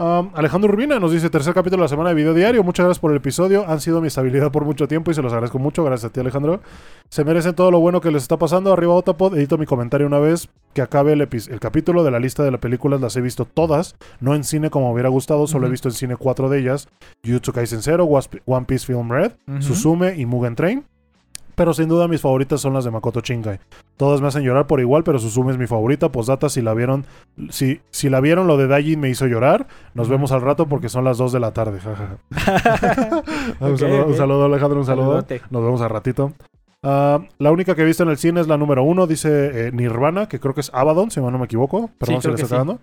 S1: Um, Alejandro Urbina nos dice tercer capítulo de la semana de video diario. Muchas gracias por el episodio. Han sido mi estabilidad por mucho tiempo y se los agradezco mucho. Gracias a ti, Alejandro. Se merecen todo lo bueno que les está pasando. Arriba Otapod, edito mi comentario una vez que acabe el, el capítulo de la lista de las películas. Las he visto todas, no en cine como me hubiera gustado. Solo he visto en cine cuatro de ellas: Jujutsu Kaisen Zero, One Piece Film Red,
S2: Ujú.
S1: Suzume y Mugen Train. Pero sin duda mis favoritas son las de Makoto Shinkai. Todas me hacen llorar por igual, pero Suzume es mi favorita. Postdata, si la vieron, si, si la vieron, lo de Dajin me hizo llorar. Nos vemos al rato porque son las 2 de la tarde. un, saludo, un saludo, Alejandro, un saludo.
S2: Saludote.
S1: Nos vemos al ratito. Ah, la única que he visto en el cine es la número uno, dice eh, Nirvana, que creo que es Abaddon, si no me equivoco. Perdón si
S2: creo
S1: le estoy
S2: sí.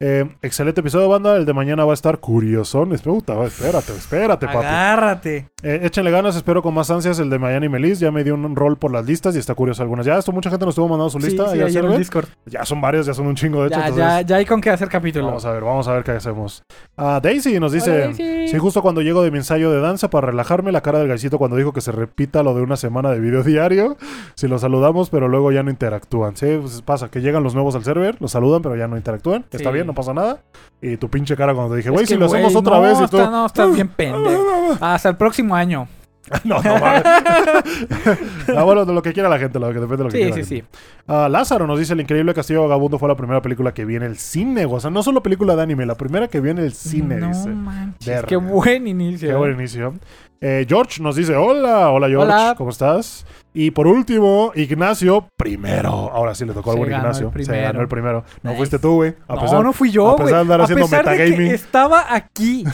S1: Eh, excelente episodio banda. El de mañana va a estar curiosón. Puta, espérate, espérate, papi.
S2: Agárrate.
S1: Eh, échenle ganas, espero con más ansias el de Miami y Melis. Ya me dio un rol por las listas y está curioso algunas. Ya esto mucha gente nos estuvo mandando su
S2: Sí,
S1: lista.
S2: sí, ayer en el
S1: server.
S2: Discord.
S1: ya son varios, ya son un chingo de hecho.
S2: Ya,
S1: entonces,
S2: ya, ya hay con qué hacer capítulo.
S1: Vamos a ver, vamos a ver qué hacemos. Ah, Daisy nos dice:
S2: Hola, Daisy.
S1: Sí, justo cuando llego de mi ensayo de danza para relajarme, la cara del galcito cuando dijo que se repita lo de una semana de video diario. Si los saludamos, pero luego ya no interactúan. Sí, pues pasa que llegan los nuevos al server, los saludan, pero ya no interactúan. Está
S2: Sí.
S1: bien, no pasa nada. Y tu pinche cara cuando te dije, güey, si lo hacemos otra
S2: no,
S1: vez y.
S2: Está, no, estás bien pendejo. Hasta el próximo año.
S1: no, no, mames. ah, bueno, de lo que quiera la gente, lo que depende de lo que
S2: Sí,
S1: quiera
S2: sí, sí.
S1: gente. Ah, Lázaro nos dice: El increíble Castillo Vagabundo fue la primera película que vi en el cine. O sea, no solo película de anime, la primera que vi en el cine,
S2: no
S1: dice.
S2: manches. Qué buen inicio.
S1: Qué buen inicio. Eh, George nos dice: Hola, hola George,
S2: Hola.
S1: ¿cómo estás? Y por último, Ignacio primero. Ahora sí le tocó al buen Ignacio. Se ganó el primero. No
S2: Nice.
S1: fuiste tú, güey. A
S2: no, no fui yo,
S1: a
S2: güey.
S1: pesar de andar
S2: A
S1: haciendo
S2: pesar de que
S1: metagaming.
S2: estaba aquí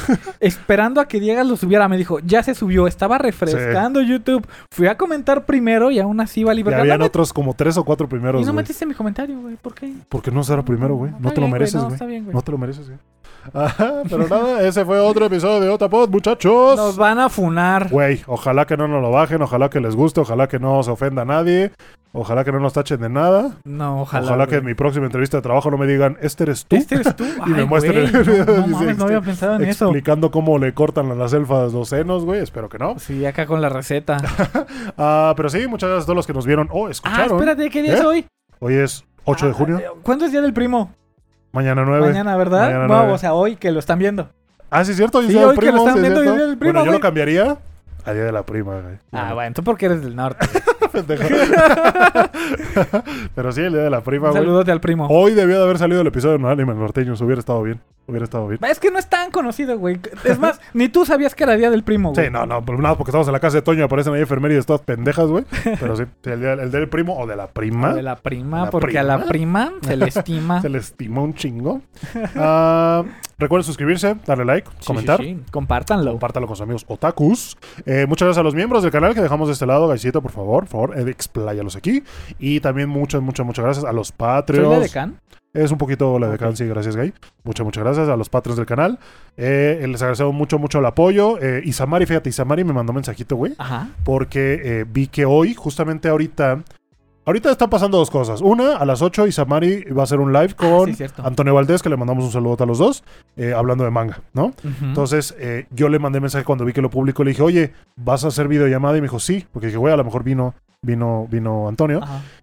S2: esperando a que Diego lo subiera. Me dijo, ya se subió. Estaba refrescando YouTube. Fui a comentar primero y aún así a
S1: Y habían
S2: No
S1: otros como tres o cuatro primeros,
S2: y no
S1: güey.
S2: metiste mi comentario, güey. ¿Por qué?
S1: Porque no será primero, güey. No
S2: Está
S1: te lo mereces,
S2: No,
S1: güey. No te lo mereces, güey. Ajá, pero nada, ese fue otro episodio de Otapod, muchachos.
S2: Nos van a funar.
S1: Güey, ojalá que no nos lo bajen, ojalá que les guste, ojalá que no se ofenda a nadie, ojalá que no nos tachen de nada.
S2: No, ojalá.
S1: Ojalá, que en mi próxima entrevista de trabajo no me digan, este eres tú.
S2: ¿Este eres tú?
S1: Y me muestren
S2: güey,
S1: el video.
S2: No, no mames, no había pensado en eso.
S1: explicando cómo le cortan a las elfas los senos, güey. Espero que no.
S2: Sí, acá con la receta.
S1: Ah, pero sí, muchas gracias a todos los que nos vieron o
S2: ah,
S1: escucharon.
S2: espérate, ¿qué día
S1: ¿Eh?
S2: es hoy?
S1: Hoy es 8 de
S2: Ah,
S1: junio,
S2: eh, ¿Cuándo es día del primo?
S1: Mañana 9.
S2: Mañana, ¿verdad?
S1: Mañana
S2: Wow, o sea, hoy que lo están viendo.
S1: Ah, sí, es cierto. Hoy es
S2: Sí,
S1: del
S2: que lo están
S1: sí, es
S2: viendo,
S1: cierto.
S2: día del primo,
S1: Bueno, yo
S2: güey.
S1: lo cambiaría a día de la prima, güey.
S2: Ah, bueno, tú porque eres del norte.
S1: Pendejo. pero sí, el día de la prima, güey.
S2: saludote al primo.
S1: Hoy debió de haber salido el episodio de Anime Norteños. Hubiera estado bien. Hubiera estado bien.
S2: Es que no es tan conocido, güey. Es más, ni tú sabías que era día del primo, güey.
S1: Sí, no, no, pero nada, porque estamos en la casa de Toño y aparecen ahí enfermerías todas pendejas, güey. Pero sí, sí, el, día- el del primo o de la prima.
S2: O de la prima,
S1: La
S2: porque a la prima se le estima.
S1: Se le estima un chingo. Ah, recuerden suscribirse, darle like,
S2: Sí,
S1: comentar.
S2: sí, sí. Compártanlo.
S1: Compártalo con sus amigos otakus. Eh, muchas gracias a los miembros del canal que dejamos de este lado. Gaisito, por favor, por favor, eh, expláyalos aquí. Y también muchas, muchas, muchas gracias a los
S2: ¿Soy
S1: Patreons.
S2: de Decan?
S1: Es un poquito la de
S2: Ok.
S1: Can, sí, gracias, Gay. Muchas, muchas gracias a los Patreons del canal. Eh, les agradecemos mucho, mucho el apoyo. Eh, Isamari, fíjate, Isamari me mandó un mensajito, güey.
S2: Ajá.
S1: Porque eh, vi que hoy, justamente ahorita. Ahorita están pasando dos cosas. Una, a las 8, Isamari va a hacer un live con
S2: Ah, sí, cierto.
S1: Antonio Valdés, que le mandamos un saludo a los dos, eh, hablando de manga, ¿no? Entonces, eh, yo le mandé mensaje cuando vi que lo publicó. Le dije, oye, ¿vas a hacer videollamada? Y me dijo, sí. Porque dije, güey, a lo mejor vino, vino, vino Antonio.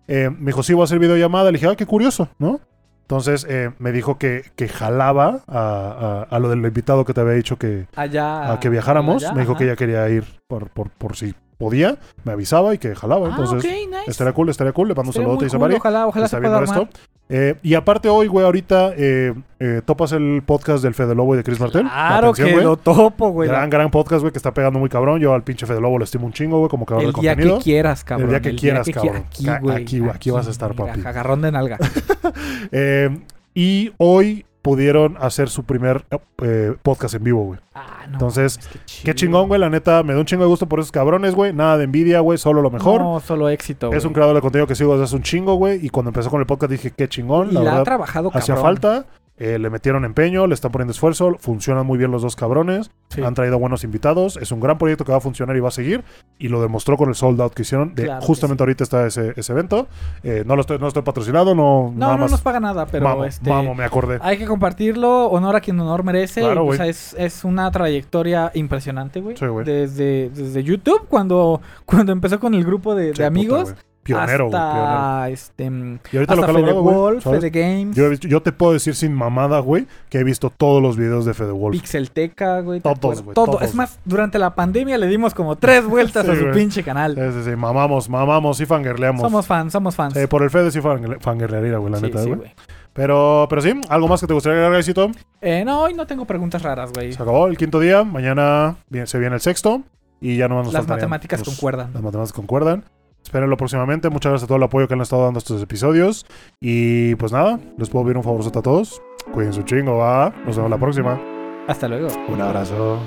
S1: Eh, me dijo, sí, voy a hacer videollamada. Le dije, ah, qué curioso, ¿no? Entonces, eh, me dijo que, que jalaba a, a- a lo del invitado que te había dicho que,
S2: Allá.
S1: a que viajáramos.
S2: allá,
S1: me dijo
S2: ajá.
S1: que ella quería ir por, por, por si podía. Me avisaba y que jalaba.
S2: Ah,
S1: Entonces,
S2: ok, nice.
S1: estaría cool, estaría cool. Le mando un saludo a
S2: cool,
S1: Isamari.
S2: Ojalá, ojalá
S1: está
S2: se pueda
S1: viendo
S2: armar.
S1: esto. Eh, y aparte hoy, güey, ahorita eh, eh, topas el podcast del Fede Lobo y de Chris Martel. La
S2: Claro
S1: atención,
S2: que
S1: güey.
S2: lo topo, güey.
S1: Gran, gran podcast, güey, que está pegando muy cabrón. Yo al pinche Fede Lobo lo estimo un chingo, güey, como cabrón
S2: El
S1: de
S2: día
S1: contenido.
S2: que quieras, cabrón.
S1: día que quieras,
S2: qui-
S1: cabrón.
S2: Aquí, güey.
S1: aquí, aquí vas a estar,
S2: mira,
S1: papi.
S2: Agarrón de nalga.
S1: Y hoy pudieron hacer su primer eh, podcast en vivo, güey.
S2: Ah, no.
S1: Entonces,
S2: chido.
S1: Qué chingón, güey, la neta, me da un chingo de gusto por esos cabrones, güey. Nada de envidia, güey, solo lo mejor.
S2: No, solo éxito.
S1: es
S2: güey.
S1: un creador de contenido que sigo desde hace un chingo, güey. Y cuando empezó con el podcast dije, qué chingón,
S2: Y
S1: la
S2: la ha
S1: verdad.
S2: trabajado cabrón.
S1: Hacía falta. Eh, le metieron empeño, le están poniendo esfuerzo, funcionan muy bien los dos cabrones,
S2: Sí.
S1: han traído buenos invitados, es un gran proyecto que va a funcionar y va a seguir, y lo demostró con el sold out que hicieron. De,
S2: Claro
S1: justamente ahorita está ese, ese evento. Eh, no lo estoy, no estoy patrocinado, no,
S2: No,
S1: nada
S2: no
S1: más.
S2: nos paga nada, pero
S1: Mamo,
S2: este.
S1: mamo, me acordé.
S2: Hay que compartirlo, honor a quien honor merece.
S1: Claro,
S2: o sea, es, es una trayectoria impresionante, güey.
S1: Sí, güey.
S2: desde, desde YouTube, cuando, cuando empezó con el grupo de,
S1: puta,
S2: amigos.
S1: güey. Pionero, güey, pionero.
S2: hasta este mm,
S1: Y ahorita
S2: hasta
S1: lo que ha
S2: Fede
S1: logrado,
S2: Wolf. Fede Games,
S1: Yo, he visto- yo te puedo decir sin mamada, güey, que he visto todos los videos de Fede Wolf.
S2: Pixelteca, güey. ¿te
S1: Todos, güey,
S2: Todo.
S1: todos,
S2: Es más, durante la pandemia le dimos como tres vueltas
S1: Sí,
S2: a su pinche canal.
S1: Sí, sí, sí, mamamos, mamamos y fangirleamos.
S2: Somos fans, somos fans.
S1: Sí, por el Fede sí fangirlearía, güey, la
S2: Sí,
S1: neta, güey. Pero, pero sí, algo más que te gustaría agregar, Gaisito?
S2: Eh, no, hoy no tengo preguntas raras, güey.
S1: Se acabó el quinto día, mañana se viene el sexto y ya no nos
S2: Las matemáticas
S1: los-
S2: concuerdan.
S1: Las matemáticas concuerdan. Espérenlo próximamente. Muchas gracias a todo el apoyo que han estado dando a estos episodios. Y pues nada, les puedo pedir un favorzote a todos. Cuídense un chingo, va. Nos vemos la próxima.
S2: Hasta luego.
S1: Un abrazo.